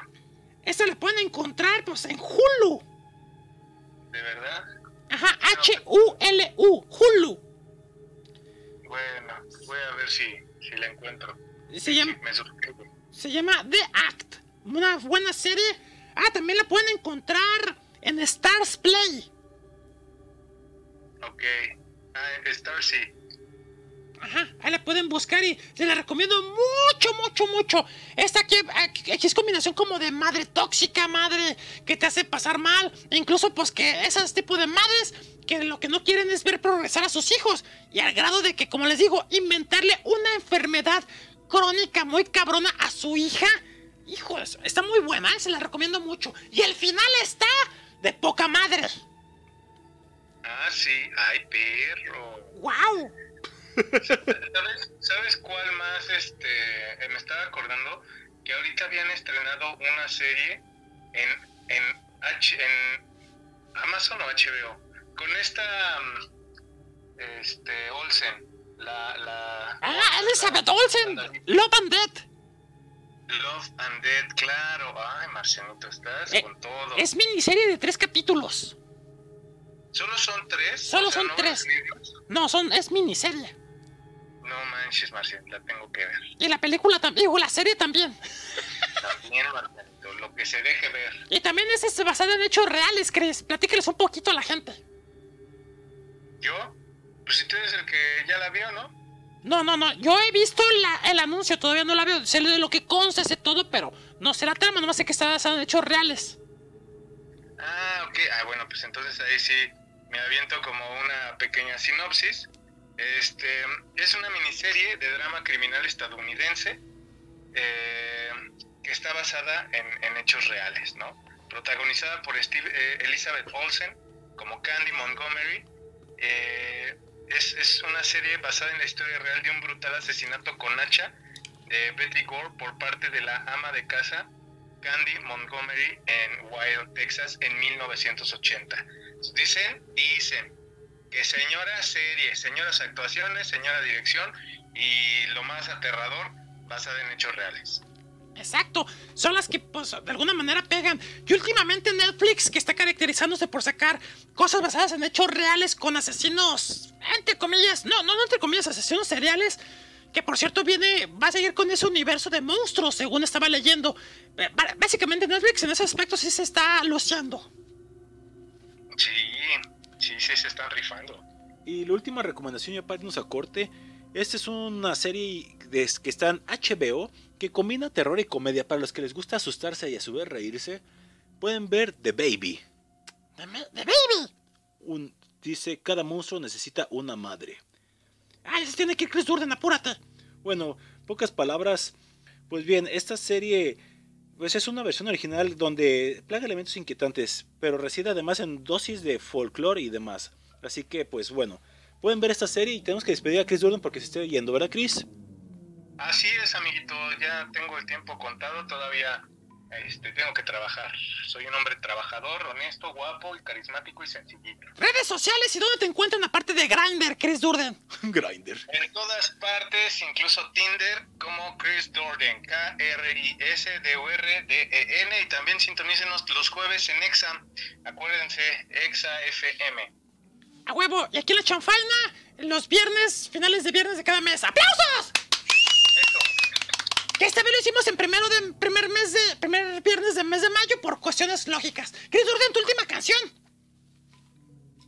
S1: Esta la pueden encontrar, pues, en Hulu.
S4: ¿De verdad?
S1: Ajá, H-U-L-U, Hulu.
S4: Bueno, voy a ver si, si la encuentro.
S1: Se llama,
S4: Me
S1: se llama The Act. Una buena serie. Ah, también la pueden encontrar en Stars Play.
S4: Ok. Ah, Star sí.
S1: Ajá, ahí la pueden buscar y se la recomiendo mucho, mucho, mucho. Esta aquí, aquí- aquí es combinación como de madre tóxica, madre que te hace pasar mal. E incluso, pues, que esos tipos de madres que lo que no quieren es ver progresar a sus hijos. Y al grado de que, como les digo, inventarle una enfermedad crónica muy cabrona a su hija. Hijos, está muy buena, ¿eh? se la recomiendo mucho. Y el final está de poca madre.
S4: Ah, sí. Ay, perro.
S1: ¡Wow!
S4: ¿Sabes, ¿Sabes cuál más este, eh, me estaba acordando? Que ahorita habían estrenado una serie en, en, H, en Amazon o HBO. Con esta mm, este, Olsen. La, la,
S1: ¡Ah, Elizabeth
S4: la-
S1: Olsen! ¡Love and Death!
S4: Love and Dead, claro. Ay, Marcianito, estás
S1: Eh,
S4: con todo.
S1: Es miniserie de tres capítulos.
S4: ¿Solo son tres?
S1: Solo
S4: O sea,
S1: son
S4: ¿no
S1: tres. No, son, es miniserie.
S4: No manches, Marcian, la tengo que ver.
S1: Y la película también, digo, la serie también.
S4: También, Marcianito, lo que se deje ver.
S1: Y también es este, basada en hechos reales, Chris. Platícales un poquito a la gente.
S4: ¿Yo? Pues si tú eres el que ya la vio, ¿no?
S1: No, no, no. Yo he visto la- el anuncio, todavía no la veo. Sé de lo que consta, sé todo, pero no la trama, nomás sé que está basada en hechos reales.
S4: Ah, ok. Ah, bueno, pues entonces ahí sí me aviento como una pequeña sinopsis. Este es una miniserie de drama criminal estadounidense eh, que está basada en, en hechos reales, ¿no? Protagonizada por Steve, eh, Elizabeth Olsen como Candy Montgomery. Eh, es, es una serie basada en la historia real de un brutal asesinato con hacha de Betty Gore por parte de la ama de casa Candy Montgomery en Wild, Texas, en 1980. Dicen, dicen que señora serie, señoras actuaciones, señora dirección y lo más aterrador, basada en hechos reales.
S1: Exacto, son las que pues, de alguna manera pegan. Y últimamente Netflix, que está caracterizándose por sacar cosas basadas en hechos reales con asesinos, entre comillas, no, no, no entre comillas, asesinos seriales, que por cierto viene, va a seguir con ese universo de monstruos, según estaba leyendo. Eh, Básicamente Netflix en ese aspecto sí se está luciendo.
S4: Sí, sí, sí, se están rifando.
S3: Y la última recomendación ya para irnos a corte Esta es una serie de- que está en HBO que combina terror y comedia. Para los que les gusta asustarse y a su vez reírse, pueden ver The Baby.
S1: The, baby.
S3: Un, dice, cada monstruo necesita una madre.
S1: Ay, se tiene que ir Chris Durden, apúrate.
S3: Bueno, pocas palabras. Pues bien, esta serie pues es una versión original donde plaga elementos inquietantes, pero reside además en dosis de folclore y demás. Así que, pues bueno, pueden ver esta serie y tenemos que despedir a Chris Durden porque se está yendo, ¿verdad, Chris?
S4: Así es, amiguito, ya tengo el tiempo contado, todavía este, tengo que trabajar. Soy un hombre trabajador, honesto, guapo y carismático y sencillito.
S1: Redes sociales y dónde te encuentran aparte de Grindr, Chris Durden.
S3: Grinder.
S4: En todas partes, incluso Tinder, como Chris Durden, K-R-I-S-D-U-R-D-E-N. Y también sintonícenos los jueves en EXA. Acuérdense, EXA FM.
S1: A huevo. Y aquí en la chanfaina, los viernes, finales de viernes de cada mes. ¡Aplausos! Que esta vez lo hicimos en primero de primer mes de primer viernes del mes de mayo por cuestiones lógicas. Chris Durden, tu última canción.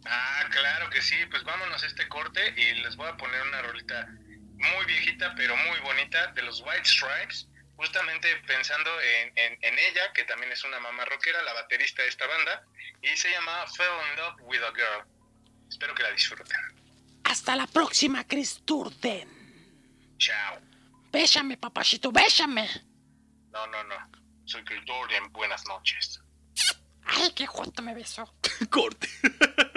S4: Ah, claro que sí. Pues vámonos a este corte y les voy a poner una rolita muy viejita, pero muy bonita, de los White Stripes. Justamente pensando en, en- en ella, que también es una mamá rockera, la baterista de esta banda, y se llama Fell in Love with a Girl. Espero que la disfruten.
S1: Hasta la próxima, Chris Durden.
S4: Chao.
S1: Bésame, papachito, bésame.
S4: No, no, no. Soy Chris Jordan. Buenas noches.
S1: Ay, qué junto me besó.
S3: Corte.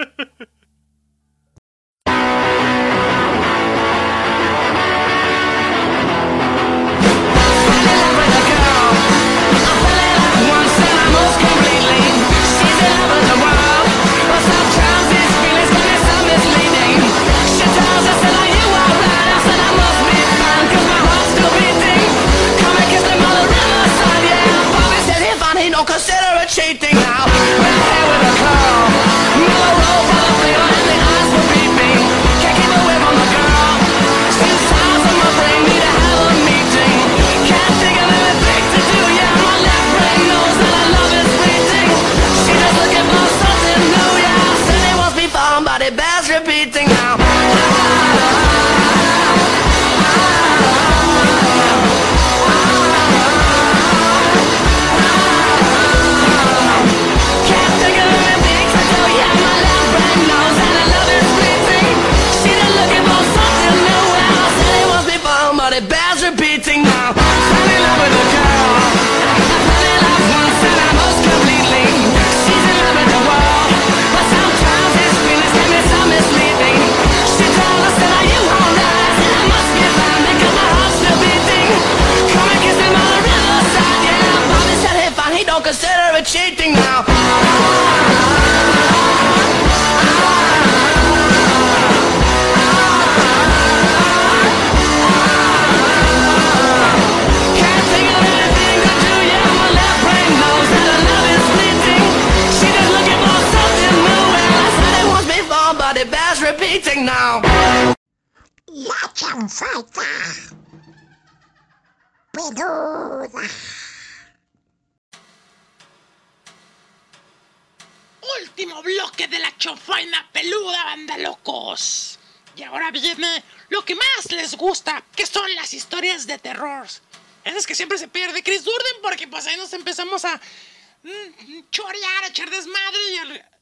S5: appreciate. A
S1: mm, chorear, a echar desmadre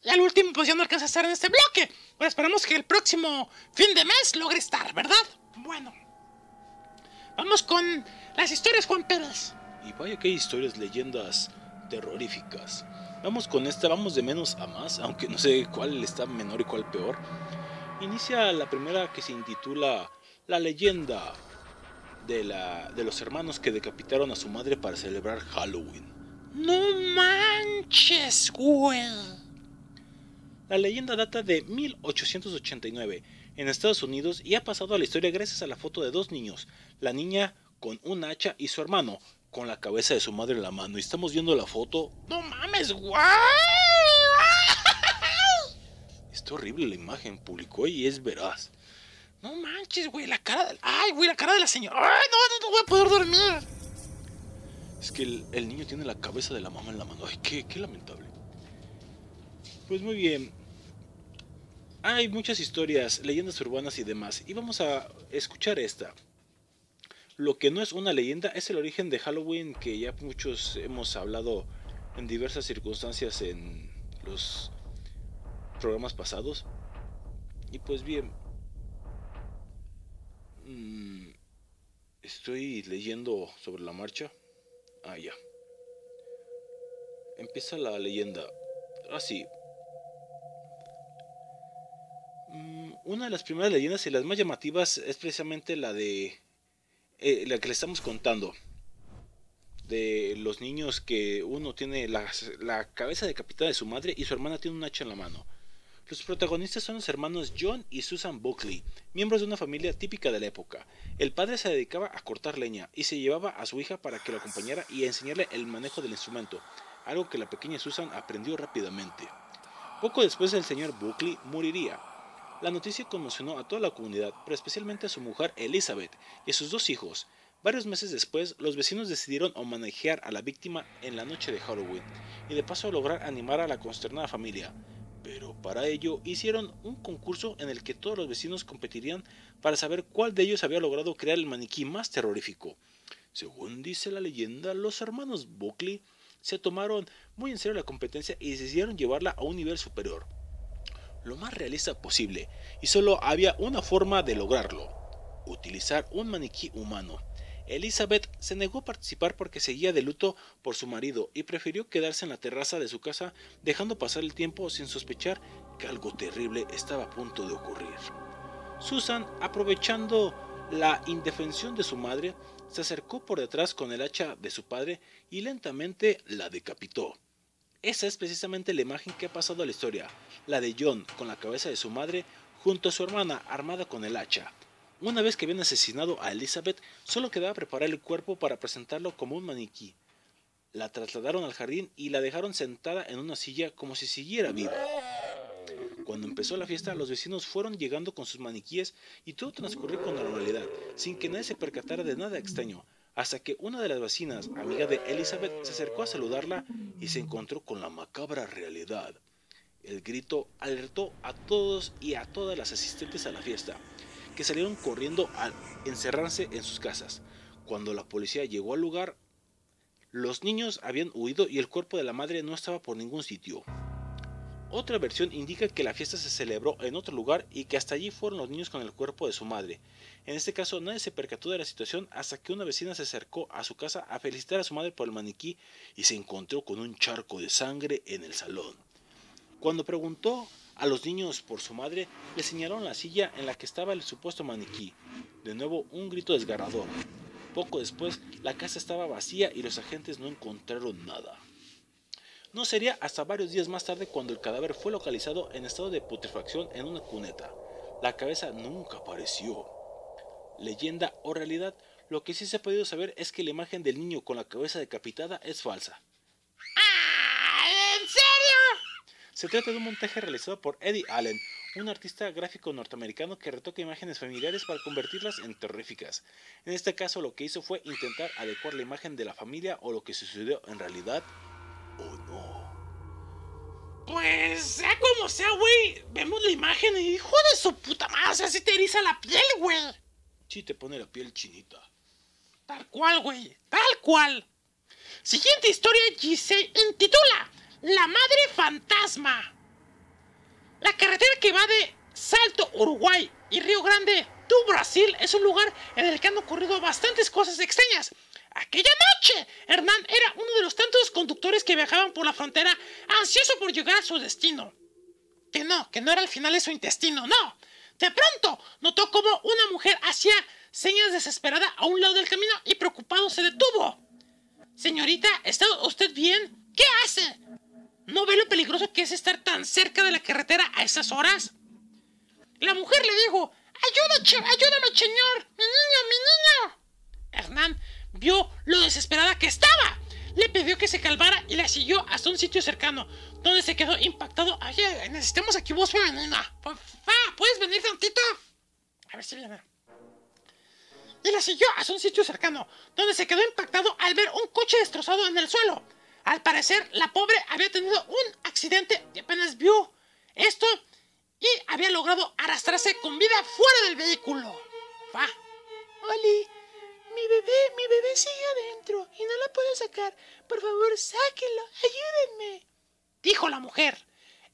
S1: y al, último pues ya no alcanza a estar en este bloque. Pues esperamos que el próximo fin de mes logre estar, ¿verdad? Bueno. Vamos con las historias, Juan Pérez.
S3: Y vaya que hay historias, leyendas terroríficas. Vamos con esta, vamos de menos a más, aunque no sé cuál está menor y cuál peor. Inicia la primera que se intitula La leyenda de, la, de los hermanos que decapitaron a su madre para celebrar Halloween.
S1: No manches, güey.
S3: La leyenda data de 1889 en Estados Unidos y ha pasado a la historia gracias a la foto de dos niños, la niña con un hacha y su hermano con la cabeza de su madre en la mano. Y estamos viendo la foto.
S1: No mames, güey.
S3: Está horrible la imagen, publicó y es veraz.
S1: No manches, güey, la cara del... Ay, güey, la cara de la señora. Ay, no, no, no voy a poder dormir.
S3: Es que el, niño tiene la cabeza de la mamá en la mano. Ay, qué, qué lamentable. Pues muy bien. Hay muchas historias, leyendas urbanas y demás, y vamos a escuchar esta. Lo que no es una leyenda es el origen de Halloween que ya muchos hemos hablado en diversas circunstancias en los programas pasados. Y pues bien, mm, estoy leyendo sobre la marcha. Ah, ya. Empieza la leyenda. Así. Mm, una de las primeras leyendas y las más llamativas es precisamente la de eh, la que le estamos contando. De los niños que uno tiene la, la cabeza decapitada de su madre y su hermana tiene un hacha en la mano. Los protagonistas son los hermanos John y Susan Buckley, miembros de una familia típica de la época. El padre se dedicaba a cortar leña y se llevaba a su hija para que lo acompañara y enseñarle el manejo del instrumento, algo que la pequeña Susan aprendió rápidamente. Poco después el señor Buckley moriría. La noticia conmocionó a toda la comunidad, pero especialmente a su mujer Elizabeth y sus dos hijos. Varios meses después, los vecinos decidieron homenajear a la víctima en la noche de Halloween y de paso lograr animar a la consternada familia. Pero para ello hicieron un concurso en el que todos los vecinos competirían para saber cuál de ellos había logrado crear el maniquí más terrorífico. Según dice la leyenda, los hermanos Buckley se tomaron muy en serio la competencia y decidieron llevarla a un nivel superior, lo más realista posible, y solo había una forma de lograrlo, utilizar un maniquí humano. Elizabeth se negó a participar porque seguía de luto por su marido y prefirió quedarse en la terraza de su casa dejando pasar el tiempo sin sospechar que algo terrible estaba a punto de ocurrir. Susan, aprovechando la indefensión de su madre, se acercó por detrás con el hacha de su padre y lentamente la decapitó. Esa es precisamente la imagen que ha pasado a la historia, la de John con la cabeza de su madre junto a su hermana armada con el hacha. Una vez que habían asesinado a Elizabeth, solo quedaba preparar el cuerpo para presentarlo como un maniquí. La trasladaron al jardín y la dejaron sentada en una silla como si siguiera viva. Cuando empezó la fiesta, los vecinos fueron llegando con sus maniquíes y todo transcurrió con normalidad, sin que nadie se percatara de nada extraño, hasta que una de las vecinas, amiga de Elizabeth, se acercó a saludarla y se encontró con la macabra realidad. El grito alertó a todos y a todas las asistentes a la fiesta, que salieron corriendo a encerrarse en sus casas. Cuando la policía llegó al lugar, los niños habían huido y el cuerpo de la madre no estaba por ningún sitio. Otra versión indica que la fiesta se celebró en otro lugar y que hasta allí fueron los niños con el cuerpo de su madre. En este caso nadie se percató de la situación hasta que una vecina se acercó a su casa a felicitar a su madre por el maniquí y se encontró con un charco de sangre en el salón. Cuando preguntó a los niños por su madre, le señalaron la silla en la que estaba el supuesto maniquí. De nuevo un grito desgarrador. Poco después, la casa estaba vacía y los agentes no encontraron nada. No sería hasta varios días más tarde cuando el cadáver fue localizado en estado de putrefacción en una cuneta. La cabeza nunca apareció. Leyenda o realidad, lo que sí se ha podido saber es que la imagen del niño con la cabeza decapitada es falsa.
S1: ¡Ah!
S3: Se trata de un montaje realizado por Eddie Allen, un artista gráfico norteamericano que retoca imágenes familiares para convertirlas en terroríficas. En este caso lo que hizo fue intentar adecuar la imagen de la familia o lo que sucedió en realidad o no.
S1: Pues sea como sea, güey. Vemos la imagen y hijo de su puta madre. O sea, si te eriza la piel, güey.
S3: Sí te pone la piel chinita.
S1: Tal cual, güey. Tal cual. Siguiente historia se intitula La Madre Fantasma. La carretera que va de Salto, Uruguay y Río Grande, tu Brasil, es un lugar en el que han ocurrido bastantes cosas extrañas. Aquella noche, Hernán era uno de los tantos conductores que viajaban por la frontera ansioso por llegar a su destino. Que no, que no era al final de su intestino, no. De pronto, notó como una mujer hacía señas desesperada a un lado del camino y preocupado se detuvo. Señorita, ¿está usted bien? ¿Qué hace? ¿No ve lo peligroso que es estar tan cerca de la carretera a esas horas? La mujer le dijo, Ayuda, che- ayúdame, señor, mi niño, mi niño. Hernán vio lo desesperada que estaba. Le pidió que se calmara y la siguió hasta un sitio cercano, donde se quedó impactado. Oye, necesitamos aquí voz femenina. ¿puedes venir tantito? A ver si viene. Y la siguió hasta un sitio cercano, donde se quedó impactado al ver un coche destrozado en el suelo. Al parecer, la pobre había tenido un accidente y apenas vio esto y había logrado arrastrarse con vida fuera del vehículo. Va. Oli, mi bebé, mi bebé sigue adentro y no la puedo sacar. Por favor, sáquenlo, ayúdenme. Dijo la mujer.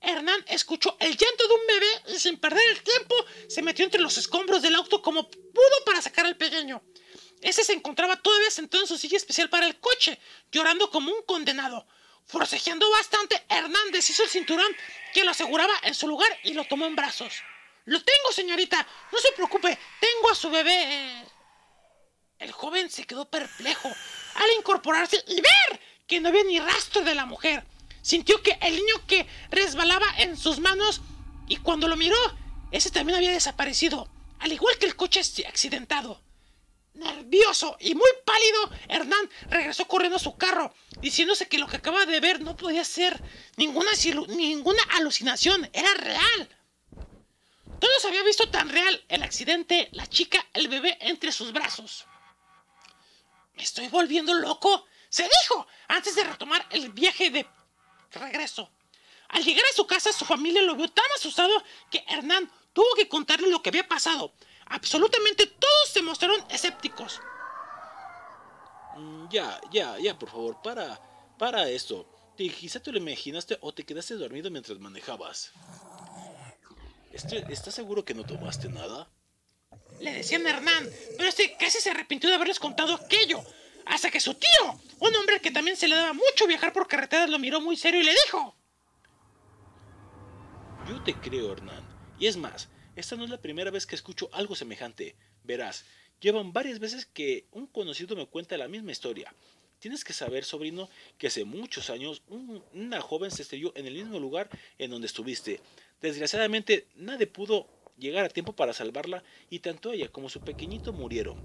S1: Hernán escuchó el llanto de un bebé y sin perder el tiempo se metió entre los escombros del auto como pudo para sacar al pequeño. Ese se encontraba todavía sentado en su silla especial para el coche, llorando como un condenado. Forcejeando bastante, Hernán deshizo el cinturón que lo aseguraba en su lugar y lo tomó en brazos. Lo tengo, señorita. No se preocupe. Tengo a su bebé. El joven se quedó perplejo al incorporarse y ver que no había ni rastro de la mujer. Sintió que el niño que resbalaba en sus manos y cuando lo miró, ese también había desaparecido, al igual que el coche accidentado. Nervioso y muy pálido, Hernán regresó corriendo a su carro, diciéndose que lo que acaba de ver no podía ser ninguna, alucinación, era real. Todos había visto tan real el accidente, la chica, el bebé entre sus brazos. ¿Me estoy volviendo loco? Se dijo antes de retomar el viaje de regreso. Al llegar a su casa, su familia lo vio tan asustado que Hernán tuvo que contarle lo que había pasado. Absolutamente todos se mostraron escépticos.
S3: Mm, Ya, ya, ya, por favor, para, para esto. Te, quizá te lo imaginaste o te quedaste dormido mientras manejabas. Este- ¿Estás seguro que no tomaste nada?
S1: Le decían a Hernán, pero este casi se arrepintió de haberles contado aquello. Hasta que su tío, un hombre que también se le daba mucho viajar por carreteras, lo miró muy serio y le dijo:
S3: Yo te creo, Hernán. Y es más, esta no es la primera vez que escucho algo semejante. Verás, llevan varias veces que un conocido me cuenta la misma historia. Tienes que saber, sobrino, que hace muchos años un- una joven se estrelló en el mismo lugar en donde estuviste. Desgraciadamente, nadie pudo llegar a tiempo para salvarla y tanto ella como su pequeñito murieron.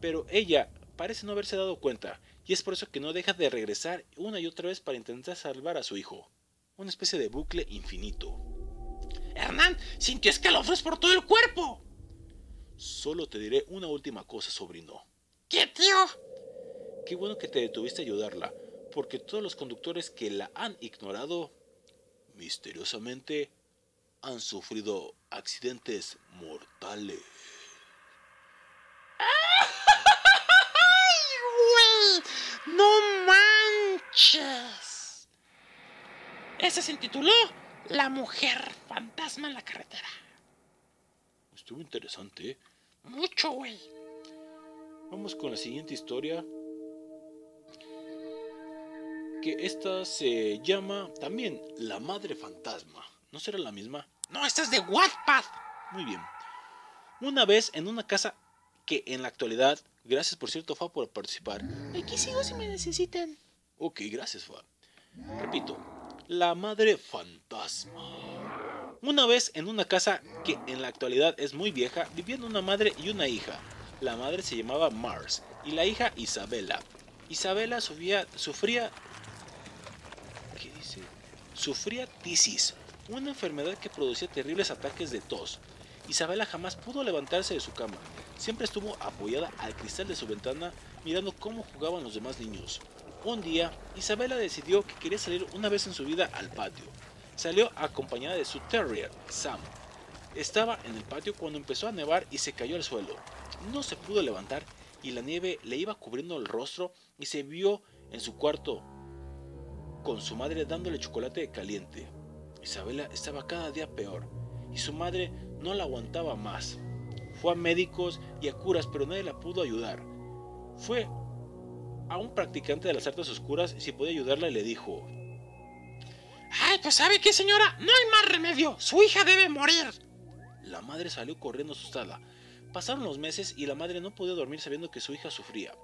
S3: Pero ella parece no haberse dado cuenta y es por eso que no deja de regresar una y otra vez para intentar salvar a su hijo. Una especie de bucle infinito.
S1: Hernán sintió escalofríos por todo el cuerpo.
S3: Solo te diré una última cosa, sobrino.
S1: ¿Qué, tío?
S3: Qué bueno que te detuviste a ayudarla, porque todos los conductores que la han ignorado, misteriosamente, han sufrido accidentes mortales.
S1: ¡Ay, güey! ¡No manches! Ese se intituló La mujer fantasma en la carretera.
S3: Estuvo interesante. ¿eh?
S1: Mucho, güey.
S3: Vamos con la siguiente historia. Que esta se llama también La Madre Fantasma. ¿No será la misma?
S1: No, esta es de Wattpad.
S3: Muy bien. Una vez en una casa que en la actualidad, gracias por cierto, Fa, por participar.
S1: Aquí sigo si me necesitan.
S3: Ok, gracias, Fa. Repito, la madre fantasma. Una vez en una casa que en la actualidad es muy vieja, vivían una madre y una hija. La madre se llamaba Mars y la hija Isabela. Isabela sufría, sufría. Sufría tisis, una enfermedad que producía terribles ataques de tos. Isabela jamás pudo levantarse de su cama. Siempre estuvo apoyada al cristal de su ventana mirando cómo jugaban los demás niños. Un día, Isabela decidió que quería salir una vez en su vida al patio. Salió acompañada de su terrier, Sam. Estaba en el patio cuando empezó a nevar y se cayó al suelo. No se pudo levantar y la nieve le iba cubriendo el rostro y se vio en su cuarto con su madre dándole chocolate caliente. Isabela estaba cada día peor y su madre no la aguantaba más. Fue a médicos y a curas, pero nadie la pudo ayudar. Fue a un practicante de las artes oscuras si podía ayudarla y le dijo,
S1: Ay, pues ¿sabe qué, señora? No hay más remedio. Su hija debe morir.
S3: La madre salió corriendo asustada. Pasaron los meses y la madre no podía dormir sabiendo que su hija sufría.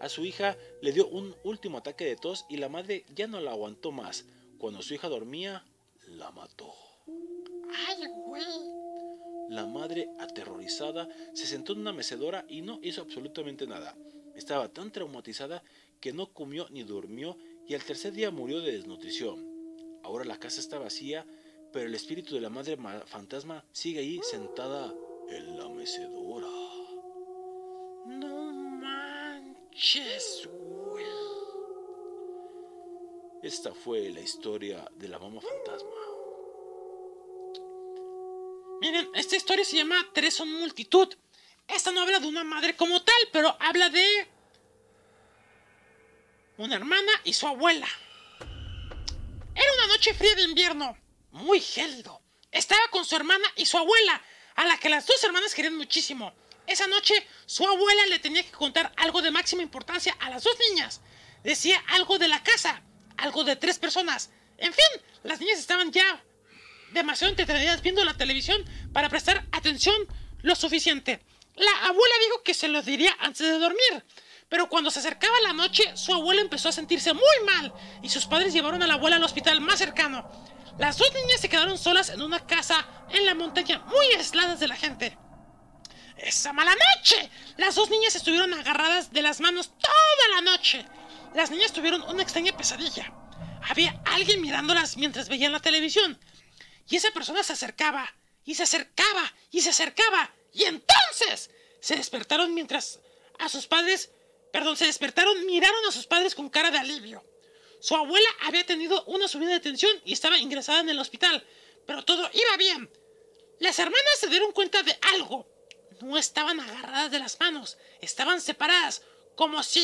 S3: A su hija le dio un último ataque de tos y la madre ya no la aguantó más. Cuando su hija dormía, la mató.
S1: Ay, güey.
S3: La madre, aterrorizada, se sentó en una mecedora y no hizo absolutamente nada. Estaba tan traumatizada que no comió ni durmió y al tercer día murió de desnutrición. Ahora la casa está vacía, pero el espíritu de la madre ma- fantasma sigue ahí sentada en la mecedora.
S1: No manches, güey.
S3: Esta fue la historia de la mamá fantasma.
S1: esta historia se llama Tres son multitud. Esta no habla de una madre como tal, pero habla de una hermana y su abuela. Era una noche fría de invierno, muy gélido. Estaba con su hermana y su abuela, a la que las dos hermanas querían muchísimo. Esa noche, su abuela le tenía que contar algo de máxima importancia a las dos niñas. Decía algo de la casa, algo de tres personas. En fin, las niñas estaban ya demasiado entretenidas viendo la televisión para prestar atención lo suficiente. La abuela dijo que se lo diría antes de dormir. Pero cuando se acercaba la noche, su abuela empezó a sentirse muy mal y sus padres llevaron a la abuela al hospital más cercano. Las dos niñas se quedaron solas en una casa en la montaña, muy aisladas de la gente. Esa mala noche, las dos niñas estuvieron agarradas de las manos toda la noche. Las niñas tuvieron una extraña pesadilla. Había alguien mirándolas mientras veían la televisión. Y esa persona se acercaba, y se acercaba, y se acercaba. Y entonces se despertaron mientras a sus padres, perdón, se despertaron, miraron a sus padres con cara de alivio. Su abuela había tenido una subida de tensión y estaba ingresada en el hospital, pero todo iba bien. Las hermanas se dieron cuenta de algo. No estaban agarradas de las manos, estaban separadas, como si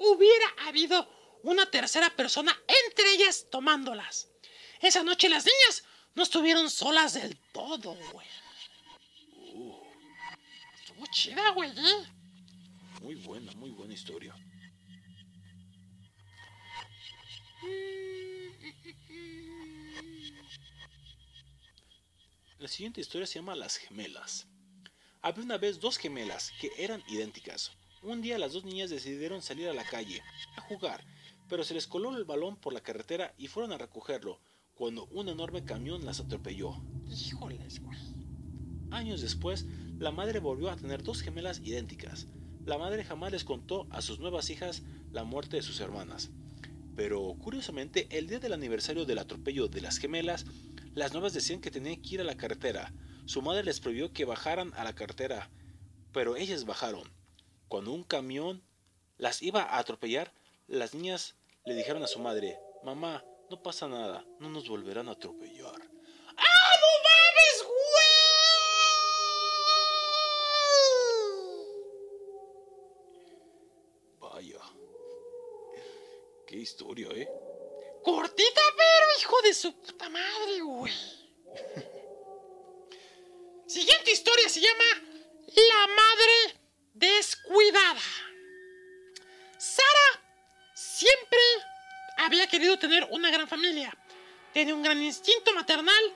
S1: hubiera habido una tercera persona entre ellas tomándolas. Esa noche las niñas no estuvieron solas del todo, güey. Chida, güey.
S3: Muy buena, muy buena historia. La siguiente historia se llama Las gemelas. Había una vez dos gemelas que eran idénticas. Un día las dos niñas decidieron salir a la calle a jugar, pero se les coló el balón por la carretera y fueron a recogerlo cuando un enorme camión las atropelló.
S1: Híjoles, güey.
S3: Años después, la madre volvió a tener dos gemelas idénticas. La madre jamás les contó a sus nuevas hijas la muerte de sus hermanas. Pero curiosamente, el día del aniversario del atropello de las gemelas, las nuevas decían que tenían que ir a la carretera. Su madre les prohibió que bajaran a la carretera, pero ellas bajaron. Cuando un camión las iba a atropellar, las niñas le dijeron a su madre, Mamá, no pasa nada, no nos volverán a atropellar.
S1: ¡Ah, no mames, güey!
S3: Vaya. Qué historia, ¿eh?
S1: Cortita, pero hijo de su puta madre, güey. Siguiente historia se llama La madre descuidada. Sara siempre había querido tener una gran familia. Tenía un gran instinto maternal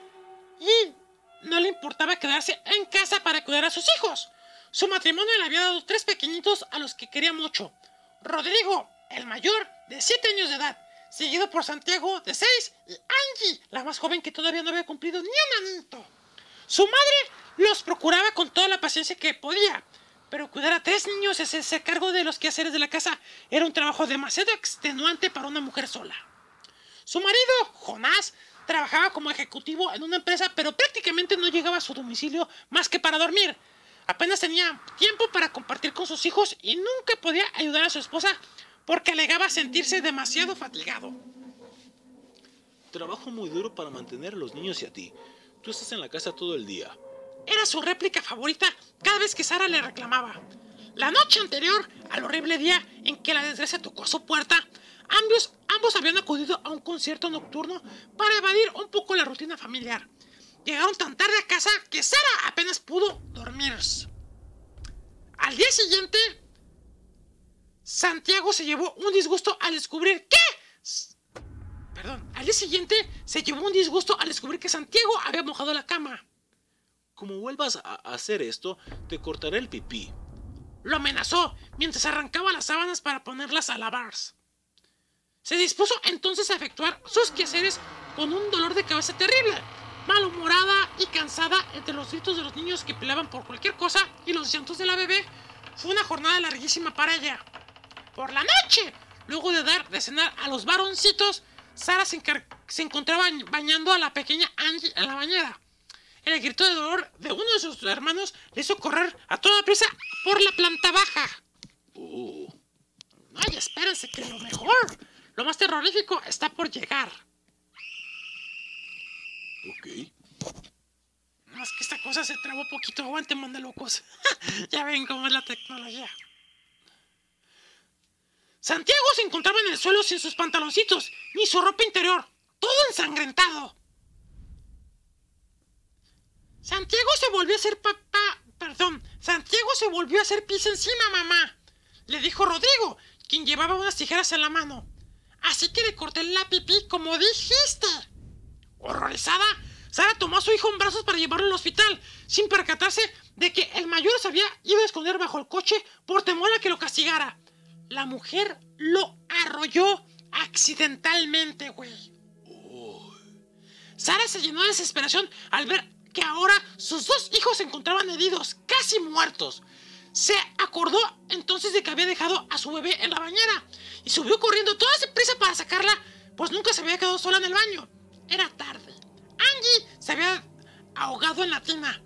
S1: y no le importaba quedarse en casa para cuidar a sus hijos. Su matrimonio le había dado tres pequeñitos a los que quería mucho. Rodrigo, el mayor, de 7 años de edad, seguido por Santiago, de 6, y Angie, la más joven que todavía no había cumplido ni un anito. Su madre los procuraba con toda la paciencia que podía, pero cuidar a tres niños y hacerse cargo de los quehaceres de la casa era un trabajo demasiado extenuante para una mujer sola. Su marido, Jonás, trabajaba como ejecutivo en una empresa, pero prácticamente no llegaba a su domicilio más que para dormir. Apenas tenía tiempo para compartir con sus hijos y nunca podía ayudar a su esposa porque alegaba sentirse demasiado fatigado.
S3: Trabajo muy duro para mantener a los niños y a ti. Tú estás en la casa todo el día.
S1: Era su réplica favorita cada vez que Sara le reclamaba. La noche anterior al horrible día en que la desgracia tocó a su puerta, ambos, ambos habían acudido a un concierto nocturno para evadir un poco la rutina familiar. Llegaron tan tarde a casa que Sara apenas pudo dormir. Al día siguiente, Santiago se llevó un disgusto al descubrir que... Perdón, al día siguiente se llevó un disgusto al descubrir que Santiago había mojado la cama.
S3: Como vuelvas a hacer esto, te cortaré el pipí.
S1: Lo amenazó mientras arrancaba las sábanas para ponerlas a lavar. Se dispuso entonces a efectuar sus quehaceres con un dolor de cabeza terrible, malhumorada y cansada entre los gritos de los niños que peleaban por cualquier cosa y los llantos de la bebé. Fue una jornada larguísima para ella. Por la noche, luego de dar de cenar a los varoncitos, Sara se, encontraba bañando a la pequeña Angie en la bañera. El grito de dolor de uno de sus hermanos le hizo correr a toda prisa por la planta baja.
S3: Oh,
S1: Ay, espérense que lo mejor, lo más terrorífico está por llegar.
S3: Ok.
S1: Más que esta cosa se trabó poquito. Aguante, manda locos. ya ven cómo es la tecnología. Santiago se encontraba en el suelo sin sus pantaloncitos, ni su ropa interior, todo ensangrentado. Santiago se volvió a hacer papá, perdón, Santiago se volvió a hacer pis encima, mamá. Le dijo Rodrigo, quien llevaba unas tijeras en la mano. Así que le corté la pipí como dijiste. Horrorizada, Sara tomó a su hijo en brazos para llevarlo al hospital, sin percatarse de que el mayor se había ido a esconder bajo el coche por temor a que lo castigara. La mujer lo arrolló accidentalmente, güey. Sara se llenó de desesperación al ver que ahora sus dos hijos se encontraban heridos, casi muertos. Se acordó entonces de que había dejado a su bebé en la bañera y subió corriendo toda prisa para sacarla, pues nunca se había quedado sola en el baño. Era tarde. Angie se había ahogado en la tina.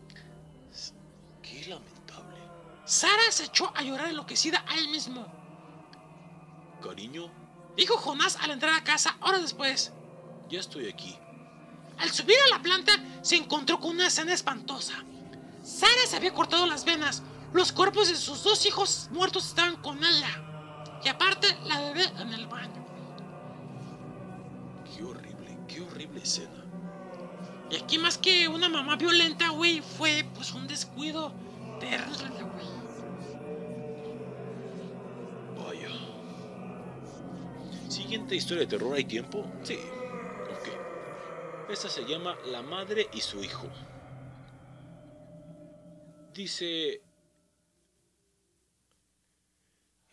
S3: Qué lamentable.
S1: Sara se echó a llorar enloquecida ahí mismo.
S3: Cariño,
S1: Dijo Jonás al entrar a casa horas después.
S3: ya estoy aquí.
S1: Al subir a la planta se encontró con una escena espantosa. Sara se había cortado las venas. Los cuerpos de sus dos hijos muertos estaban con ella. Y aparte, la bebé en el baño.
S3: Qué horrible, qué horrible escena.
S1: Y aquí más que una mamá violenta, güey, fue pues un descuido terrible, güey.
S3: Vaya. Siguiente historia de terror, ¿hay tiempo? Sí. Ok. Esta se llama La madre y su hijo. Dice...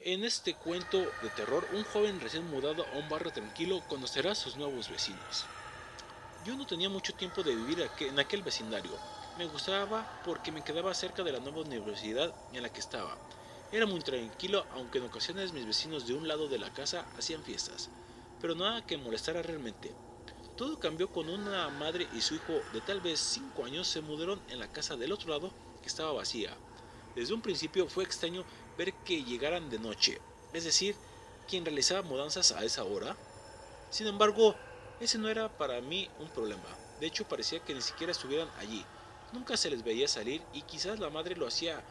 S3: En este cuento de terror, un joven recién mudado a un barrio tranquilo conocerá a sus nuevos vecinos. Yo no tenía mucho tiempo de vivir en aquel vecindario. Me gustaba porque me quedaba cerca de la nueva universidad en la que estaba. Era muy tranquilo, aunque en ocasiones mis vecinos de un lado de la casa hacían fiestas, pero nada que molestara realmente. Todo cambió cuando una madre y su hijo de tal vez 5 años se mudaron en la casa del otro lado que estaba vacía. Desde un principio fue extraño ver que llegaran de noche, es decir, quien realizaba mudanzas a esa hora. Sin embargo, ese no era para mí un problema. De hecho, parecía que ni siquiera estuvieran allí. Nunca se les veía salir y quizás la madre lo hacía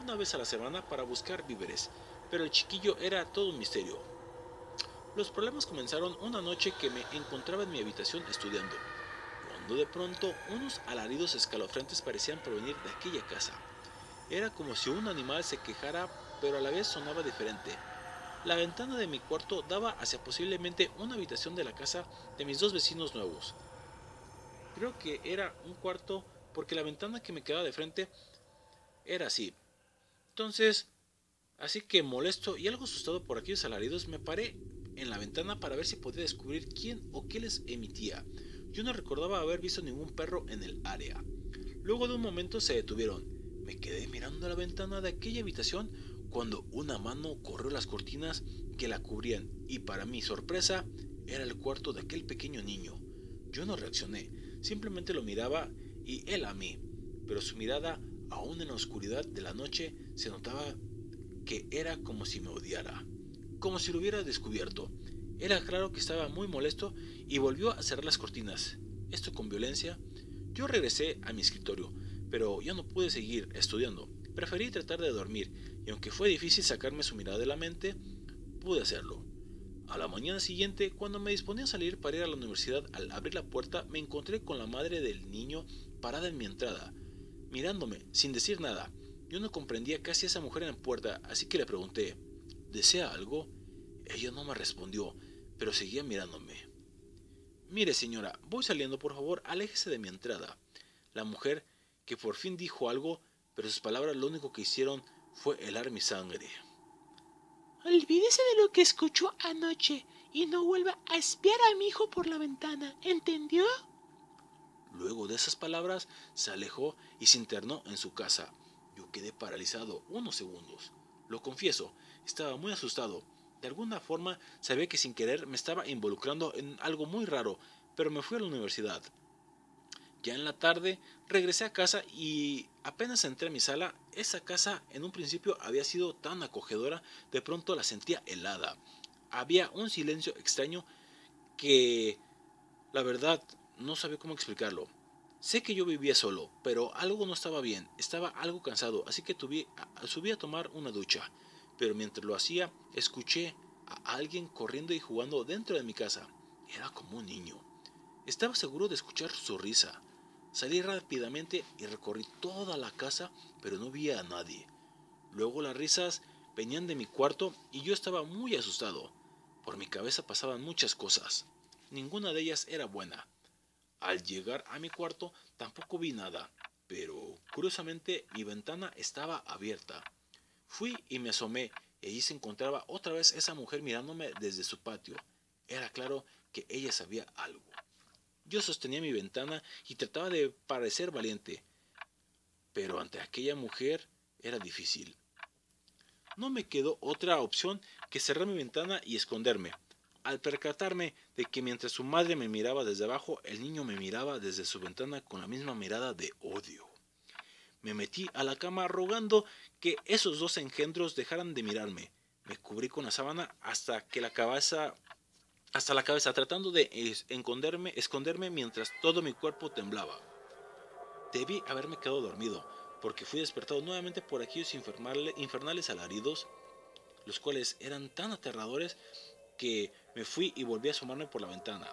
S3: una vez a la semana para buscar víveres, pero el chiquillo era todo un misterio. Los problemas comenzaron una noche que me encontraba en mi habitación estudiando, cuando de pronto unos alaridos escalofriantes parecían provenir de aquella casa. Era como si un animal se quejara, pero a la vez sonaba diferente. La ventana de mi cuarto daba hacia posiblemente una habitación de la casa de mis dos vecinos nuevos. Creo que era un cuarto porque la ventana que me quedaba de frente era así. Entonces, así que molesto y algo asustado por aquellos alaridos, me paré en la ventana para ver si podía descubrir quién o qué les emitía. Yo no recordaba haber visto ningún perro en el área. Luego de un momento se detuvieron. Me quedé mirando la ventana de aquella habitación cuando una mano corrió las cortinas que la cubrían y para mi sorpresa era el cuarto de aquel pequeño niño. Yo no reaccioné, simplemente lo miraba y él a mí, pero su mirada, aún en la oscuridad de la noche, se notaba que era como si me odiara, como si lo hubiera descubierto. Era claro que estaba muy molesto y volvió a cerrar las cortinas. Esto con violencia. Yo regresé a mi escritorio, pero ya no pude seguir estudiando. Preferí tratar de dormir, y aunque fue difícil sacarme su mirada de la mente, pude hacerlo. A la mañana siguiente, cuando me disponía a salir para ir a la universidad, al abrir la puerta me encontré con la madre del niño parada en mi entrada, mirándome, sin decir nada. Yo no comprendía qué hacía esa mujer en la puerta, así que le pregunté, ¿desea algo? Ella no me respondió, pero seguía mirándome. Mire, señora, voy saliendo, por favor, aléjese de mi entrada. La mujer, que por fin dijo algo, pero sus palabras lo único que hicieron fue helar mi sangre.
S1: Olvídese de lo que escuchó anoche y no vuelva a espiar a mi hijo por la ventana, ¿entendió?
S3: Luego de esas palabras, se alejó y se internó en su casa. Yo quedé paralizado unos segundos. Lo confieso, estaba muy asustado. De alguna forma sabía que sin querer me estaba involucrando en algo muy raro, pero me fui a la universidad. Ya en la tarde regresé a casa y apenas entré a mi sala, esa casa en un principio había sido tan acogedora, de pronto la sentía helada. Había un silencio extraño que, la verdad, no sabía cómo explicarlo. Sé que yo vivía solo, pero algo no estaba bien, estaba algo cansado, así que subí a tomar una ducha. Pero mientras lo hacía, escuché a alguien corriendo y jugando dentro de mi casa. Era como un niño. Estaba seguro de escuchar su risa. Salí rápidamente y recorrí toda la casa, pero no vi a nadie. Luego las risas venían de mi cuarto y yo estaba muy asustado. Por mi cabeza pasaban muchas cosas. Ninguna de ellas era buena. Al llegar a mi cuarto tampoco vi nada, pero curiosamente mi ventana estaba abierta. Fui y me asomé y allí se encontraba otra vez esa mujer mirándome desde su patio. Era claro que ella sabía algo. Yo sostenía mi ventana y trataba de parecer valiente, pero ante aquella mujer era difícil. No me quedó otra opción que cerrar mi ventana y esconderme. Al percatarme de que mientras su madre me miraba desde abajo, el niño me miraba desde su ventana con la misma mirada de odio. Me metí a la cama rogando que esos dos engendros dejaran de mirarme. Me cubrí con la sábana hasta que la cabeza hasta la cabeza tratando de es- esconderme, esconderme mientras todo mi cuerpo temblaba. Debí haberme quedado dormido, porque fui despertado nuevamente por aquellos infernale- infernales alaridos, los cuales eran tan aterradores que me fui y volví a asomarme por la ventana.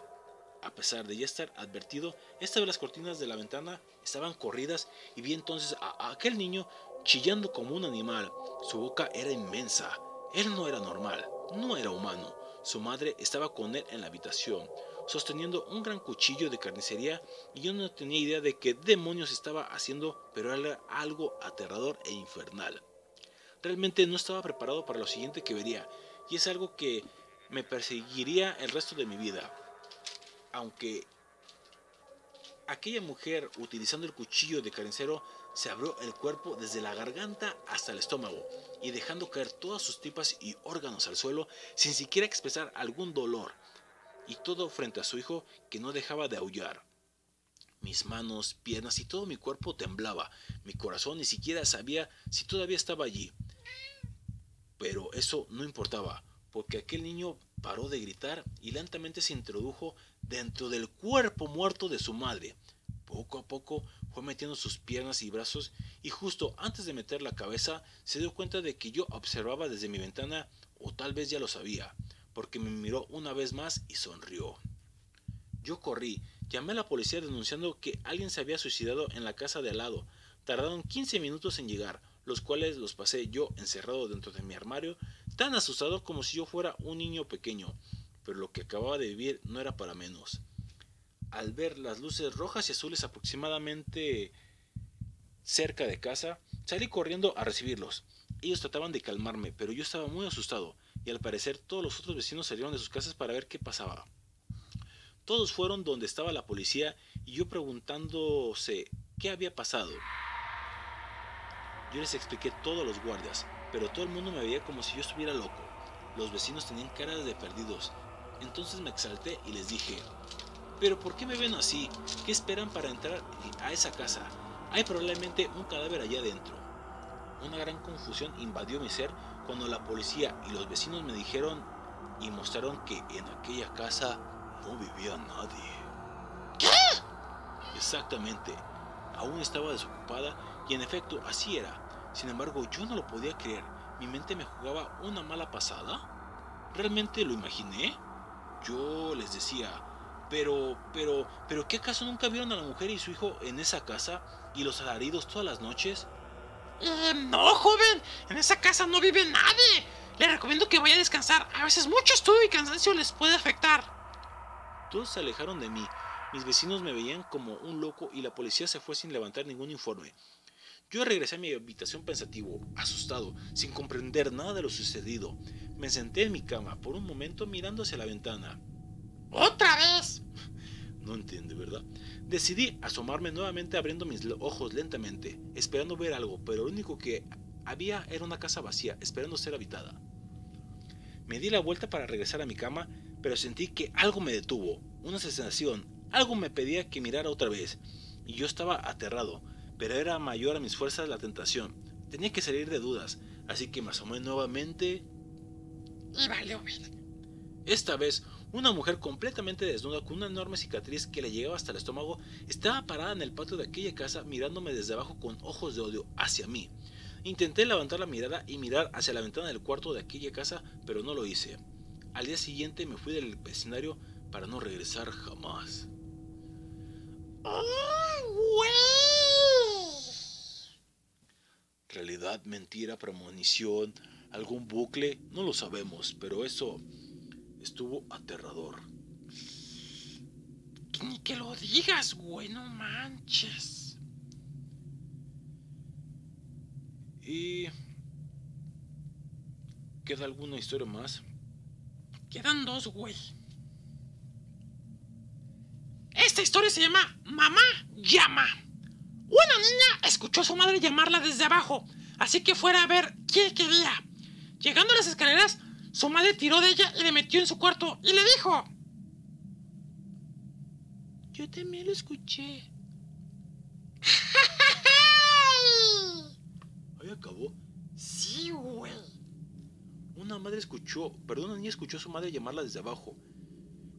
S3: A pesar de ya estar advertido, esta vez las cortinas de la ventana estaban corridas y vi entonces a aquel niño chillando como un animal. Su boca era inmensa. Él no era normal, no era humano. Su madre estaba con él en la habitación, sosteniendo un gran cuchillo de carnicería y yo no tenía idea de qué demonios estaba haciendo, pero era algo aterrador e infernal. Realmente no estaba preparado para lo siguiente que vería, y es algo que me perseguiría el resto de mi vida. Aunque aquella mujer utilizando el cuchillo de carnicero se abrió el cuerpo desde la garganta hasta el estómago y dejando caer todas sus tripas y órganos al suelo sin siquiera expresar algún dolor, y todo frente a su hijo que no dejaba de aullar. Mis manos, piernas y todo mi cuerpo temblaba, mi corazón ni siquiera sabía si todavía estaba allí. Pero eso no importaba, porque aquel niño paró de gritar y lentamente se introdujo dentro del cuerpo muerto de su madre. Poco a poco metiendo sus piernas y brazos y justo antes de meter la cabeza se dio cuenta de que yo observaba desde mi ventana o tal vez ya lo sabía, porque me miró una vez más y sonrió. Yo corrí, llamé a la policía denunciando que alguien se había suicidado en la casa de al lado. Tardaron 15 minutos en llegar, los cuales los pasé yo encerrado dentro de mi armario, tan asustado como si yo fuera un niño pequeño, pero lo que acababa de vivir no era para menos. Al ver las luces rojas y azules aproximadamente cerca de casa, salí corriendo a recibirlos. Ellos trataban de calmarme, pero yo estaba muy asustado, y al parecer todos los otros vecinos salieron de sus casas para ver qué pasaba. Todos fueron donde estaba la policía y yo preguntándose qué había pasado. Yo les expliqué todo a los guardias, pero todo el mundo me veía como si yo estuviera loco. Los vecinos tenían caras de perdidos. Entonces me exalté y les dije, ¿pero por qué me ven así? ¿Qué esperan para entrar a esa casa? Hay probablemente un cadáver allá adentro. Una gran confusión invadió mi ser cuando la policía y los vecinos me dijeron y mostraron que en aquella casa no vivía nadie. ¿Qué? Exactamente. Aún estaba desocupada y en efecto así era. Sin embargo, yo no lo podía creer. Mi mente me jugaba una mala pasada. ¿Realmente lo imaginé? Yo les decía, pero, pero, pero, ¿qué acaso nunca vieron a la mujer y su hijo en esa casa y los alaridos todas las noches?
S1: Eh, no, joven. En esa casa no vive nadie. Le recomiendo que vaya a descansar. A veces mucho estudio y cansancio les puede afectar.
S3: Todos se alejaron de mí. Mis vecinos me veían como un loco y la policía se fue sin levantar ningún informe. Yo regresé a mi habitación pensativo, asustado, sin comprender nada de lo sucedido. Me senté en mi cama por un momento mirando hacia la ventana.
S1: ¡Otra vez!
S3: No entiende, ¿verdad? Decidí asomarme nuevamente abriendo mis ojos lentamente, esperando ver algo, pero lo único que había era una casa vacía, esperando ser habitada. Me di la vuelta para regresar a mi cama, pero sentí que algo me detuvo, una sensación, algo me pedía que mirara otra vez, y yo estaba aterrado, pero era mayor a mis fuerzas la tentación. Tenía que salir de dudas, así que me asomé nuevamente
S1: Y valió
S3: esta vez, Una mujer completamente desnuda con una enorme cicatriz que le llegaba hasta el estómago estaba parada en el patio de aquella casa mirándome desde abajo con ojos de odio hacia mí. Intenté levantar la mirada y mirar hacia la ventana del cuarto de aquella casa, pero no lo hice. Al día siguiente me fui del vecindario para no regresar jamás. Realidad, mentira, premonición, algún bucle, no lo sabemos, pero eso estuvo aterrador.
S1: Que Ni que lo digas, güey, no manches.
S3: ¿Y queda alguna historia más?
S1: Quedan dos, güey. Esta historia se llama Mamá llama. Una niña escuchó a su madre llamarla desde abajo, así que fuera a ver qué quería. Llegando a las escaleras, su madre tiró de ella y le metió en su cuarto y le dijo: Yo también lo escuché.
S3: Ahí acabó.
S1: Sí, güey.
S3: Una madre escuchó, perdón, una niña escuchó a su madre llamarla desde abajo.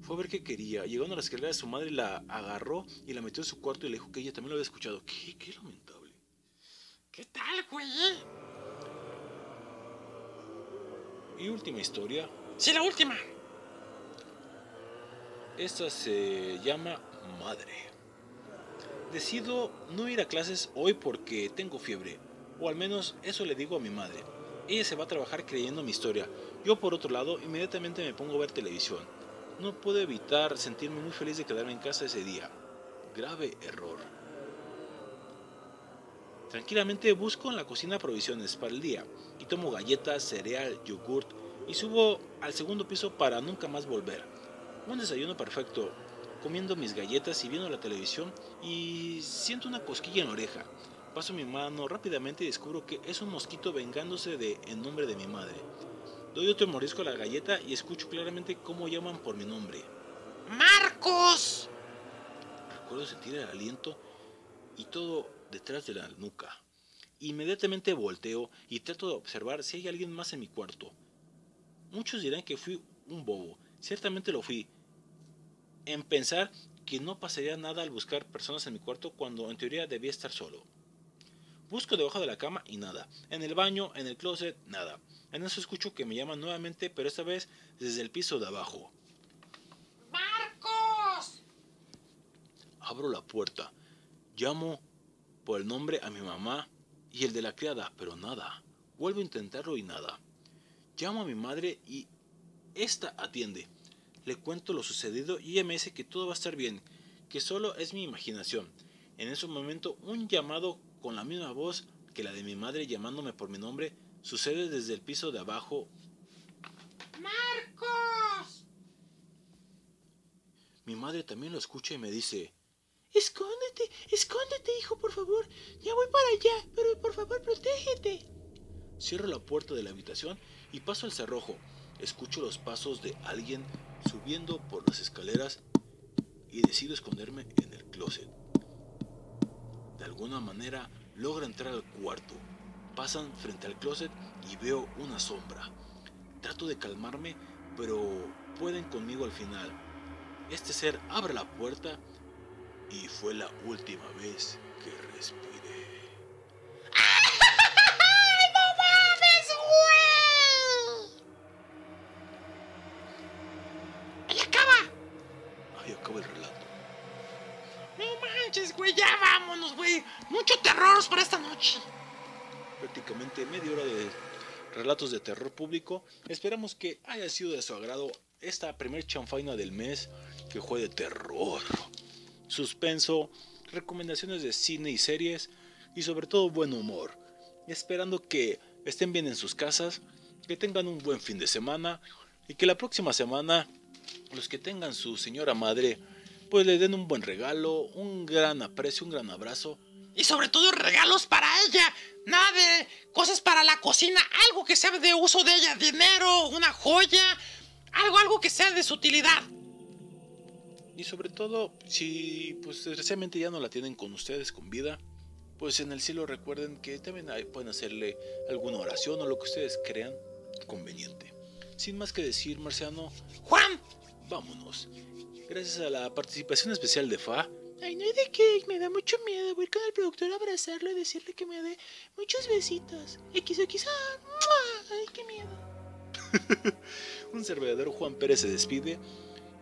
S3: Fue a ver qué quería. Llegando a la escalera, su madre la agarró y la metió en su cuarto y le dijo que ella también lo había escuchado. Qué, qué lamentable.
S1: ¿Qué tal, güey?
S3: Y última historia.
S1: Sí, la última.
S3: Esta se llama Madre. Decido no ir a clases hoy porque tengo fiebre. O al menos eso le digo a mi madre. Ella se va a trabajar creyendo mi historia. Yo por otro lado inmediatamente me pongo a ver televisión. No puedo evitar sentirme muy feliz de quedarme en casa ese día. Grave error. Tranquilamente busco en la cocina provisiones para el día y tomo galletas, cereal, yogurt y subo al segundo piso para nunca más volver. Un desayuno perfecto, comiendo mis galletas y viendo la televisión y siento una cosquilla en la oreja. Paso mi mano rápidamente y descubro que es un mosquito vengándose de en nombre de mi madre. Doy otro mordisco a la galleta y escucho claramente cómo llaman por mi nombre.
S1: ¡Marcos!
S3: Recuerdo sentir el aliento y todo detrás de la nuca. Inmediatamente volteo y trato de observar si hay alguien más en mi cuarto. Muchos dirán que fui un bobo. Ciertamente lo fui. En pensar que no pasaría nada al buscar personas en mi cuarto cuando en teoría debía estar solo. Busco debajo de la cama y nada. En el baño, en el closet, nada. En eso escucho que me llaman nuevamente, pero esta vez desde el piso de abajo.
S1: ¡Marcos!
S3: Abro la puerta. Llamo por el nombre a mi mamá y el de la criada, pero nada. Vuelvo a intentarlo y nada. Llamo a mi madre y esta atiende. Le cuento lo sucedido y ella me dice que todo va a estar bien, que solo es mi imaginación. En ese momento, un llamado con la misma voz que la de mi madre llamándome por mi nombre sucede desde el piso de abajo.
S1: ¡Marcos!
S3: Mi madre también lo escucha y me dice,
S1: Escóndete, escóndete, hijo, por favor. Ya voy para allá, pero por favor, protégete.
S3: Cierro la puerta de la habitación y paso al cerrojo. Escucho los pasos de alguien subiendo por las escaleras y decido esconderme en el closet. De alguna manera logra entrar al cuarto. Pasan frente al closet y veo una sombra. Trato de calmarme, pero pueden conmigo al final. Este ser abre la puerta y fue la última vez que respiré.
S1: ¡Ay, no mames, güey! ¡Ahí acaba!
S3: Ahí acaba el relato.
S1: No manches, güey, ya vámonos, güey. Mucho terror para esta noche.
S3: prácticamente media hora de relatos de terror público. Esperamos que haya sido de su agrado esta primer chanfaina del mes que fue de terror, suspenso, recomendaciones de cine y series y sobre todo buen humor. Esperando que estén bien en sus casas, que tengan un buen fin de semana y que la próxima semana los que tengan su señora madre pues le den un buen regalo, un gran aprecio, un gran abrazo
S1: Y sobre todo regalos para ella. Nada de cosas para la cocina. Algo que sea de uso de ella. Dinero, una joya. Algo, algo que sea de su utilidad.
S3: Y sobre todo, si pues desgraciadamente ya no la tienen con ustedes con vida, pues en el cielo recuerden que también hay- pueden hacerle alguna oración o lo que ustedes crean conveniente. Sin más que decir, Marciano,
S1: Juan,
S3: vámonos. Gracias a la participación especial de Fa. Ay, no hay de qué, me da mucho miedo. Voy a ir con el productor a abrazarlo y decirle que me dé muchos besitos. XXA. ¡mua! Ay, qué miedo. Un servidor Juan Pérez se despide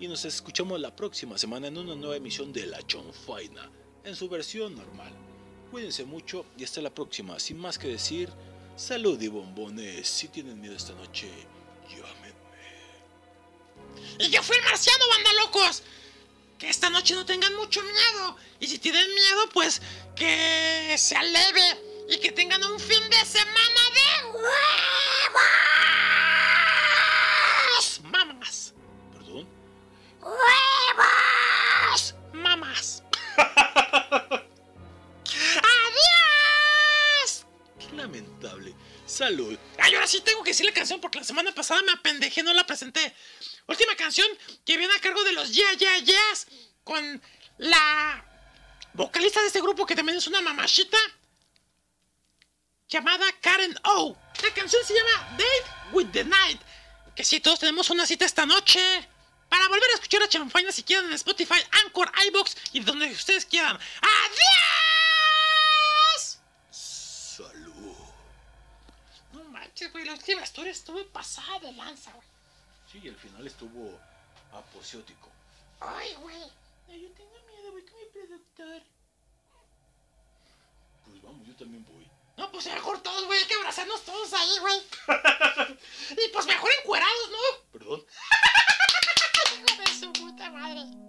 S3: y nos escuchamos la próxima semana en una nueva emisión de La Chonfaina, en su versión normal. Cuídense mucho y hasta la próxima. Sin más que decir, salud y bombones. Si tienen miedo esta noche, llámenme.
S5: Y yo fui el marciano, banda locos. Que esta noche no tengan mucho miedo. Y si tienen miedo, pues que sea leve. Y que tengan un fin de semana de huevos. ¡Huevos! Mamas. ¡Adiós!
S3: Qué lamentable. Salud.
S5: Ay, ahora sí tengo que decir la canción porque la semana pasada me apendejé, no la presenté. Última canción que viene a cargo de los Yeah Yeah Yeahs con la vocalista de este grupo que también es una mamachita llamada Karen O. La canción se llama Date with the Night. Que si todos tenemos una cita esta noche. Para volver a escuchar a Chanfaina si quieren en Spotify, Anchor, iBox y donde ustedes quieran. ¡Adiós!
S3: Salud.
S5: No manches, güey, la última historia estuve pasada de lanza, güey.
S3: Sí, el final estuvo aposeótico.
S5: Ay, güey. Yo tengo miedo, voy con mi productor.
S3: Pues vamos, yo también voy.
S5: No, pues mejor todos, güey, hay que abrazarnos todos ahí, güey. y pues mejor encuerados, ¿no?
S3: Perdón.
S5: De su puta madre.